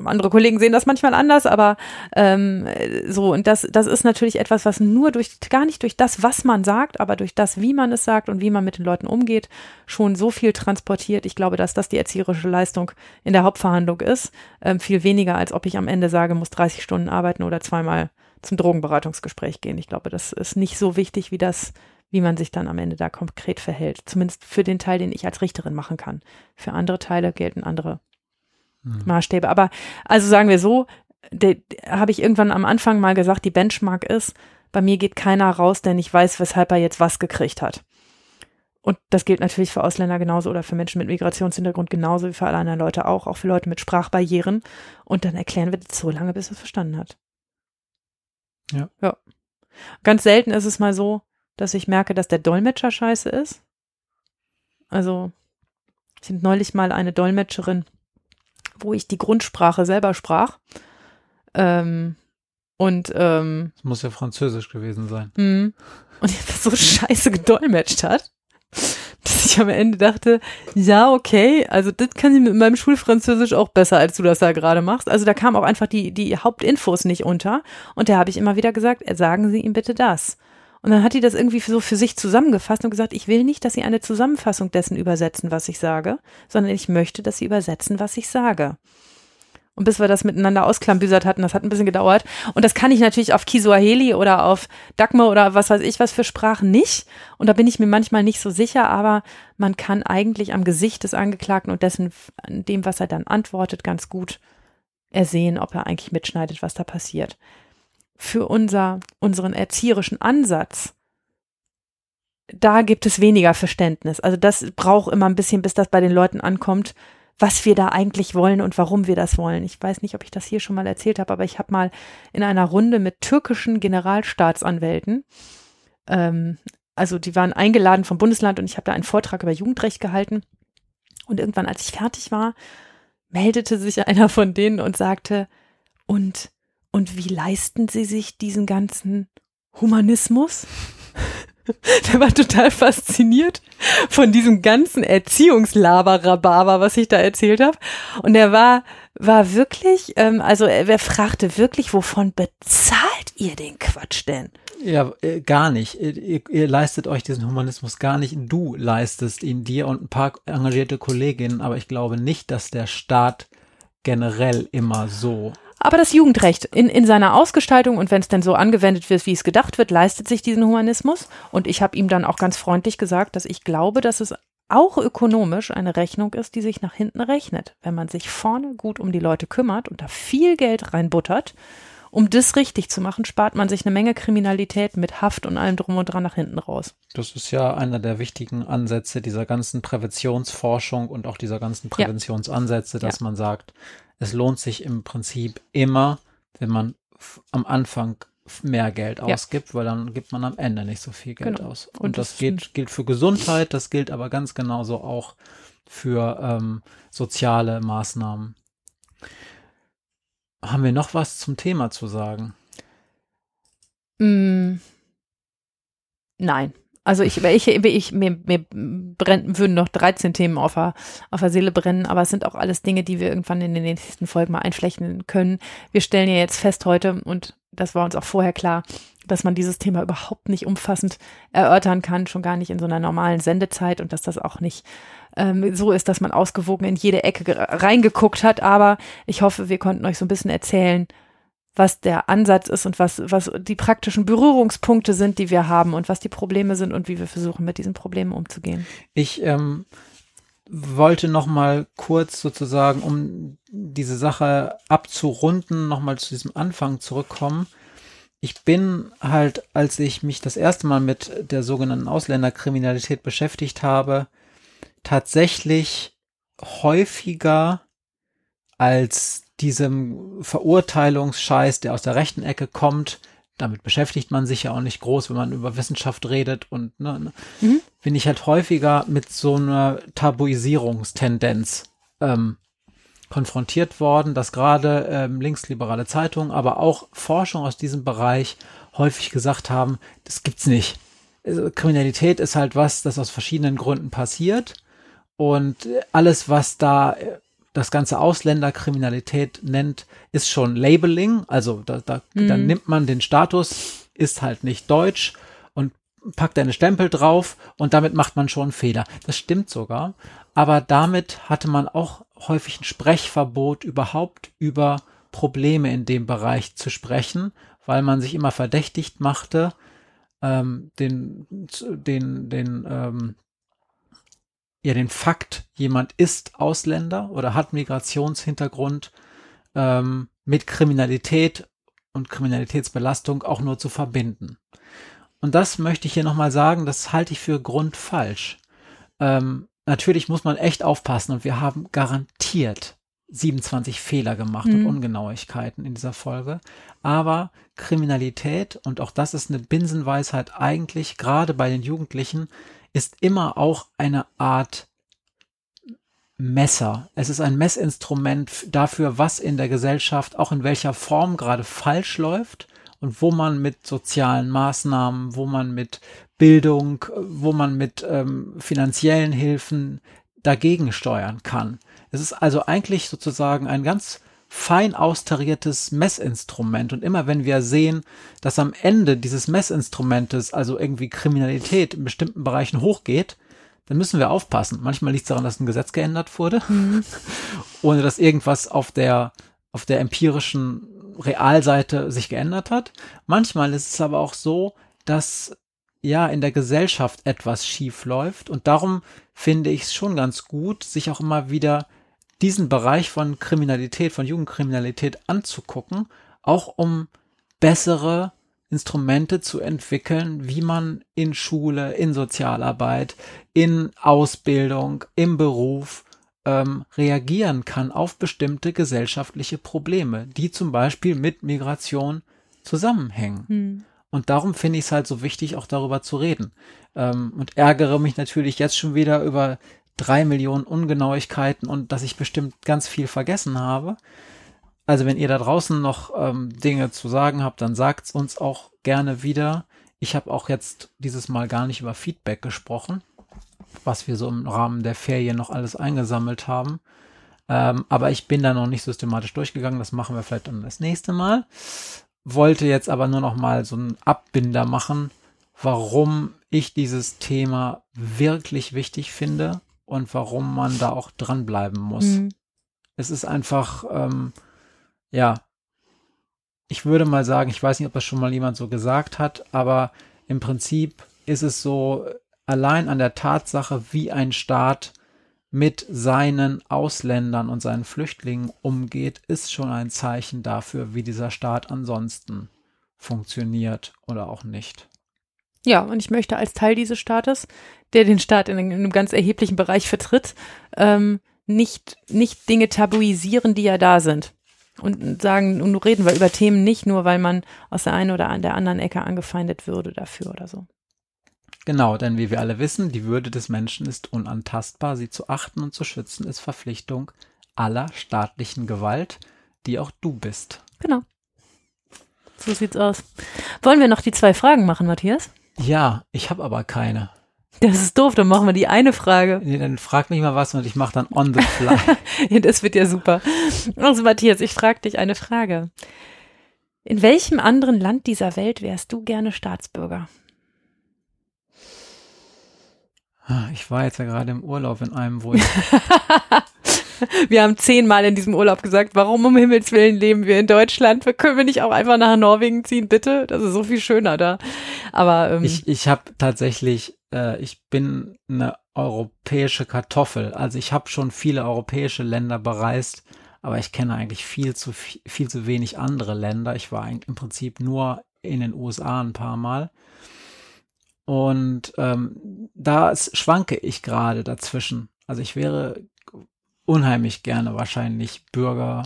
andere Kollegen sehen das manchmal anders, aber ähm, so, und das, das ist natürlich etwas, was nur durch, gar nicht durch das, was man sagt, aber durch das, wie man es sagt und wie man mit den Leuten umgeht, schon so viel transportiert. Ich glaube, dass das die erzieherische Leistung in der Hauptverhandlung ist. Ähm, viel weniger, als ob ich am Ende sage, muss 30 Stunden arbeiten oder zweimal zum Drogenberatungsgespräch gehen. Ich glaube, das ist nicht so wichtig wie das, wie man sich dann am Ende da konkret verhält. Zumindest für den Teil, den ich als Richterin machen kann. Für andere Teile gelten andere hm. Maßstäbe. Aber also sagen wir so, habe ich irgendwann am Anfang mal gesagt, die Benchmark ist, bei mir geht keiner raus, der nicht weiß, weshalb er jetzt was gekriegt hat. Und das gilt natürlich für Ausländer genauso oder für Menschen mit Migrationshintergrund genauso wie für alle anderen Leute auch, auch für Leute mit Sprachbarrieren. Und dann erklären wir das so lange, bis er es verstanden hat. Ja. Ja. Ganz selten ist es mal so, dass ich merke, dass der Dolmetscher scheiße ist. Also, ich sind neulich mal eine Dolmetscherin, wo ich die Grundsprache selber sprach. Ähm, und ähm, das muss ja Französisch gewesen sein. Mh, und die so scheiße gedolmetscht hat, dass ich am Ende dachte, ja, okay, also das kann ich mit meinem Schulfranzösisch auch besser, als du das da gerade machst. Also da kamen auch einfach die, die Hauptinfos nicht unter. Und da habe ich immer wieder gesagt, sagen Sie ihm bitte das. Und dann hat die das irgendwie so für sich zusammengefasst und gesagt, ich will nicht, dass sie eine Zusammenfassung dessen übersetzen, was ich sage, sondern ich möchte, dass sie übersetzen, was ich sage. Und bis wir das miteinander ausklambüsert hatten, das hat ein bisschen gedauert. Und das kann ich natürlich auf Kiswahili oder auf Dagmar oder was weiß ich was für Sprachen nicht. Und da bin ich mir manchmal nicht so sicher, aber man kann eigentlich am Gesicht des Angeklagten und dessen, dem, was er dann antwortet, ganz gut ersehen, ob er eigentlich mitschneidet, was da passiert für unser, unseren erzieherischen Ansatz, da gibt es weniger Verständnis. Also das braucht immer ein bisschen, bis das bei den Leuten ankommt, was wir da eigentlich wollen und warum wir das wollen. Ich weiß nicht, ob ich das hier schon mal erzählt habe, aber ich habe mal in einer Runde mit türkischen Generalstaatsanwälten, ähm, also die waren eingeladen vom Bundesland und ich habe da einen Vortrag über Jugendrecht gehalten. Und irgendwann, als ich fertig war, meldete sich einer von denen und sagte, und und wie leisten sie sich diesen ganzen Humanismus? Der war total fasziniert von diesem ganzen Erziehungslaber-Rhabarber, was ich da erzählt habe. Und er war, war wirklich, ähm, also er, er fragte wirklich, wovon bezahlt ihr den Quatsch denn? Ja, äh, gar nicht. Ihr, ihr, leistet euch diesen Humanismus gar nicht. Du leistest ihn dir und ein paar engagierte Kolleginnen, aber ich glaube nicht, dass der Staat generell immer so aber das Jugendrecht in, in seiner Ausgestaltung und wenn es denn so angewendet wird, wie es gedacht wird, leistet sich diesen Humanismus. Und ich habe ihm dann auch ganz freundlich gesagt, dass ich glaube, dass es auch ökonomisch eine Rechnung ist, die sich nach hinten rechnet. Wenn man sich vorne gut um die Leute kümmert und da viel Geld reinbuttert, um das richtig zu machen, spart man sich eine Menge Kriminalität mit Haft und allem drum und dran nach hinten raus. Das ist ja einer der wichtigen Ansätze dieser ganzen Präventionsforschung und auch dieser ganzen Präventionsansätze, dass ja. man sagt, es lohnt sich im Prinzip immer, wenn man am Anfang mehr Geld ja. ausgibt, weil dann gibt man am Ende nicht so viel Geld genau. aus. Und, Und das, das gilt, gilt für Gesundheit, das gilt aber ganz genauso auch für ähm, soziale Maßnahmen. Haben wir noch was zum Thema zu sagen? Mm, nein. Also ich, ich, ich mir, mir brennen, würden noch 13 Themen auf der, auf der Seele brennen, aber es sind auch alles Dinge, die wir irgendwann in den nächsten Folgen mal einflechten können. Wir stellen ja jetzt fest heute, und das war uns auch vorher klar, dass man dieses Thema überhaupt nicht umfassend erörtern kann, schon gar nicht in so einer normalen Sendezeit und dass das auch nicht ähm, so ist, dass man ausgewogen in jede Ecke reingeguckt hat. Aber ich hoffe, wir konnten euch so ein bisschen erzählen, was der Ansatz ist und was, was die praktischen Berührungspunkte sind, die wir haben und was die Probleme sind und wie wir versuchen, mit diesen Problemen umzugehen. Ich ähm, wollte noch mal kurz sozusagen, um diese Sache abzurunden, noch mal zu diesem Anfang zurückkommen. Ich bin halt, als ich mich das erste Mal mit der sogenannten Ausländerkriminalität beschäftigt habe, tatsächlich häufiger als diesem Verurteilungsscheiß, der aus der rechten Ecke kommt, damit beschäftigt man sich ja auch nicht groß, wenn man über Wissenschaft redet und ne, ne, mhm. bin ich halt häufiger mit so einer Tabuisierungstendenz ähm, konfrontiert worden, dass gerade ähm, linksliberale Zeitungen, aber auch Forschung aus diesem Bereich häufig gesagt haben, das gibt's nicht. Also, Kriminalität ist halt was, das aus verschiedenen Gründen passiert und alles, was da äh, das ganze Ausländerkriminalität nennt, ist schon Labeling. Also da, da mhm. dann nimmt man den Status, ist halt nicht deutsch und packt eine Stempel drauf und damit macht man schon Fehler. Das stimmt sogar. Aber damit hatte man auch häufig ein Sprechverbot überhaupt über Probleme in dem Bereich zu sprechen, weil man sich immer verdächtigt machte, ähm, den, den, den ähm, ja den Fakt, jemand ist Ausländer oder hat Migrationshintergrund ähm, mit Kriminalität und Kriminalitätsbelastung auch nur zu verbinden. Und das möchte ich hier nochmal sagen, das halte ich für grundfalsch. Ähm, natürlich muss man echt aufpassen und wir haben garantiert 27 Fehler gemacht mhm. und Ungenauigkeiten in dieser Folge. Aber Kriminalität, und auch das ist eine Binsenweisheit eigentlich, gerade bei den Jugendlichen, ist immer auch eine Art Messer. Es ist ein Messinstrument dafür, was in der Gesellschaft, auch in welcher Form gerade falsch läuft und wo man mit sozialen Maßnahmen, wo man mit Bildung, wo man mit ähm, finanziellen Hilfen dagegen steuern kann. Es ist also eigentlich sozusagen ein ganz fein austariertes Messinstrument. Und immer wenn wir sehen, dass am Ende dieses Messinstrumentes, also irgendwie Kriminalität in bestimmten Bereichen hochgeht, dann müssen wir aufpassen. Manchmal liegt es daran, dass ein Gesetz geändert wurde, mhm. ohne dass irgendwas auf der, auf der empirischen Realseite sich geändert hat. Manchmal ist es aber auch so, dass ja in der Gesellschaft etwas schief läuft und darum finde ich es schon ganz gut, sich auch immer wieder diesen Bereich von Kriminalität, von Jugendkriminalität anzugucken, auch um bessere Instrumente zu entwickeln, wie man in Schule, in Sozialarbeit, in Ausbildung, im Beruf ähm, reagieren kann auf bestimmte gesellschaftliche Probleme, die zum Beispiel mit Migration zusammenhängen. Hm. Und darum finde ich es halt so wichtig, auch darüber zu reden. Ähm, und ärgere mich natürlich jetzt schon wieder über drei Millionen Ungenauigkeiten und dass ich bestimmt ganz viel vergessen habe. Also wenn ihr da draußen noch ähm, Dinge zu sagen habt, dann sagt's uns auch gerne wieder. ich habe auch jetzt dieses Mal gar nicht über Feedback gesprochen, was wir so im Rahmen der Ferien noch alles eingesammelt haben. Ähm, aber ich bin da noch nicht systematisch durchgegangen. Das machen wir vielleicht dann das nächste Mal. Wollte jetzt aber nur noch mal so einen Abbinder machen, warum ich dieses Thema wirklich wichtig finde und warum man da auch dranbleiben muss. Mhm. Es ist einfach, ähm, ja, ich würde mal sagen, ich weiß nicht, ob das schon mal jemand so gesagt hat, aber im Prinzip ist es so, allein an der Tatsache, wie ein Staat mit seinen Ausländern und seinen Flüchtlingen umgeht, ist schon ein Zeichen dafür, wie dieser Staat ansonsten funktioniert oder auch nicht. Ja, und ich möchte als Teil dieses Staates, der den Staat in einem ganz erheblichen Bereich vertritt, ähm, nicht, nicht Dinge tabuisieren, die ja da sind. Und sagen, und reden wir über Themen nicht nur, weil man aus der einen oder an der anderen Ecke angefeindet würde dafür oder so. Genau, denn wie wir alle wissen, die Würde des Menschen ist unantastbar. Sie zu achten und zu schützen ist Verpflichtung aller staatlichen Gewalt, die auch du bist. Genau. So sieht's aus. Wollen wir noch die zwei Fragen machen, Matthias? Ja, ich habe aber keine. Das ist doof, dann machen wir die eine Frage. Nee, dann frag mich mal was und ich mache dann on the fly. ja, das wird ja super. Also Matthias, ich frage dich eine Frage. In welchem anderen Land dieser Welt wärst du gerne Staatsbürger? Ah, ich war jetzt ja gerade im Urlaub in einem, wo ich. wir haben zehnmal in diesem Urlaub gesagt, warum um Himmels Willen leben wir in Deutschland? Können wir nicht auch einfach nach Norwegen ziehen, bitte? Das ist so viel schöner da. Aber ähm, ich, ich habe tatsächlich, äh, ich bin eine europäische Kartoffel. Also ich habe schon viele europäische Länder bereist, aber ich kenne eigentlich viel zu viel zu wenig andere Länder. Ich war im Prinzip nur in den USA ein paar Mal. Und ähm, da schwanke ich gerade dazwischen. Also ich wäre unheimlich gerne wahrscheinlich Bürger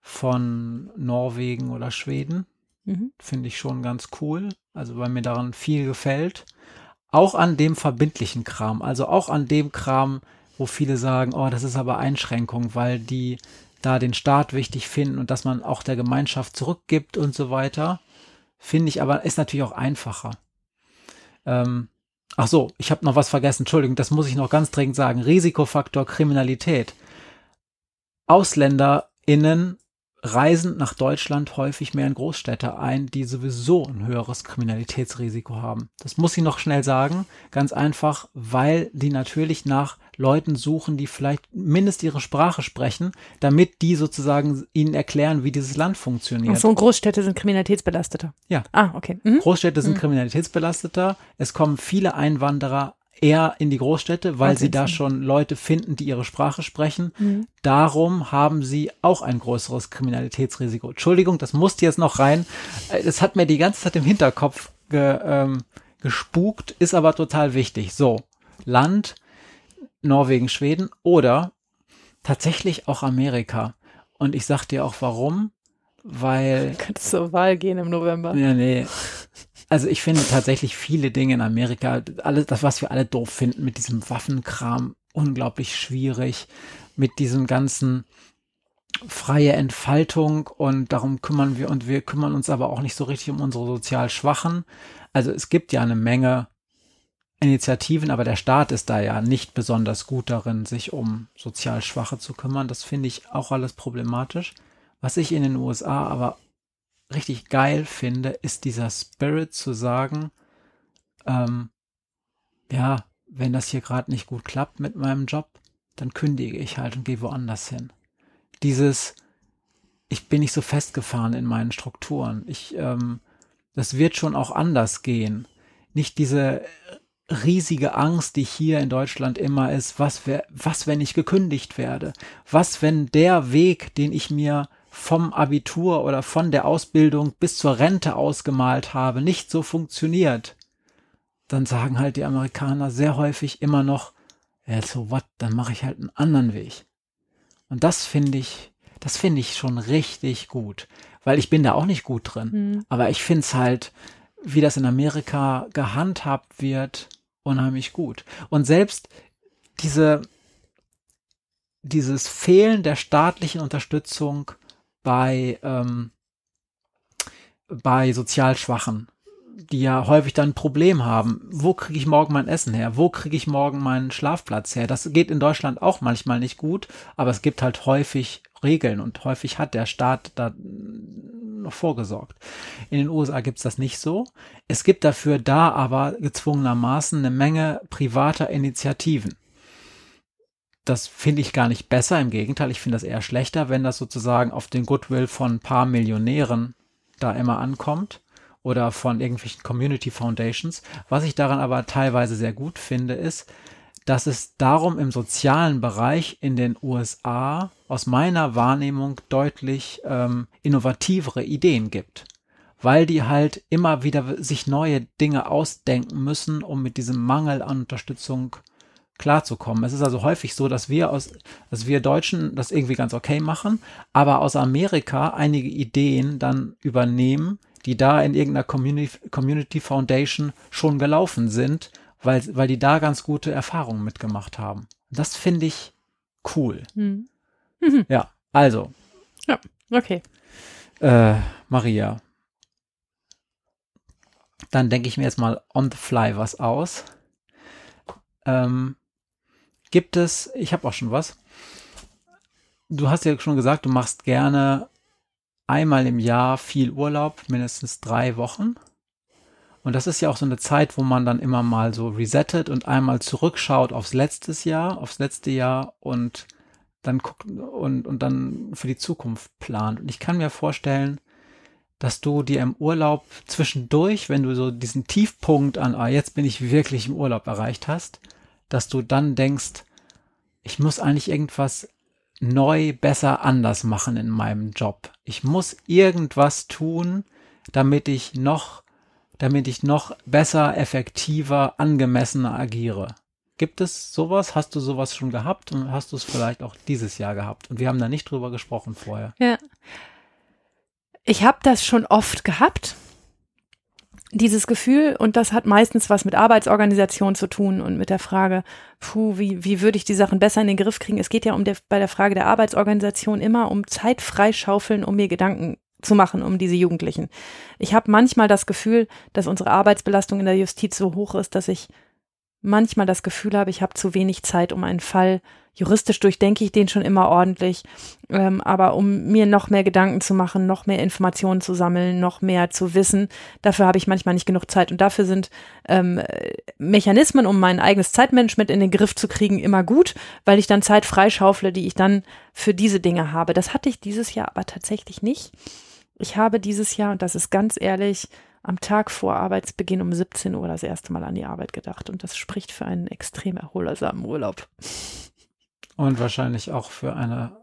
von Norwegen oder Schweden. Mhm. Finde ich schon ganz cool. Also weil mir daran viel gefällt. Auch an dem verbindlichen Kram. Also auch an dem Kram, wo viele sagen, oh, das ist aber Einschränkung, weil die da den Staat wichtig finden und dass man auch der Gemeinschaft zurückgibt und so weiter. Finde ich aber, ist natürlich auch einfacher. Ähm, ach so, ich habe noch was vergessen. Entschuldigung, das muss ich noch ganz dringend sagen. Risikofaktor Kriminalität. AusländerInnen reisen nach Deutschland häufig mehr in Großstädte ein, die sowieso ein höheres Kriminalitätsrisiko haben. Das muss ich noch schnell sagen. Ganz einfach, weil die natürlich nach Leuten suchen, die vielleicht mindestens ihre Sprache sprechen, damit die sozusagen ihnen erklären, wie dieses Land funktioniert. Ach so, und Großstädte sind kriminalitätsbelasteter. Ja. Ah, okay. Mhm. Großstädte sind mhm. kriminalitätsbelasteter. Es kommen viele Einwanderer eher in die Großstädte, weil sie da schon Leute finden, die ihre Sprache sprechen. Mhm. Darum haben sie auch ein größeres Kriminalitätsrisiko. Entschuldigung, das musste jetzt noch rein. Äh, das hat mir die ganze Zeit im Hinterkopf ge, ähm, gespukt, ist aber total wichtig. So, Land, Norwegen, Schweden oder tatsächlich auch Amerika. Und ich sag dir auch warum, weil. Du kannst zur Wahl gehen im November. Ja, nee. Also ich finde tatsächlich viele Dinge in Amerika, alles, das, was wir alle doof finden, mit diesem Waffenkram, unglaublich schwierig, mit diesem ganzen freie Entfaltung und darum kümmern wir und wir kümmern uns aber auch nicht so richtig um unsere sozial Schwachen. Also es gibt ja eine Menge Initiativen, aber der Staat ist da ja nicht besonders gut darin, sich um sozial Schwache zu kümmern. Das finde ich auch alles problematisch. Was ich in den USA aber richtig geil finde, ist dieser Spirit zu sagen, ähm, ja, wenn das hier gerade nicht gut klappt mit meinem Job, dann kündige ich halt und gehe woanders hin. Dieses, ich bin nicht so festgefahren in meinen Strukturen. Ich, ähm, das wird schon auch anders gehen. Nicht diese riesige Angst, die hier in Deutschland immer ist, was, wär, was wenn ich gekündigt werde? Was, wenn der Weg, den ich mir vom Abitur oder von der Ausbildung bis zur Rente ausgemalt habe, nicht so funktioniert, dann sagen halt die Amerikaner sehr häufig immer noch, ja, so what, dann mache ich halt einen anderen Weg. Und das finde ich, das finde ich schon richtig gut, weil ich bin da auch nicht gut drin. Mhm. Aber ich finde es halt, wie das in Amerika gehandhabt wird, unheimlich gut. Und selbst diese, dieses Fehlen der staatlichen Unterstützung bei, ähm, bei sozial Schwachen. die ja häufig dann ein Problem haben. Wo kriege ich morgen mein Essen her? Wo kriege ich morgen meinen Schlafplatz her? Das geht in Deutschland auch manchmal nicht gut, aber es gibt halt häufig Regeln und häufig hat der Staat da noch vorgesorgt. In den USA gibt es das nicht so. Es gibt dafür da aber gezwungenermaßen eine Menge privater Initiativen. Das finde ich gar nicht besser, im Gegenteil, ich finde das eher schlechter, wenn das sozusagen auf den Goodwill von ein paar Millionären da immer ankommt oder von irgendwelchen Community Foundations. Was ich daran aber teilweise sehr gut finde, ist, dass es darum im sozialen Bereich in den USA aus meiner Wahrnehmung deutlich ähm, innovativere Ideen gibt, weil die halt immer wieder sich neue Dinge ausdenken müssen, um mit diesem Mangel an Unterstützung klarzukommen. Es ist also häufig so, dass wir aus, dass wir Deutschen das irgendwie ganz okay machen, aber aus Amerika einige Ideen dann übernehmen, die da in irgendeiner Community, Community Foundation schon gelaufen sind weil, weil die da ganz gute Erfahrungen mitgemacht haben. Das finde ich cool. Hm. Mhm. Ja, also. Ja, okay. Äh, Maria. Dann denke ich mir jetzt mal on the fly was aus. Ähm, gibt es, ich habe auch schon was. Du hast ja schon gesagt, du machst gerne einmal im Jahr viel Urlaub, mindestens drei Wochen. Und das ist ja auch so eine Zeit, wo man dann immer mal so resettet und einmal zurückschaut aufs letzte Jahr, aufs letzte Jahr und dann guckt und, und dann für die Zukunft plant. Und ich kann mir vorstellen, dass du dir im Urlaub zwischendurch, wenn du so diesen Tiefpunkt an, ah, jetzt bin ich wirklich im Urlaub erreicht hast, dass du dann denkst, ich muss eigentlich irgendwas neu, besser, anders machen in meinem Job. Ich muss irgendwas tun, damit ich noch damit ich noch besser, effektiver, angemessener agiere. Gibt es sowas? Hast du sowas schon gehabt und hast du es vielleicht auch dieses Jahr gehabt? Und wir haben da nicht drüber gesprochen vorher. Ja. Ich habe das schon oft gehabt, dieses Gefühl, und das hat meistens was mit Arbeitsorganisation zu tun und mit der Frage, puh, wie, wie würde ich die Sachen besser in den Griff kriegen? Es geht ja um der, bei der Frage der Arbeitsorganisation immer um Zeit freischaufeln, um mir Gedanken zu machen um diese Jugendlichen. Ich habe manchmal das Gefühl, dass unsere Arbeitsbelastung in der Justiz so hoch ist, dass ich manchmal das Gefühl habe, ich habe zu wenig Zeit, um einen Fall juristisch durchdenke ich den schon immer ordentlich, ähm, aber um mir noch mehr Gedanken zu machen, noch mehr Informationen zu sammeln, noch mehr zu wissen, dafür habe ich manchmal nicht genug Zeit und dafür sind ähm, Mechanismen, um mein eigenes Zeitmanagement in den Griff zu kriegen, immer gut, weil ich dann Zeit freischaufle, die ich dann für diese Dinge habe. Das hatte ich dieses Jahr aber tatsächlich nicht. Ich habe dieses Jahr, und das ist ganz ehrlich, am Tag vor Arbeitsbeginn um 17 Uhr das erste Mal an die Arbeit gedacht. Und das spricht für einen extrem erholsamen Urlaub. Und wahrscheinlich auch für eine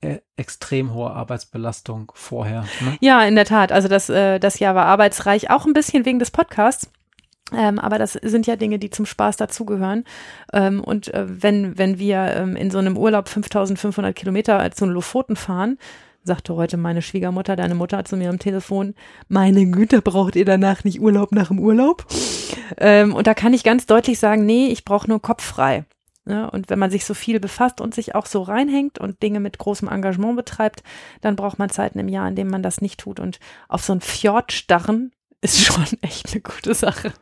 e extrem hohe Arbeitsbelastung vorher. Ne? Ja, in der Tat. Also das, äh, das Jahr war arbeitsreich, auch ein bisschen wegen des Podcasts. Ähm, aber das sind ja Dinge, die zum Spaß dazugehören. Ähm, und äh, wenn, wenn wir ähm, in so einem Urlaub 5500 Kilometer zu Lofoten fahren, sagte heute meine Schwiegermutter, deine Mutter zu mir am Telefon, meine Güte, braucht ihr danach nicht Urlaub nach dem Urlaub? Ähm, und da kann ich ganz deutlich sagen, nee, ich brauche nur Kopf frei. Ja, und wenn man sich so viel befasst und sich auch so reinhängt und Dinge mit großem Engagement betreibt, dann braucht man Zeiten im Jahr, in denen man das nicht tut. Und auf so ein Fjord starren ist schon echt eine gute Sache.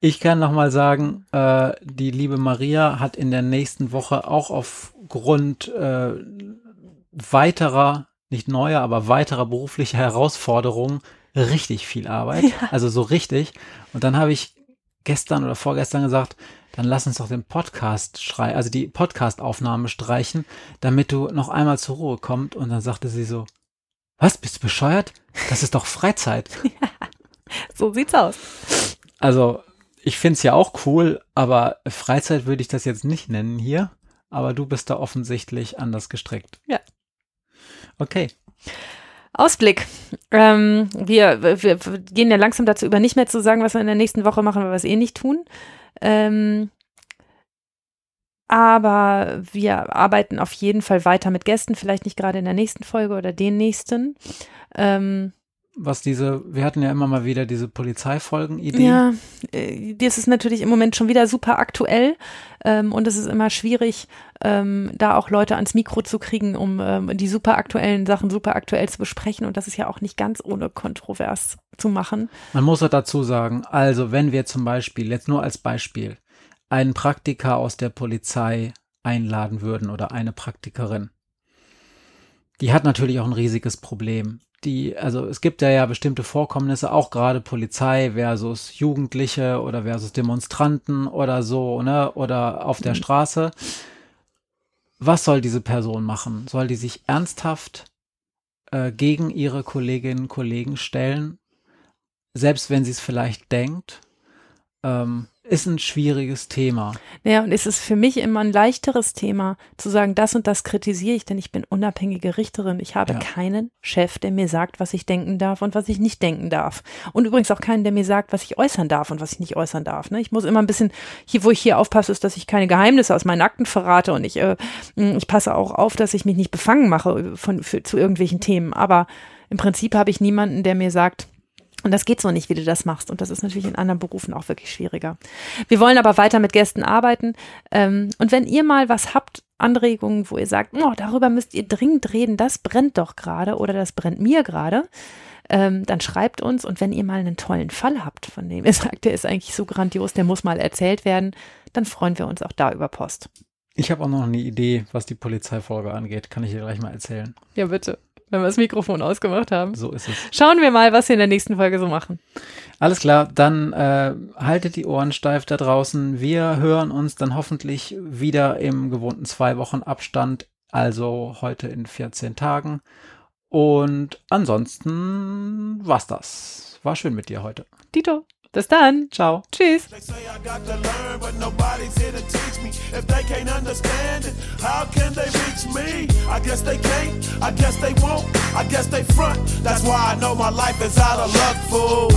Ich kann nochmal sagen, äh, die liebe Maria hat in der nächsten Woche auch aufgrund äh, weiterer, nicht neuer, aber weiterer beruflicher Herausforderungen richtig viel Arbeit. Ja. Also so richtig. Und dann habe ich gestern oder vorgestern gesagt, dann lass uns doch den Podcast schreiben, also die Podcast-Aufnahme streichen, damit du noch einmal zur Ruhe kommst. Und dann sagte sie so, was, bist du bescheuert? Das ist doch Freizeit. Ja, so sieht's aus. Also, ich find's ja auch cool, aber Freizeit würde ich das jetzt nicht nennen hier. Aber du bist da offensichtlich anders gestrickt. Ja, Okay. Ausblick. Ähm, wir, wir, gehen ja langsam dazu über, nicht mehr zu sagen, was wir in der nächsten Woche machen, weil wir es eh nicht tun. Ähm, aber wir arbeiten auf jeden Fall weiter mit Gästen, vielleicht nicht gerade in der nächsten Folge oder den nächsten. Ähm, was diese, wir hatten ja immer mal wieder diese Polizeifolgen-Idee. Ja, äh, das ist natürlich im Moment schon wieder super aktuell ähm, und es ist immer schwierig, ähm, da auch Leute ans Mikro zu kriegen, um ähm, die super aktuellen Sachen super aktuell zu besprechen und das ist ja auch nicht ganz ohne kontrovers zu machen. Man muss auch dazu sagen, also wenn wir zum Beispiel, jetzt nur als Beispiel, einen Praktiker aus der Polizei einladen würden oder eine Praktikerin, die hat natürlich auch ein riesiges Problem die, also es gibt ja ja bestimmte Vorkommnisse, auch gerade Polizei versus Jugendliche oder versus Demonstranten oder so, ne, oder auf der mhm. Straße. Was soll diese Person machen? Soll die sich ernsthaft äh, gegen ihre Kolleginnen und Kollegen stellen, selbst wenn sie es vielleicht denkt? Ähm, ist ein schwieriges Thema. Ja, und es ist für mich immer ein leichteres Thema, zu sagen, das und das kritisiere ich, denn ich bin unabhängige Richterin. Ich habe ja. keinen Chef, der mir sagt, was ich denken darf und was ich nicht denken darf. Und übrigens auch keinen, der mir sagt, was ich äußern darf und was ich nicht äußern darf. Ne? Ich muss immer ein bisschen, hier, wo ich hier aufpasse, ist, dass ich keine Geheimnisse aus meinen Akten verrate und ich, äh, ich passe auch auf, dass ich mich nicht befangen mache von, für, zu irgendwelchen Themen. Aber im Prinzip habe ich niemanden, der mir sagt, und das geht so nicht, wie du das machst. Und das ist natürlich in anderen Berufen auch wirklich schwieriger. Wir wollen aber weiter mit Gästen arbeiten. Ähm, und wenn ihr mal was habt, Anregungen, wo ihr sagt, oh, darüber müsst ihr dringend reden, das brennt doch gerade oder das brennt mir gerade, ähm, dann schreibt uns. Und wenn ihr mal einen tollen Fall habt, von dem ihr sagt, der ist eigentlich so grandios, der muss mal erzählt werden, dann freuen wir uns auch da über Post. Ich habe auch noch eine Idee, was die Polizeifolge angeht. Kann ich dir gleich mal erzählen. Ja, bitte wenn wir das Mikrofon ausgemacht haben. So ist es. Schauen wir mal, was wir in der nächsten Folge so machen. Alles klar, dann äh, haltet die Ohren steif da draußen. Wir hören uns dann hoffentlich wieder im gewohnten zwei Wochen Abstand, also heute in 14 Tagen. Und ansonsten war's das. War schön mit dir heute. Dito. Bis dann. Ciao. Tschüss. If they can't understand it, how can they reach me? I guess they can't, I guess they won't, I guess they front. That's why I know my life is out of luck, fool.